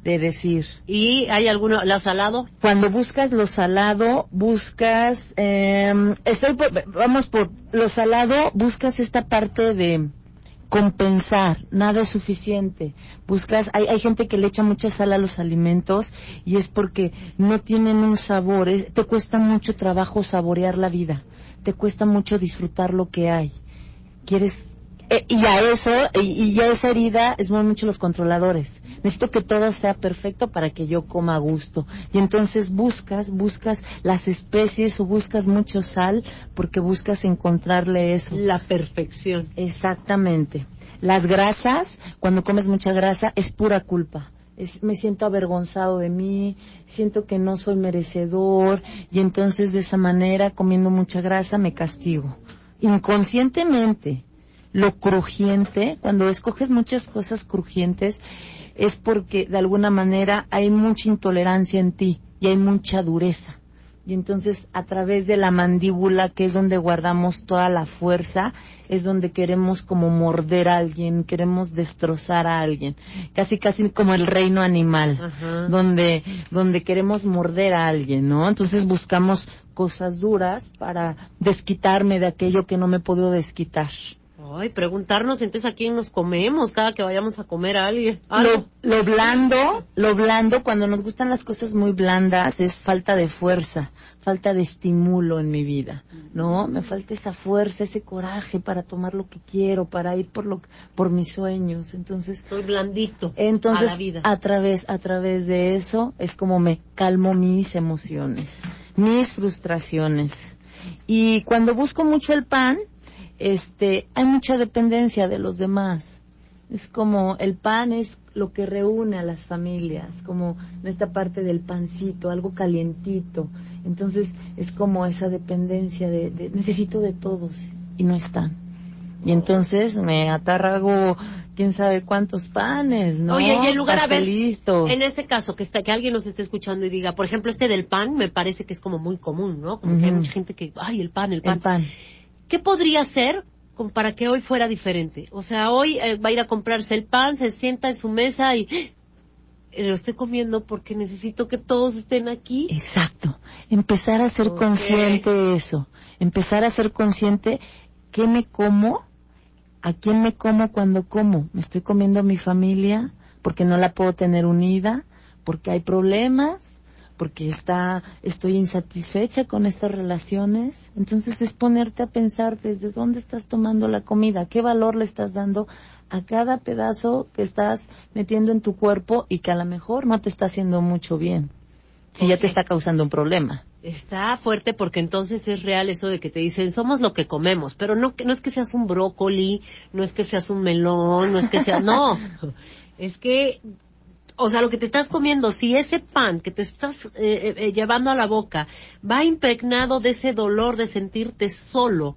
de decir. ¿Y hay alguno, lo salado? Cuando buscas lo salado, buscas, eh, estoy por- vamos por lo salado, buscas esta parte de compensar, nada es suficiente. Buscas, hay, hay gente que le echa mucha sal a los alimentos y es porque no tienen un sabor, es- te cuesta mucho trabajo saborear la vida, te cuesta mucho disfrutar lo que hay. Quieres eh, y a eso, y, y a esa herida es muy mucho los controladores. Necesito que todo sea perfecto para que yo coma a gusto. Y entonces buscas, buscas las especies o buscas mucho sal porque buscas encontrarle eso. La perfección. Exactamente. Las grasas, cuando comes mucha grasa, es pura culpa. Es- me siento avergonzado de mí, siento que no soy merecedor y entonces de esa manera, comiendo mucha grasa, me castigo. Inconscientemente, lo crujiente, cuando escoges muchas cosas crujientes, es porque de alguna manera hay mucha intolerancia en ti y hay mucha dureza. Y entonces a través de la mandíbula, que es donde guardamos toda la fuerza, es donde queremos como morder a alguien, queremos destrozar a alguien. Casi, casi como el reino animal, Ajá. donde, donde queremos morder a alguien, ¿no? Entonces buscamos cosas duras para desquitarme de aquello que no me puedo desquitar. Ay, preguntarnos entonces a quién nos comemos cada que vayamos a comer a alguien. Lo, Algo. lo blando, lo blando, cuando nos gustan las cosas muy blandas, es falta de fuerza, falta de estímulo en mi vida, ¿no? Me falta esa fuerza, ese coraje para tomar lo que quiero, para ir por lo, por mis sueños. Entonces, Soy blandito entonces a la vida. a través, a través de eso es como me calmo mis emociones, mis frustraciones. Y cuando busco mucho el pan, este, hay mucha dependencia de los demás. Es como el pan es lo que reúne a las familias, como en esta parte del pancito, algo calientito. Entonces es como esa dependencia de, de necesito de todos y no están. Y entonces me atarrago quién sabe cuántos panes, ¿no? Oye, y en lugar a ver, en este caso, que está, que alguien nos esté escuchando y diga, por ejemplo, este del pan me parece que es como muy común, ¿no? Como que hay mucha gente que, ay, el pan, el pan. El pan. ¿Qué podría como para que hoy fuera diferente? O sea, hoy eh, va a ir a comprarse el pan, se sienta en su mesa y "Eh, lo estoy comiendo porque necesito que todos estén aquí. Exacto. Empezar a ser consciente de eso. Empezar a ser consciente qué me como, a quién me como cuando como. ¿Me estoy comiendo a mi familia porque no la puedo tener unida? ¿Porque hay problemas? ¿Porque está, estoy insatisfecha con estas relaciones? Entonces es ponerte a pensar desde dónde estás tomando la comida, qué valor le estás dando a cada pedazo que estás metiendo en tu cuerpo y que a lo mejor no te está haciendo mucho bien si ya te está causando un problema. Está fuerte porque entonces es real eso de que te dicen somos lo que comemos, pero no, que- no es que seas un brócoli, no es que seas un melón, no es que seas, no, es que, o sea, lo que te estás comiendo, si ese pan que te estás eh, eh, eh, llevando a la boca va impregnado de ese dolor de sentirte solo,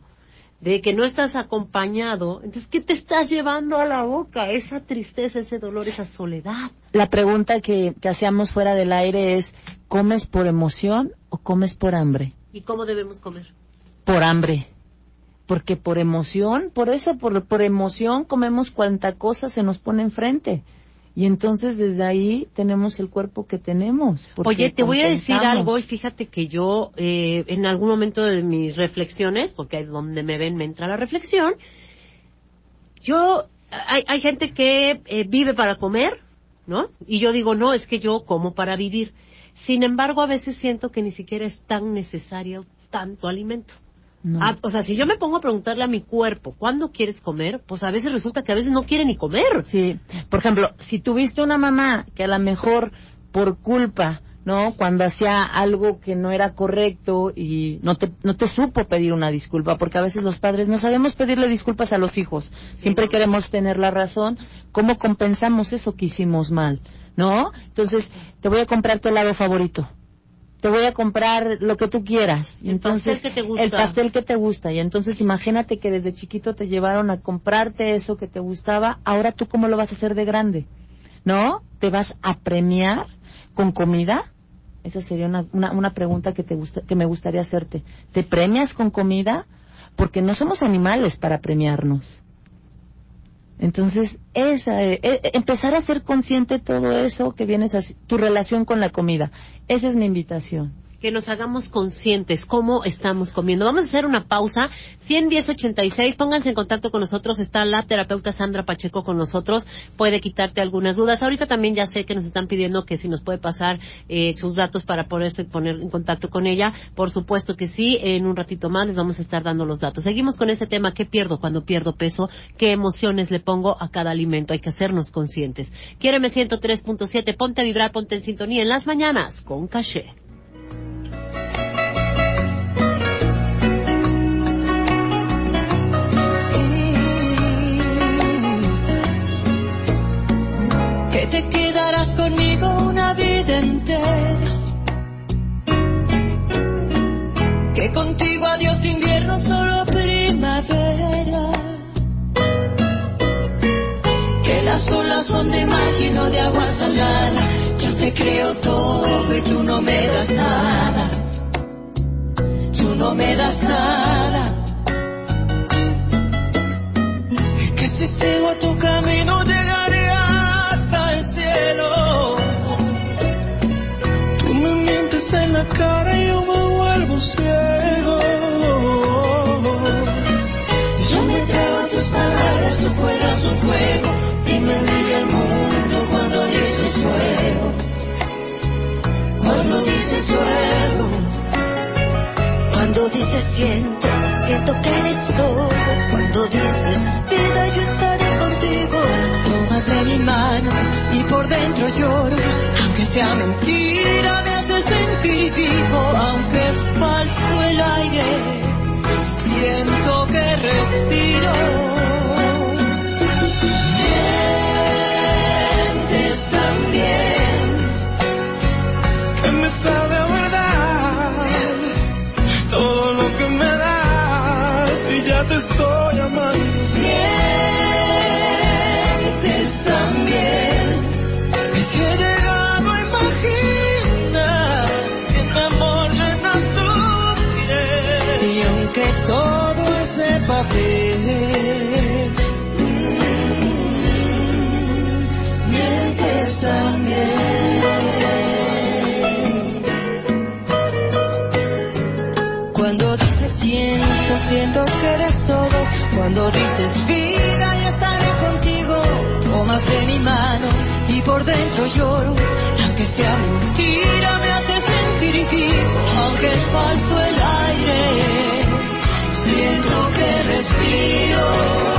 de que no estás acompañado, entonces, ¿qué te estás llevando a la boca? Esa tristeza, ese dolor, esa soledad. La pregunta que, que hacíamos fuera del aire es, ¿comes por emoción o comes por hambre? ¿Y cómo debemos comer? Por hambre. Porque por emoción, por eso, por, por emoción comemos cuanta cosa se nos pone enfrente. Y entonces desde ahí tenemos el cuerpo que tenemos. Oye, te voy a decir algo y fíjate que yo eh, en algún momento de mis reflexiones, porque ahí donde me ven me entra la reflexión, yo, hay, hay gente que eh, vive para comer, ¿no? Y yo digo, no, es que yo como para vivir. Sin embargo, a veces siento que ni siquiera es tan necesario tanto alimento. No. Ah, o sea, si yo me pongo a preguntarle a mi cuerpo, ¿cuándo quieres comer? Pues a veces resulta que a veces no quiere ni comer. Sí. Por ejemplo, si tuviste una mamá que a lo mejor por culpa, ¿no? Cuando hacía algo que no era correcto y no te, no te supo pedir una disculpa, porque a veces los padres no sabemos pedirle disculpas a los hijos. Siempre queremos tener la razón. ¿Cómo compensamos eso que hicimos mal? ¿No? Entonces, te voy a comprar tu helado favorito. Te voy a comprar lo que tú quieras. El entonces, pastel que te gusta. el pastel que te gusta. Y entonces imagínate que desde chiquito te llevaron a comprarte eso que te gustaba. Ahora tú cómo lo vas a hacer de grande. ¿No? ¿Te vas a premiar con comida? Esa sería una, una, una pregunta que, te gusta, que me gustaría hacerte. ¿Te premias con comida? Porque no somos animales para premiarnos. Entonces, esa, eh, eh, empezar a ser consciente todo eso que vienes a tu relación con la comida. Esa es mi invitación. Que nos hagamos conscientes cómo estamos comiendo. Vamos a hacer una pausa. 11086, pónganse en contacto con nosotros. Está la terapeuta Sandra Pacheco con nosotros. Puede quitarte algunas dudas. Ahorita también ya sé que nos están pidiendo que si nos puede pasar eh, sus datos para poderse poner en contacto con ella. Por supuesto que sí. En un ratito más les vamos a estar dando los datos. Seguimos con ese tema. ¿Qué pierdo cuando pierdo peso? ¿Qué emociones le pongo a cada alimento? Hay que hacernos conscientes. Quiéreme 103.7. Ponte a vibrar, ponte en sintonía en las mañanas con caché. Que te quedarás conmigo una vida entera. Que contigo adiós invierno, solo primavera. Que las olas son de imagino de agua salada. Yo te creo todo y tú no me das nada. Tú no me das nada. Que si sigo tu camino Yo me trago tus palabras, un juego, un juego, y me envejece cuando dices sueño, cuando dices sueño, cuando dices siento, siento que eres todo, cuando dices pida, yo estaré contigo. Tú me mi mano y por dentro lloro, aunque sea mentira me hace sentir vivo siento que respiro. Dices vida, yo estaré contigo. Tomas de mi mano y por dentro lloro. Aunque sea mentira, me hace sentir vivo. Aunque es falso el aire, siento que respiro.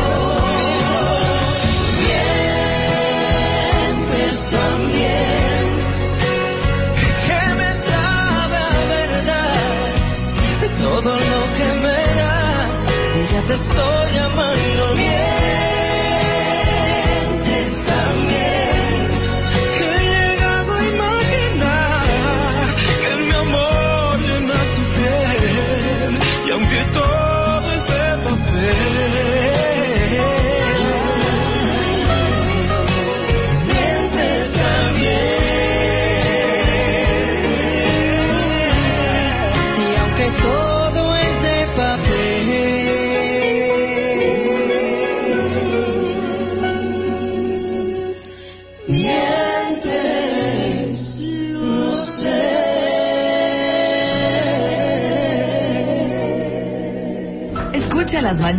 Te estoy amando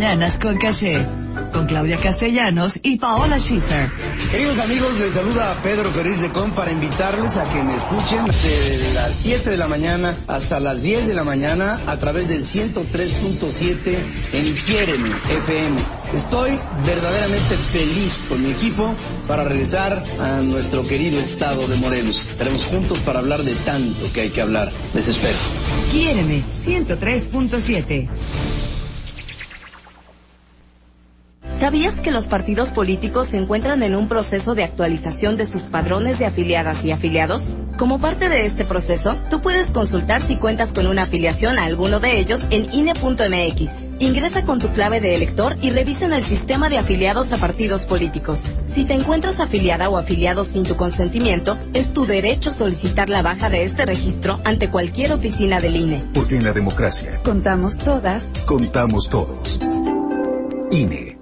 mañanas con Caché, con Claudia Castellanos y Paola Schiffer. Queridos amigos, les saluda Pedro Feliz de Com para invitarles a que me escuchen de las 7 de la mañana hasta las 10 de la mañana a través del 103.7 en Iquieren FM. Estoy verdaderamente feliz con mi equipo para regresar a nuestro querido estado de Morelos. Estaremos juntos para hablar de tanto que hay que hablar. Les espero. Quiéreme, 103.7. ¿Sabías que los partidos políticos se encuentran en un proceso de actualización de sus padrones de afiliadas y afiliados? Como parte de este proceso, tú puedes consultar si cuentas con una afiliación a alguno de ellos en INE.mx. Ingresa con tu clave de elector y revisa en el sistema de afiliados a partidos políticos. Si te encuentras afiliada o afiliado sin tu consentimiento, es tu derecho solicitar la baja de este registro ante cualquier oficina del INE. Porque en la democracia Contamos todas. contamos todos. INE.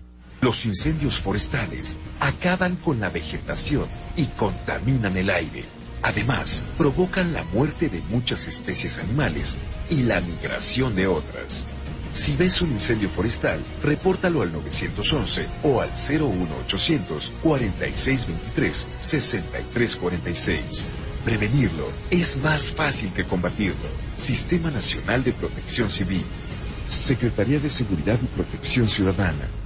Los incendios forestales acaban con la vegetación y contaminan el aire. Además, provocan la muerte de muchas especies animales y la migración de otras. Si ves un incendio forestal, repórtalo al 911 o al 01800 4623 6346. Prevenirlo es más fácil que combatirlo. Sistema Nacional de Protección Civil. Secretaría de Seguridad y Protección Ciudadana.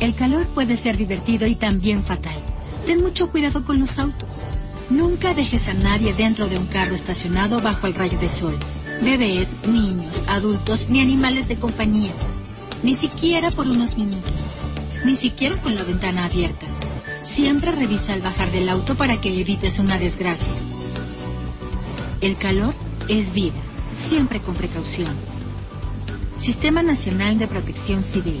El calor puede ser divertido y también fatal. Ten mucho cuidado con los autos. Nunca dejes a nadie dentro de un carro estacionado bajo el rayo de sol. Bebés, niños, adultos ni animales de compañía. Ni siquiera por unos minutos. Ni siquiera con la ventana abierta. Siempre revisa al bajar del auto para que evites una desgracia. El calor es vida. Siempre con precaución. Sistema Nacional de Protección Civil.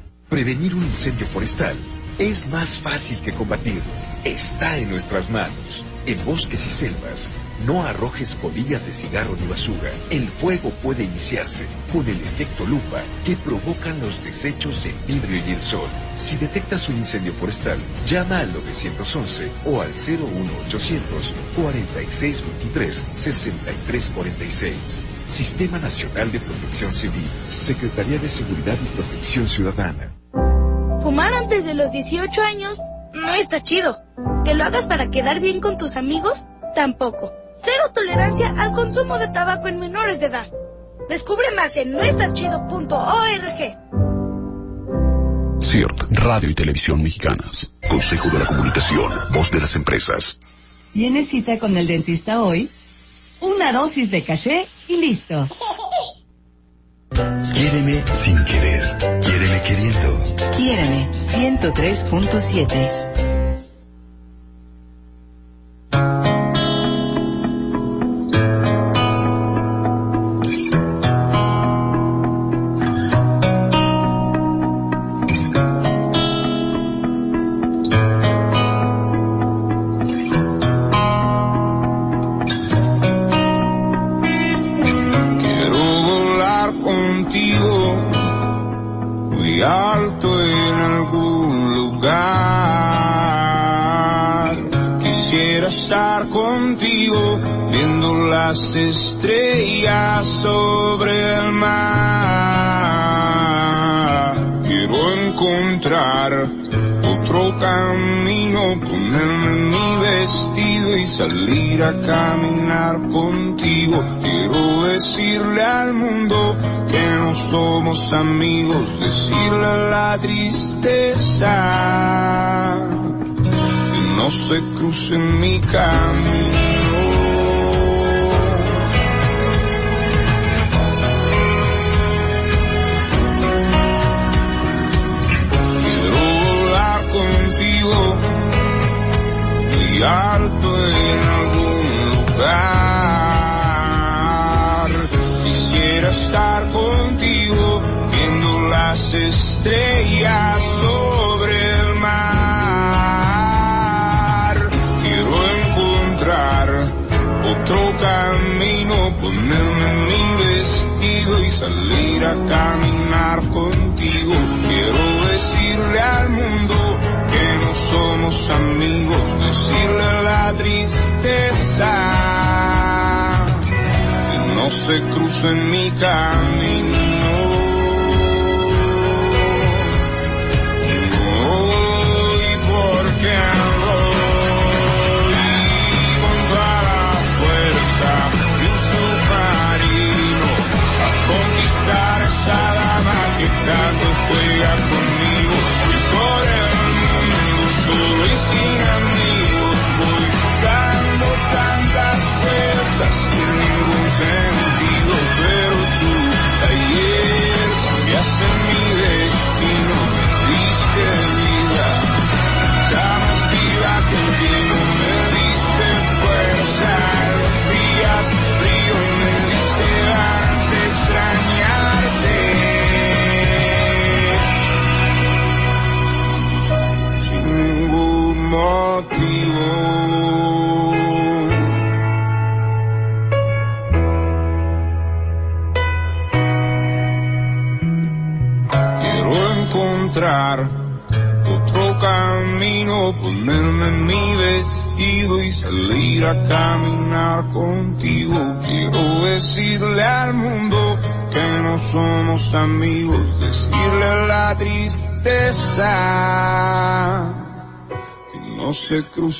Prevenir un incendio forestal es más fácil que combatirlo. Está en nuestras manos. En bosques y selvas, no arrojes colillas de cigarro ni basura. El fuego puede iniciarse con el efecto lupa que provocan los desechos del vidrio y el sol. Si detectas un incendio forestal, llama al 911 o al 01800 4623 6346. Sistema Nacional de Protección Civil, Secretaría de Seguridad y Protección Ciudadana. Fumar antes de los 18 años no está chido. Que lo hagas para quedar bien con tus amigos, tampoco. Cero tolerancia al consumo de tabaco en menores de edad. Descubre más en noestachido.org. CIRT, Radio y Televisión Mexicanas. Consejo de la Comunicación, voz de las empresas. ¿Tienes cita con el dentista hoy? Una dosis de caché y listo. Quiéreme sin querer. Quiéreme queriendo. Quiéreme 103.7. amigos,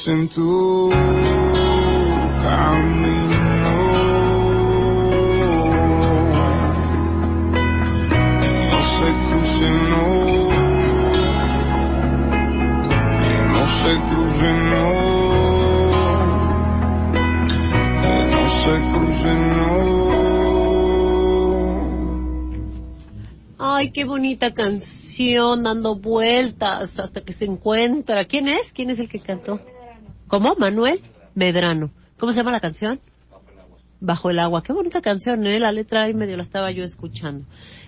en tu camino. No se crucen, no. No se crucen, no. No se crucen, no. Ay, qué bonita canción dando vueltas hasta que se encuentra. ¿Quién es? ¿Quién es el que cantó? ¿Cómo? Manuel Medrano. ¿Cómo se llama la canción? Bajo el agua. Qué bonita canción, ¿eh? La letra ahí medio la estaba yo escuchando.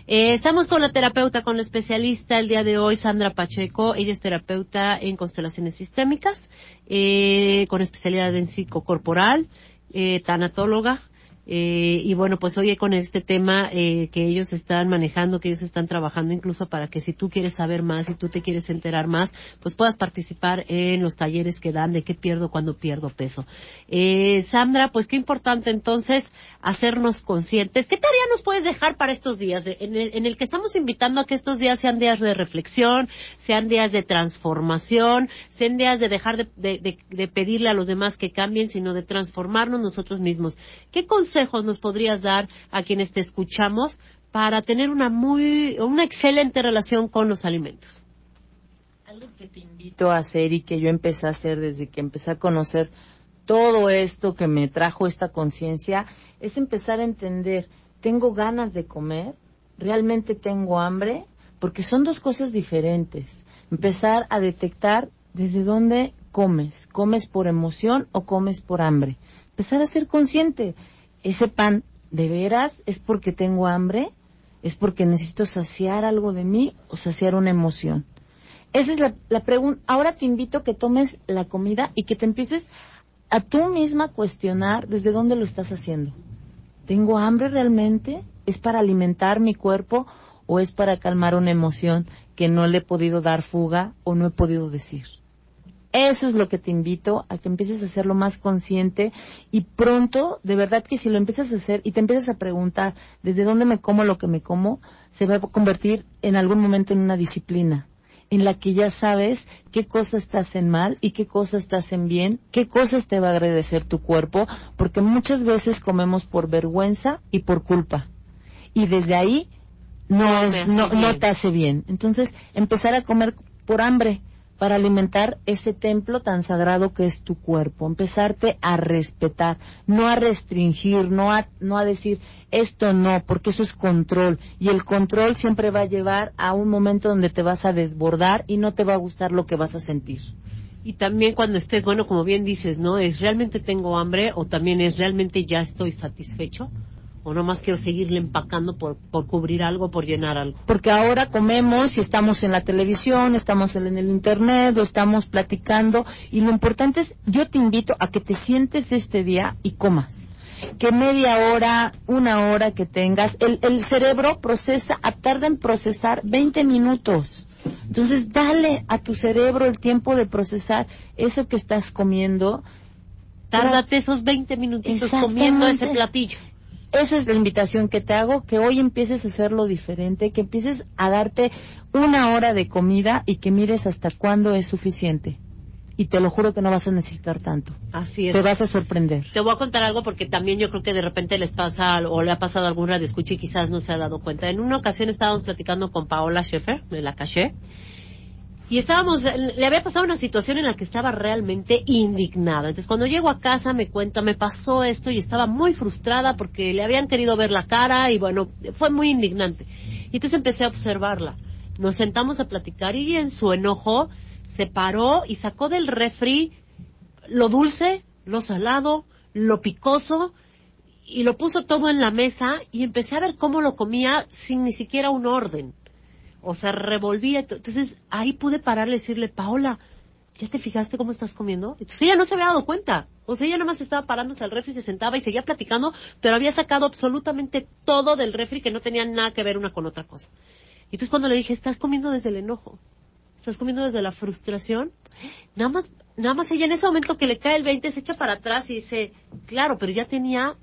Eh, estamos con la terapeuta, con la especialista el día de hoy, Sandra Pacheco. Ella es terapeuta en constelaciones sistémicas, eh, con especialidad en psicocorporal, eh, tanatóloga, eh, y bueno, pues hoy con este tema eh, que ellos están manejando, que ellos están trabajando incluso para que si tú quieres saber más, si tú te quieres enterar más, pues puedas participar en los talleres que dan de qué pierdo cuando pierdo peso. Eh, Sandra, pues qué importante entonces hacernos conscientes. ¿Qué tarea nos puedes dejar para estos días? En, el, que estamos invitando a que estos días sean días de reflexión, sean días de transformación, sean días de dejar de, de- de- de pedirle a los demás que cambien, sino de transformarnos nosotros mismos. ¿Qué consejos nos podrías dar a quienes te escuchamos para tener una muy, una excelente relación con los alimentos? Algo que te invito a hacer y que yo empecé a hacer desde que empecé a conocer todo esto que me trajo esta conciencia es empezar a entender, ¿tengo ganas de comer? ¿Realmente tengo hambre? Porque son dos cosas diferentes. Empezar a detectar desde dónde comes. ¿Comes por emoción o comes por hambre? Empezar a ser consciente. Ese pan, ¿de veras es porque tengo hambre? ¿Es porque necesito saciar algo de mí o saciar una emoción? Esa es la, la pregunta. Ahora te invito a que tomes la comida y que te empieces a tú misma cuestionar desde dónde lo estás haciendo. ¿Tengo hambre realmente? ¿Es para alimentar mi cuerpo o es para calmar una emoción que no le he podido dar fuga o no he podido decir? Eso es lo que te invito a que empieces a hacerlo más consciente y pronto, de verdad que si lo empiezas a hacer y te empiezas a preguntar desde dónde me como lo que me como, se va a convertir en algún momento en una disciplina en la que ya sabes qué cosas te hacen mal y qué cosas te hacen bien, qué cosas te va a agradecer tu cuerpo, porque muchas veces comemos por vergüenza y por culpa. Y desde ahí no, No es- te hace bien. Entonces, empezar a comer por hambre para alimentar ese templo tan sagrado que es tu cuerpo, empezarte a respetar, no a restringir, no a, no a decir esto no, porque eso es control y el control siempre va a llevar a un momento donde te vas a desbordar y no te va a gustar lo que vas a sentir. Y también cuando estés, bueno, como bien dices, ¿no? ¿Es realmente tengo hambre o también es realmente ya estoy satisfecho? ¿O nomás quiero seguirle empacando por, por cubrir algo, por llenar algo? Porque ahora comemos y estamos en la televisión, estamos en el internet o estamos platicando y lo importante es, yo te invito a que te sientes este día y comas. Que media hora, una hora que tengas, el, el cerebro procesa, tarda en procesar 20 minutos. Entonces dale a tu cerebro el tiempo de procesar eso que estás comiendo. Tárdate esos 20 minutitos comiendo ese platillo. Esa es la invitación que te hago, que hoy empieces a hacerlo diferente, que empieces a darte una hora de comida y que mires hasta cuándo es suficiente. Y te lo juro que no vas a necesitar tanto. Así es. Te vas a sorprender. Te voy a contar algo porque también yo creo que de repente les pasa o le ha pasado a algún radio escucha y quizás no se ha dado cuenta. En una ocasión estábamos platicando con Paola Schaefer de la Caché y estábamos, le había pasado una situación en la que estaba realmente indignada. Entonces cuando llego a casa me cuenta, me pasó esto y estaba muy frustrada porque le habían querido ver la cara y bueno, fue muy indignante. Y entonces empecé a observarla. Nos sentamos a platicar y en su enojo se paró y sacó del refri lo dulce, lo salado, lo picoso y lo puso todo en la mesa y empecé a ver cómo lo comía sin ni siquiera un orden. O sea, revolvía. to- Entonces ahí pude pararle y decirle, Paola, ¿ya te fijaste cómo estás comiendo? Entonces ella no se había dado cuenta. O sea, ella nada más estaba parándose al refri, se sentaba y seguía platicando, pero había sacado absolutamente todo del refri que no tenía nada que ver una con otra cosa. Y entonces cuando le dije, estás comiendo desde el enojo, estás comiendo desde la frustración, nada más, nada más ella en ese momento que le cae el 20 se echa para atrás y dice, claro, pero ya tenía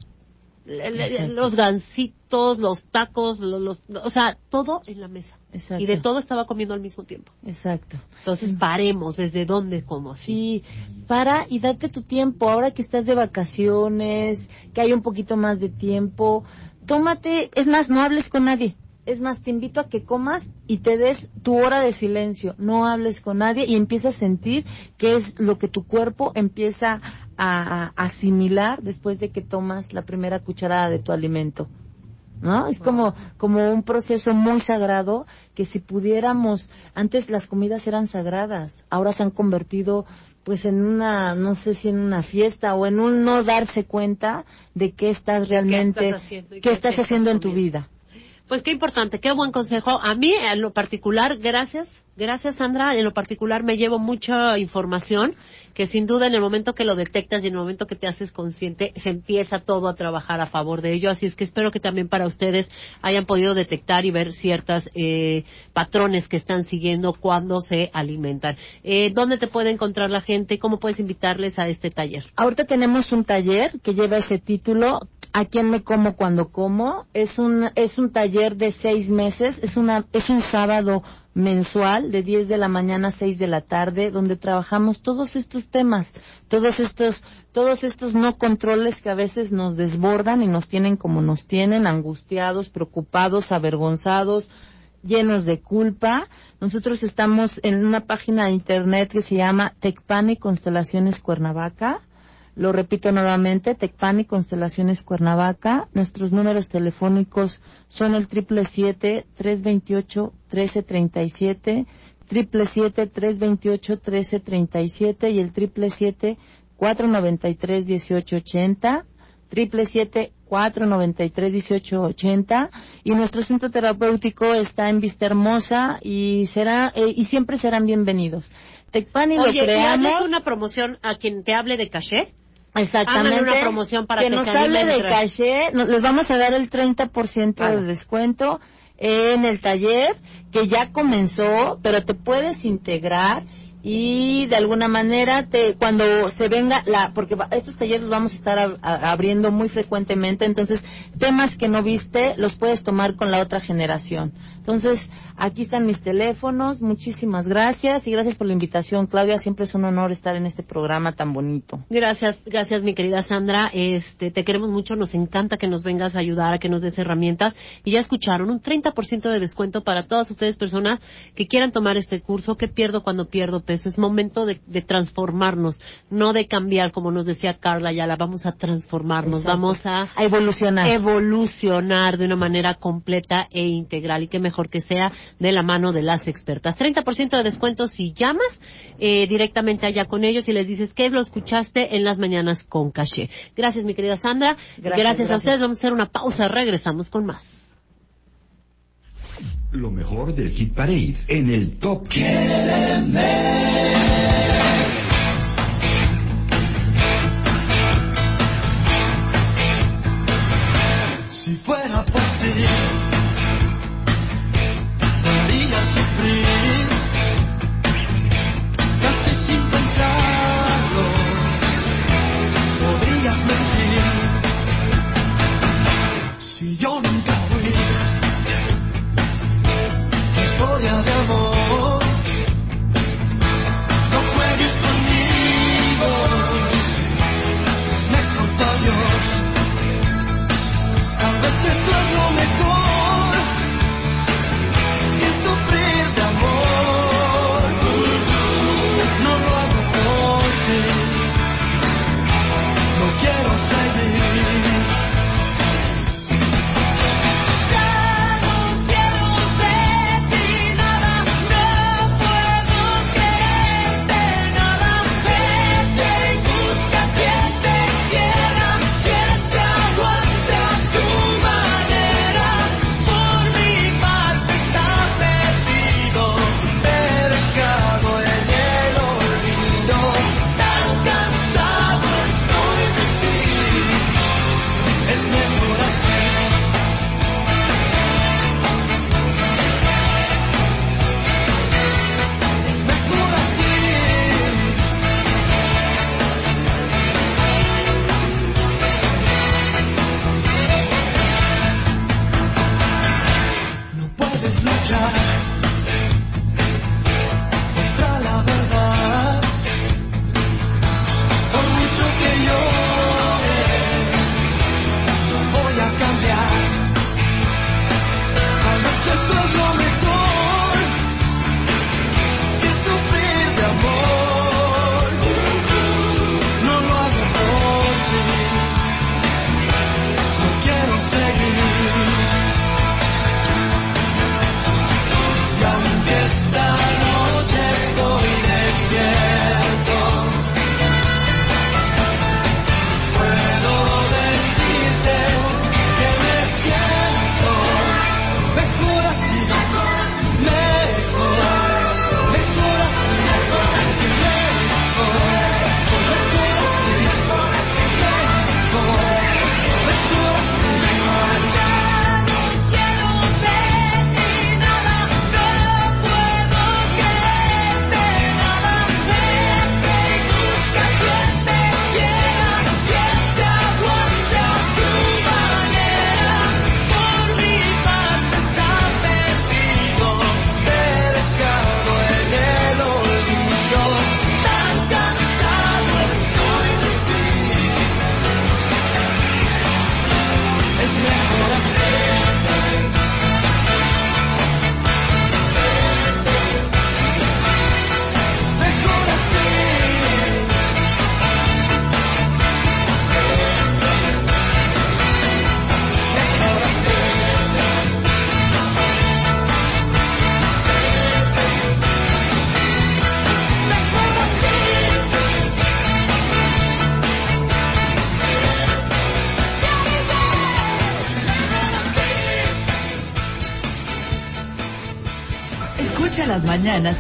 le- le- Exacto. los gancitos, los tacos, los, los- o sea, todo en la mesa. Exacto. Y de todo estaba comiendo al mismo tiempo. Exacto. Entonces paremos, ¿desde dónde como? Sí, para y date tu tiempo. Ahora que estás de vacaciones, que hay un poquito más de tiempo, tómate, es más, no hables con nadie. Es más, te invito a que comas y te des tu hora de silencio. No hables con nadie y empieza a sentir qué es lo que tu cuerpo empieza a, a asimilar después de que tomas la primera cucharada de tu alimento. ¿No? Es como, como un proceso muy sagrado que si pudiéramos, antes las comidas eran sagradas, ahora se han convertido pues en una, no sé si en una fiesta o en un no darse cuenta de qué estás realmente, haciendo qué qué estás haciendo en tu vida. Pues qué importante, qué buen consejo. A mí, en lo particular, gracias, gracias Sandra, en lo particular me llevo mucha información que sin duda en el momento que lo detectas y en el momento que te haces consciente, se empieza todo a trabajar a favor de ello. Así es que espero que también para ustedes hayan podido detectar y ver ciertas eh, patrones que están siguiendo cuando se alimentan. Eh, ¿Dónde te puede encontrar la gente? ¿Cómo puedes invitarles a este taller? Ahorita tenemos un taller que lleva ese título, ¿A quién me como cuando como? Es un, es un taller de seis meses, es una, es un sábado mensual de 10 de la mañana a 6 de la tarde, donde trabajamos todos estos temas, todos estos, todos estos no controles que a veces nos desbordan y nos tienen como nos tienen, angustiados, preocupados, avergonzados, llenos de culpa. Nosotros estamos en una página de internet que se llama Tecpani Constelaciones Cuernavaca. Lo repito nuevamente, Tecpani Constelaciones Cuernavaca. Nuestros números telefónicos son el triple siete tres veintiocho trece treinta y siete, triple siete tres veintiocho trece treinta y siete y el triple siete cuatro noventa y tres dieciocho ochenta, triple siete cuatro noventa y tres dieciocho ochenta y nuestro centro terapéutico está en Vista Hermosa y será eh, y siempre serán bienvenidos. Tecpani lo Oye, ¿y creamos. haces una promoción a quien te hable de caché? Exactamente. Háganle una promoción para que, que nos hable de caché, nos- les vamos a dar el 30% de descuento en el taller que ya comenzó, pero te puedes integrar y de alguna manera te cuando se venga la porque estos talleres los vamos a estar ab- a- abriendo muy frecuentemente entonces temas que no viste los puedes tomar con la otra generación. Entonces aquí están mis teléfonos muchísimas gracias y gracias por la invitación Claudia siempre es un honor estar en este programa tan bonito Gracias, gracias mi querida Sandra. Este, te queremos mucho, nos encanta que nos vengas a ayudar, a que nos des herramientas. Y ya escucharon, un 30% de descuento para todas ustedes personas que quieran tomar este curso. ¿Qué pierdo cuando pierdo peso? Es momento de, de transformarnos, no de cambiar, como nos decía Carla Ayala, vamos a transformarnos, Exacto. vamos a, a evolucionar evolucionar de una manera completa e integral y qué mejor que sea de la mano de las expertas. 30% de descuento si llamas eh, directamente allá con ellos y les dices que lo escuchaste en las mañanas con caché. Gracias, mi querida Sandra. Gracias, gracias, gracias, a ustedes. Vamos a hacer una pausa. Regresamos con más. Lo mejor del Hit Parade en el Top 10.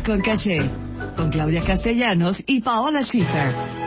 Con con Claudia Castellanos y Paola Schiffer.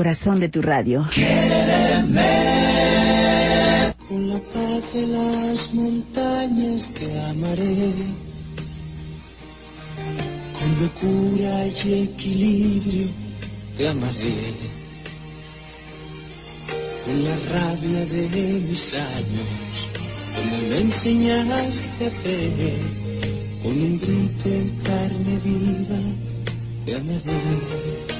Corazón de tu radio. Con la paz de las montañas te amaré. Con locura y equilibrio te amaré. Con la rabia de mis años, como me enseñaste a. Con un grito en carne viva te amaré.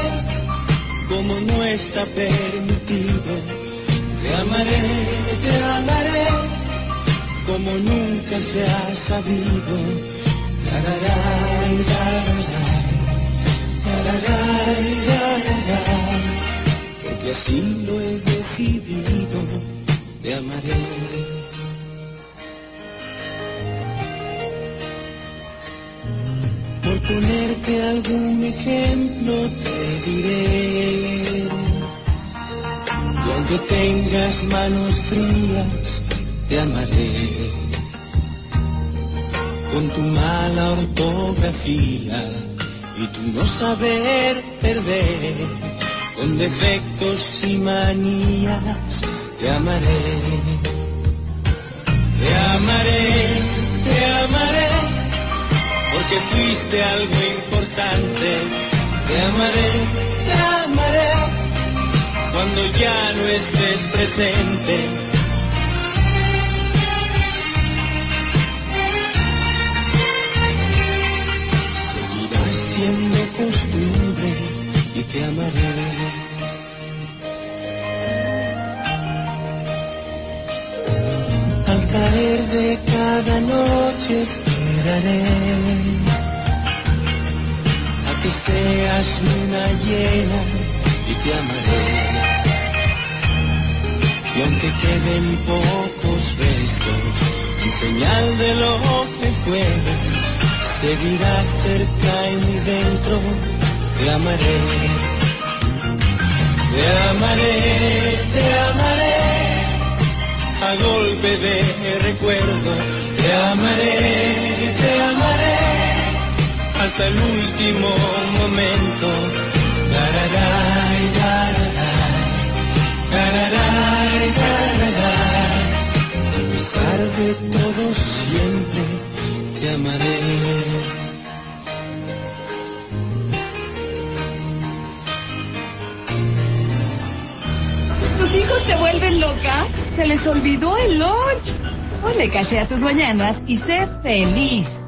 como no está permitido. Te amaré, te amaré, como nunca se ha sabido. Tararay, tararay, tararay, porque así lo he decidido. Te amaré. ponerte algún ejemplo te diré. Y tengas manos frías, te amaré. Con tu mala ortografía y tu no saber perder, con defectos y manías, te amaré. Te amaré, te amaré porque fuiste algo importante. Te amaré, te amaré, cuando ya no estés presente. Seguirá siendo costumbre y te amaré. Al caer de cada noche esperaré a que seas luna llena y te amaré. Y aunque queden pocos restos, en señal de lo que pueda, seguirás cerca en mi dentro, te amaré. Te amaré, te amaré, a golpe de recuerdo te amaré, te amaré hasta el último momento. Dararay, A pesar de todo siempre te amaré. ¿Tus hijos te vuelven loca? ¿Se les olvidó el lunch? Ponle caché a tus mañanas y sé feliz.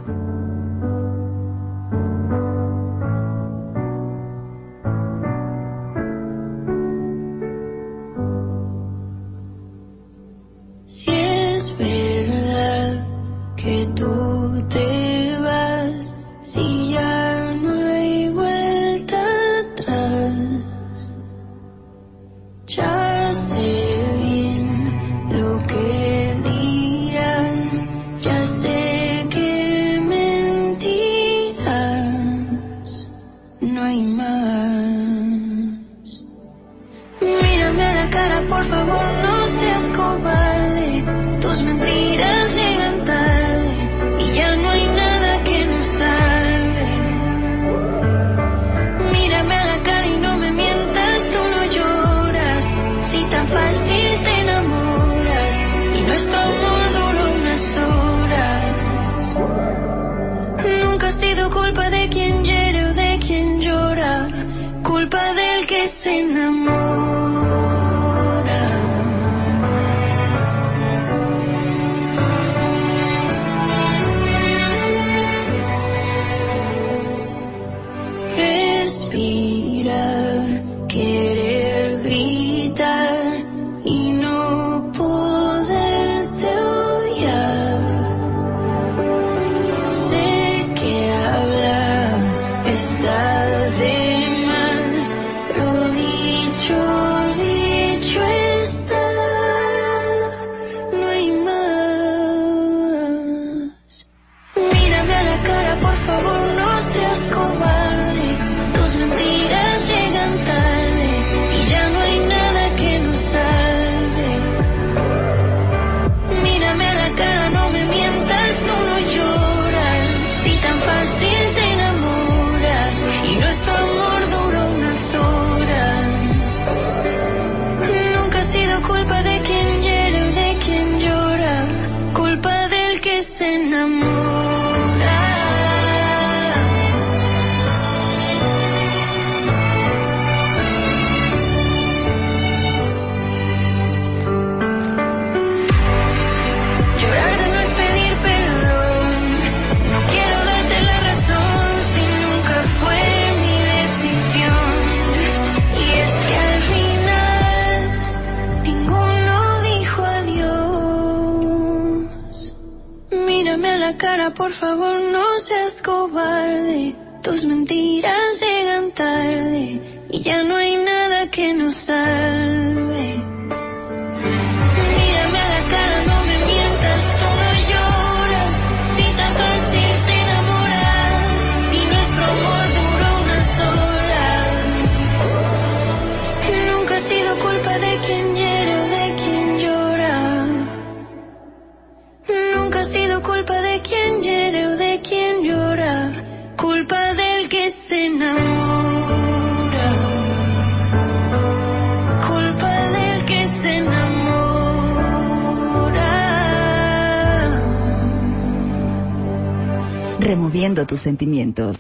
Sentimientos.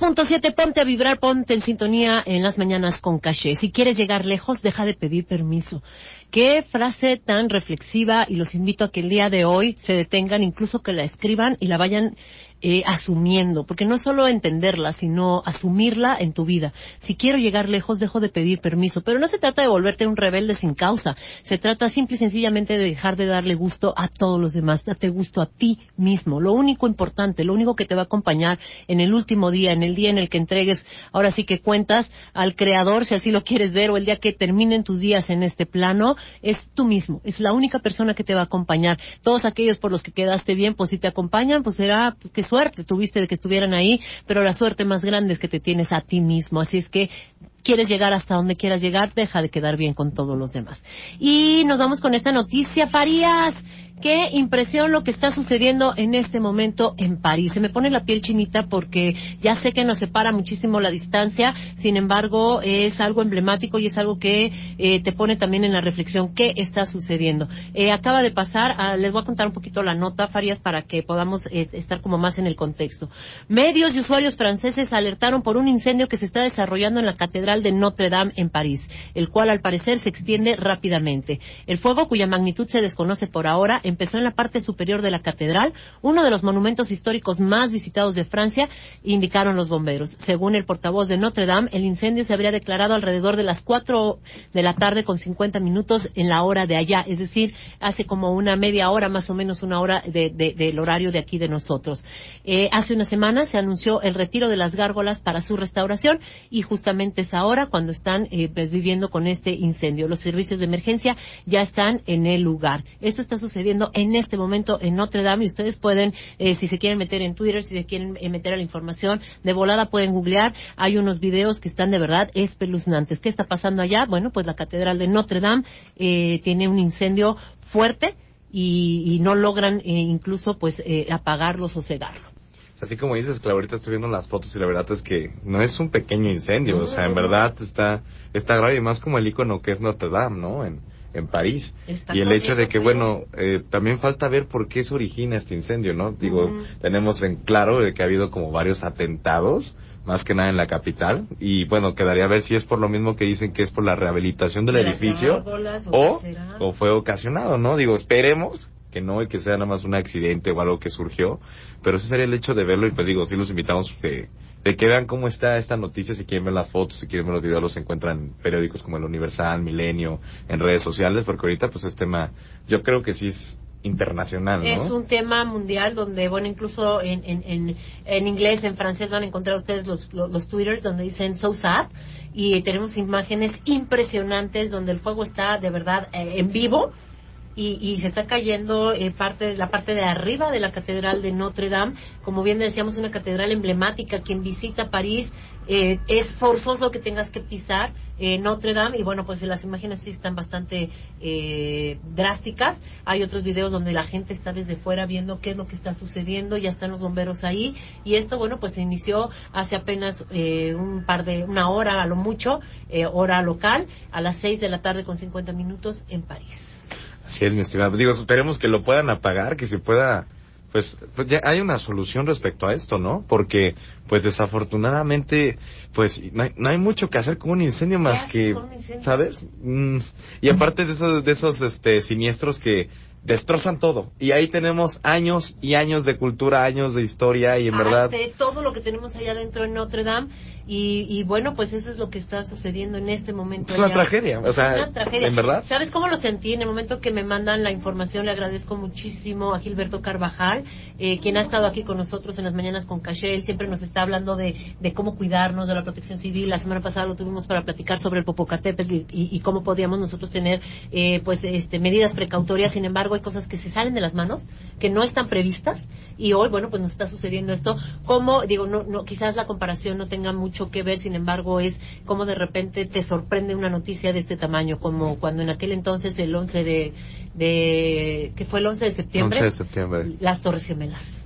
102.7, ponte a vibrar, ponte en sintonía en las mañanas con caché. Si quieres llegar lejos, deja de pedir permiso. Qué frase tan reflexiva y los invito a que el día de hoy se detengan, incluso que la escriban y la vayan eh, asumiendo, porque no es solo entenderla, sino asumirla en tu vida. Si quiero llegar lejos, dejo de pedir permiso, pero no se trata de volverte un rebelde sin causa, se trata simple y sencillamente de dejar de darle gusto a todos los demás, date gusto a ti mismo. Lo único importante, lo único que te va a acompañar en el último día, en el día en el que entregues, ahora sí que cuentas al creador, si así lo quieres ver, o el día que terminen tus días en este plano, es tú mismo, es la única persona que te va a acompañar. Todos aquellos por los que quedaste bien, pues si te acompañan, pues será, pues, qué suerte tuviste de que estuvieran ahí, pero la suerte más grande es que te tienes a ti mismo. Así es que quieres llegar hasta donde quieras llegar, deja de quedar bien con todos los demás. Y nos vamos con esta noticia, Farías. Qué impresión lo que está sucediendo en este momento en París. Se me pone la piel chinita porque ya sé que nos separa muchísimo la distancia, sin embargo es algo emblemático y es algo que eh, te pone también en la reflexión qué está sucediendo. Eh, acaba de pasar, ah, les voy a contar un poquito la nota, Farías, para que podamos eh, estar como más en el contexto. Medios y usuarios franceses alertaron por un incendio que se está desarrollando en la Catedral de Notre Dame en París, el cual al parecer se extiende rápidamente. El fuego, cuya magnitud se desconoce por ahora, empezó en la parte superior de la catedral, uno de los monumentos históricos más visitados de Francia, indicaron los bomberos. Según el portavoz de Notre Dame, el incendio se habría declarado alrededor de las 4 de la tarde con 50 minutos en la hora de allá, es decir, hace como una media hora, más o menos una hora de- de- del horario de aquí de nosotros. Eh, hace una semana se anunció el retiro de las gárgolas para su restauración y justamente es ahora cuando están eh, pues, viviendo con este incendio. Los servicios de emergencia ya están en el lugar. Esto está sucediendo en este momento en Notre Dame y ustedes pueden, eh, si se quieren meter en Twitter, si se quieren eh, meter a la información, de volada pueden googlear. Hay unos videos que están de verdad espeluznantes. ¿Qué está pasando allá? Bueno, pues la Catedral de Notre Dame eh, tiene un incendio fuerte y, no logran eh, incluso pues eh, apagarlo, sosegarlo. Así como dices, Clau, ahorita estoy viendo las fotos y la verdad es que no es un pequeño incendio, o sea, en verdad está, está grave y más como el icono que es Notre Dame, ¿no? En, en París. Está y el hecho de que, bueno, eh, también falta ver por qué se origina este incendio, ¿no? Digo, tenemos en claro de que ha habido como varios atentados, más que nada en la capital, y bueno, quedaría a ver si es por lo mismo que dicen que es por la rehabilitación del edificio, o o, fue ocasionado, ¿no? Digo, esperemos que no y que sea nada más un accidente o algo que surgió, pero ese sería el hecho de verlo y pues digo, sí los invitamos que, de que vean cómo está esta noticia, si quieren ver las fotos, si quieren ver los videos, los encuentran en periódicos como El Universal, Milenio, en redes sociales, porque ahorita pues es tema, yo creo que sí es internacional, ¿no? Es un tema mundial donde, bueno, incluso en, en, en, en inglés, en francés van a encontrar ustedes los, los, los twitters donde dicen so sad y tenemos imágenes impresionantes donde el fuego está de verdad eh, en vivo y, y se está cayendo eh, parte, la parte de arriba de la Catedral de Notre Dame. Como bien decíamos, una catedral emblemática. Quien visita París eh, es forzoso que tengas que pisar eh, Notre Dame y bueno, pues las imágenes sí están bastante eh, drásticas. Hay otros videos donde la gente está desde fuera viendo qué es lo que está sucediendo, ya están los bomberos ahí y esto, bueno, pues se inició hace apenas eh, un par de, una hora a lo mucho, eh, hora local, a las 6 de la tarde con 50 minutos en París. Así es, mi estimado. Digo, esperemos que lo puedan apagar, que se pueda, pues, pues ya hay una solución respecto a esto, ¿no? Porque, pues desafortunadamente, pues no hay, no hay mucho que hacer con un incendio más que, ¿sabes? Mm, y aparte de esos, de esos, este, siniestros que destrozan todo. Y ahí tenemos años y años de cultura, años de historia y en verdad, de todo lo que tenemos allá dentro en Notre Dame y, y bueno pues eso es lo que está sucediendo en este momento es una tragedia. O Es sea, una tragedia. en verdad. ¿Sabes cómo lo sentí? En el momento que me mandan la información, le agradezco muchísimo a Gilberto Carvajal, eh, quien ha estado aquí con nosotros en las mañanas con Caché. Él siempre nos está hablando de, de cómo cuidarnos, de la protección civil. La semana pasada lo tuvimos para platicar sobre el Popocatépetl y, y- y cómo podíamos nosotros tener, eh, pues, este, medidas precautorias. Sin embargo, hay cosas que se salen de las manos, que no están previstas. Y hoy, bueno, pues nos está sucediendo esto. Como, digo, no, no, quizás la comparación no tenga mucho que ver, sin embargo, es como de repente te sorprende una noticia de este tamaño, como cuando en aquel entonces, el 11 de, de que fue el 11 de septiembre, 11 de septiembre. las Torres Gemelas.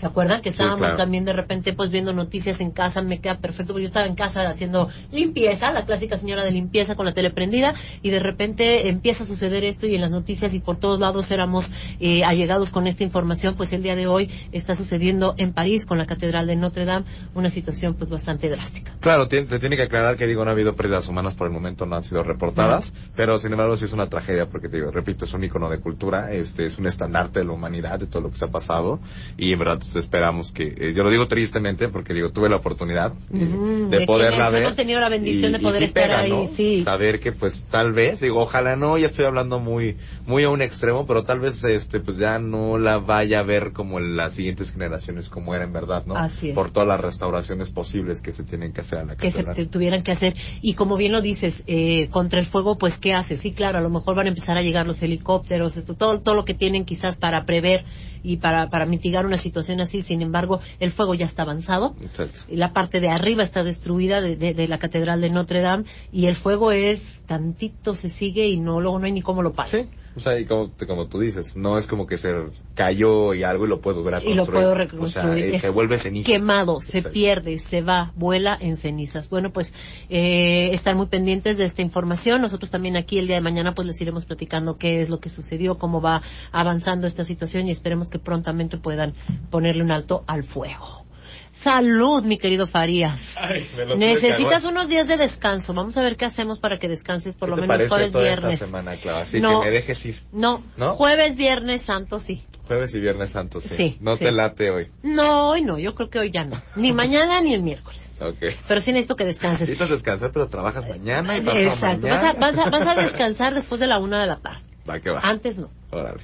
¿Se acuerdan? Que estábamos claro. también de repente pues viendo noticias en casa, me queda perfecto, porque yo estaba en casa haciendo limpieza, la clásica señora de limpieza con la tele prendida, y de repente empieza a suceder esto y en las noticias y por todos lados éramos eh, allegados con esta información, pues el día de hoy está sucediendo en París con la Catedral de Notre Dame, una situación pues bastante drástica. Claro, te tiene que aclarar que digo, no ha habido pérdidas humanas por el momento, no han sido reportadas, pero sin embargo sí es una tragedia porque te digo, repito, es un icono de cultura, este es un estandarte de la humanidad, de todo lo que se ha pasado, y en verdad pues, esperamos que, eh, yo lo digo tristemente porque digo, tuve la oportunidad Ujú, de que poderla hemos ver. tenido la bendición y- de poder sí estar pega, ahí, ¿no? sí. Saber que pues tal vez, digo, ojalá no, ya estoy hablando muy, muy a un extremo, pero tal vez este pues ya no la vaya a ver como en las siguientes generaciones como era en verdad, ¿no? Así es. Por todas las restauraciones posibles que se tienen que hacer a la que se catedral. te- tuvieran que hacer. Y como bien lo dices, eh, contra el fuego, pues, ¿qué haces? Sí, claro, a lo mejor van a empezar a llegar los helicópteros, esto, todo, todo lo que tienen quizás para prever y para, para mitigar una situación así. Sin embargo, el fuego ya está avanzado. Exacto. La parte de arriba está destruida de, de- de la Catedral de Notre Dame y el fuego es tantito se sigue y no luego no hay ni cómo lo parar. O sea, y como, como tú dices, no es como que se cayó y algo y lo puedo ver a Y lo puedo O sea, reconstruir. eh, se vuelve ceniza. Quemado, se pierde, se va, vuela en cenizas. Bueno, pues eh, estar muy pendientes de esta información. Nosotros también aquí el día de mañana pues les iremos platicando qué es lo que sucedió, cómo va avanzando esta situación y esperemos que prontamente puedan ponerle un alto al fuego. Salud, mi querido Farías. me lo tuve que Necesitas unos días de descanso. Vamos a ver qué hacemos para que descanses por ¿Qué lo te menos jueves, toda viernes. esta semana, Clara? Así No. que me dejes ir. No, ¿No? jueves, viernes, santo, sí. Jueves y viernes santos, sí. Sí, no sí. te late hoy. No, hoy no, yo creo que hoy ya no. Ni mañana ni el miércoles. Ok. Pero sí necesito que descanses. Necesitas descansar, pero trabajas mañana y pasado Exacto. Vas a, vas, a, vas a descansar después de la una de la tarde. Va que va. Antes no.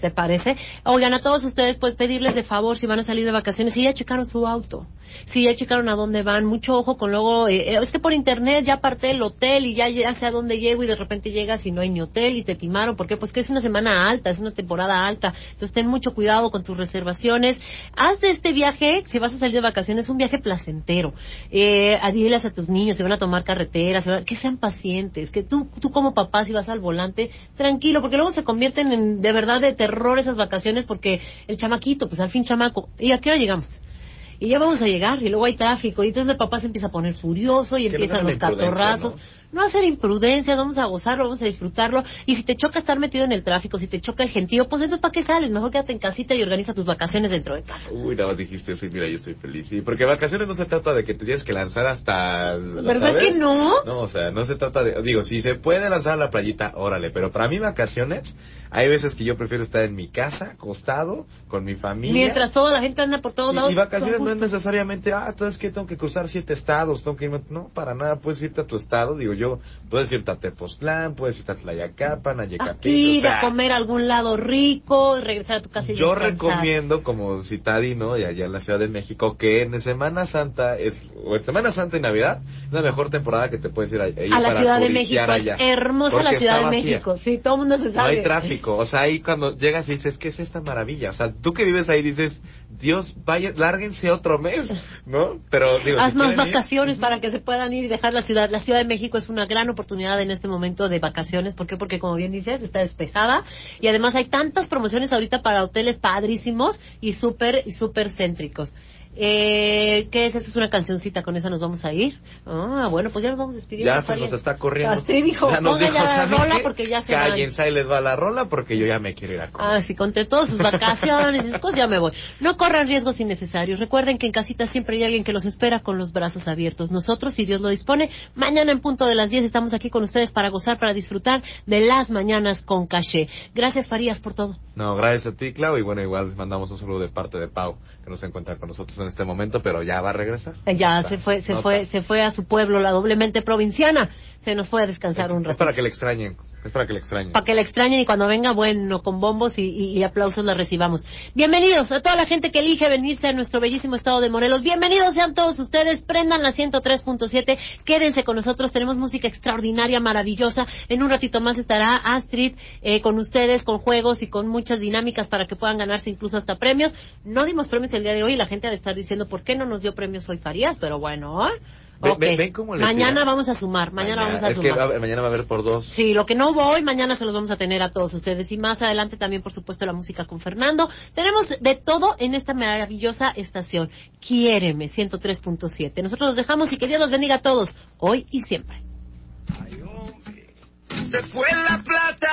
¿Te parece? Oigan, a todos ustedes, pues pedirles de favor si van a salir de vacaciones, si ya checaron su auto, si ya checaron a dónde van, mucho ojo con luego, eh, eh, es que por internet ya aparté el hotel y ya, ya sé a dónde llego y de repente llegas y no hay ni hotel y te timaron, ¿por qué? Pues que es una semana alta, es una temporada alta, entonces ten mucho cuidado con tus reservaciones, haz de este viaje, si vas a salir de vacaciones, un viaje placentero, eh, a tus niños, se van a tomar carreteras, que sean pacientes, que tú, tú como papá si vas al volante, tranquilo, porque luego se convierten en de verdad de terror esas vacaciones porque el chamaquito, pues al fin chamaco, ¿y a qué hora llegamos? Y ya vamos a llegar y luego hay tráfico y entonces el papá se empieza a poner furioso y no empiezan los imprudencia, catorrazos. ¿no? hacer imprudencias, vamos a gozarlo, vamos a disfrutarlo. Y si te choca estar metido en el tráfico, si te choca el gentío, pues entonces ¿para qué sales? Mejor quédate en casita y organiza tus vacaciones dentro de casa. Uy, nada más dijiste eso y mira, yo estoy feliz. Sí, porque vacaciones no se trata de que te tienes que lanzar hasta... ¿Verdad ¿sabes? que no? No, o sea, no se trata de... Digo, si se puede lanzar a la playita, órale. Pero para mí vacaciones, hay veces que yo prefiero estar en mi casa, acostado, con mi familia. Mientras toda la gente anda por todos lados. y vacaciones no es necesariamente, ah, entonces que tengo que cruzar siete estados, tengo que irme... No, para nada, puedes irte a tu estado. Digo, yo puedes irte a Tepoztlán, puedes irte a Tlayacapan, a Yecapixtla, Ir o sea, a comer a algún lado rico, regresar a tu casa y yo descansar. recomiendo como citadino y allá en la Ciudad de México que en Semana Santa es o en Semana Santa y Navidad es la mejor temporada que te puedes ir a, ir A la para Ciudad de México, es hermosa la Ciudad de. México, sí, todo el mundo se No sabe. hay tráfico, o sea, ahí cuando llegas y dices, ¿qué es esta maravilla? O sea, tú que vives ahí dices, Dios, vaya, lárguense otro mes, ¿no? Pero digo, Haz si más ir, vacaciones para que se puedan ir y dejar la ciudad. La Ciudad de México es una gran oportunidad en este momento de vacaciones. ¿Por qué? Porque, como bien dices, está despejada. Y además hay tantas promociones ahorita para hoteles padrísimos y súper, y súper céntricos. Eh, ¿Qué es? Esa es una cancioncita, con esa nos vamos a ir. Ah, bueno, pues ya nos vamos despidiendo. Ya se nos está corriendo. Así dijo, Ya nos dijo, la ¿saben rola porque ya se van. Cállense, ahí les va la rola porque yo ya me quiero ir a comer. Ah, sí, conté todas sus vacaciones y cosas, ya me voy. No corran riesgos innecesarios. Recuerden que en casita siempre hay alguien que los espera con los brazos abiertos. Nosotros, si Dios lo dispone, mañana en punto de las 10 estamos aquí con ustedes para gozar, para disfrutar de las mañanas con caché. Gracias, Farías, por todo. No, gracias a ti, Clau, y bueno, igual mandamos un saludo de parte de Pau, que no se encuentra con nosotros en este momento, pero ya va a regresar. Eh, Ya se fue, se Nota. fue, se fue a su pueblo, la doblemente provinciana. Se nos fue a descansar un Es rato. para que le extrañen, para que le extrañen. Para que la extrañen y cuando venga, bueno, con bombos y, y- aplausos la recibamos. Bienvenidos a toda la gente que elige venirse a nuestro bellísimo estado de Morelos. Bienvenidos sean todos ustedes. Prendan la 103.7. Quédense con nosotros. Tenemos música extraordinaria, maravillosa. En un ratito más estará Astrid eh, con ustedes, con juegos y con muchas dinámicas para que puedan ganarse incluso hasta premios. No dimos premios el día de hoy la gente ha de estar diciendo por qué no nos dio premios hoy Farías, pero bueno, ¿eh? Ve- Ok. ve- ven cómo le Mañana tira. vamos a sumar, mañana, vamos a es que sumar. a ver, mañana va a haber por dos. Sí, lo que no hubo hoy, mañana se los vamos a tener a todos ustedes. Y más adelante también, por supuesto, la música con Fernando. Tenemos de todo en esta maravillosa estación. Quiéreme, 103.7. Nosotros los dejamos y que Dios los bendiga a todos, hoy y siempre. Se fue la plata,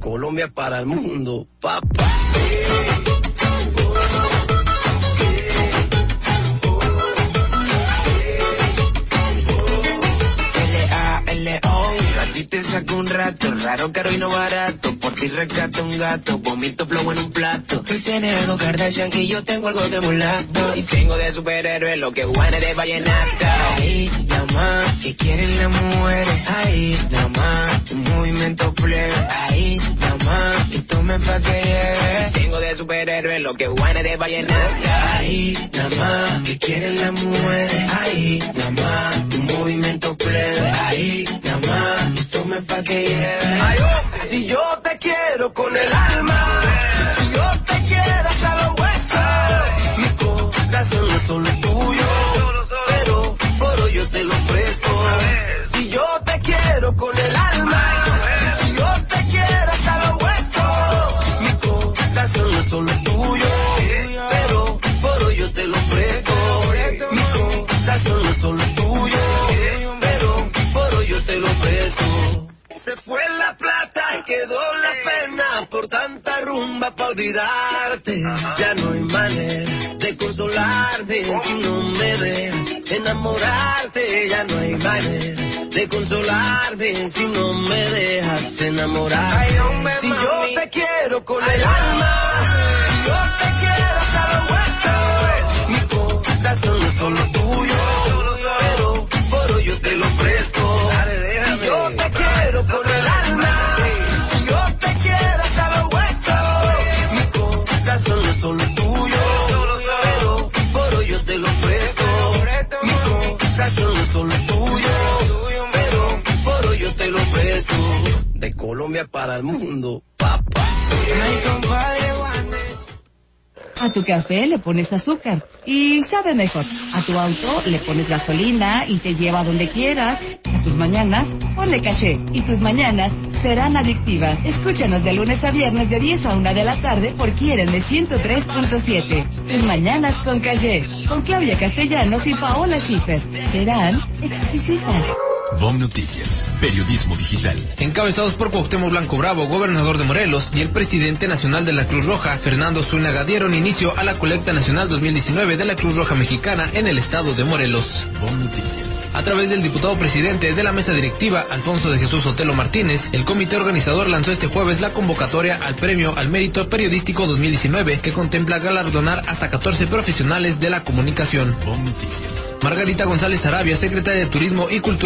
Colombia para el mundo, papá. L-A-L-O A ti te saco un rato Raro, caro y no barato Por ti rescato un gato Vomito flow en un plato. Tú tienes algo Kardashian Y yo tengo algo de mulato. Y tengo de superhéroe Lo que Juana de vallenato Ahí, nada más Que quieren las mujeres. Ahí, nada más Un movimiento plebe Ahí, nada más Y tome pa' que llegue. Tengo de superhéroe Lo que Juana de vallenato Ahí, nada más Que quieren las mujeres. Ahí, nada más Un movimiento plebe Ahí, nada más Y pa' que llegue Si yo te quiero con el alma, olvidarte. Ya no hay manera de consolarme si no me dejas enamorarte. Ya no hay manera de consolarme si no me dejas enamorar. Si yo te quiero con el alma, A tu café le pones azúcar y sabe mejor. A tu auto le pones gasolina y te lleva donde quieras. A tus mañanas ponle caché y tus mañanas serán adictivas. Escúchanos de lunes a viernes de 10 a 1 de la tarde por Quieren de 103.7. Tus mañanas con caché. Con Claudia Castellanos y Paola Schiffer. Serán exquisitas. BOM Noticias, periodismo digital. Encabezados por Cuauhtémoc Blanco Bravo, gobernador de Morelos, y el presidente nacional de la Cruz Roja, Fernando Zúñiga, dieron inicio a la colecta nacional 2019 de la Cruz Roja Mexicana en el estado de Morelos. BOM Noticias. A través del diputado presidente de la mesa directiva, Alfonso de Jesús Otelo Martínez, el comité organizador lanzó este jueves la convocatoria al premio al mérito periodístico 2019, que contempla galardonar hasta 14 profesionales de la comunicación. BOM Noticias. Margarita González Arabia, secretaria de Turismo y Cultura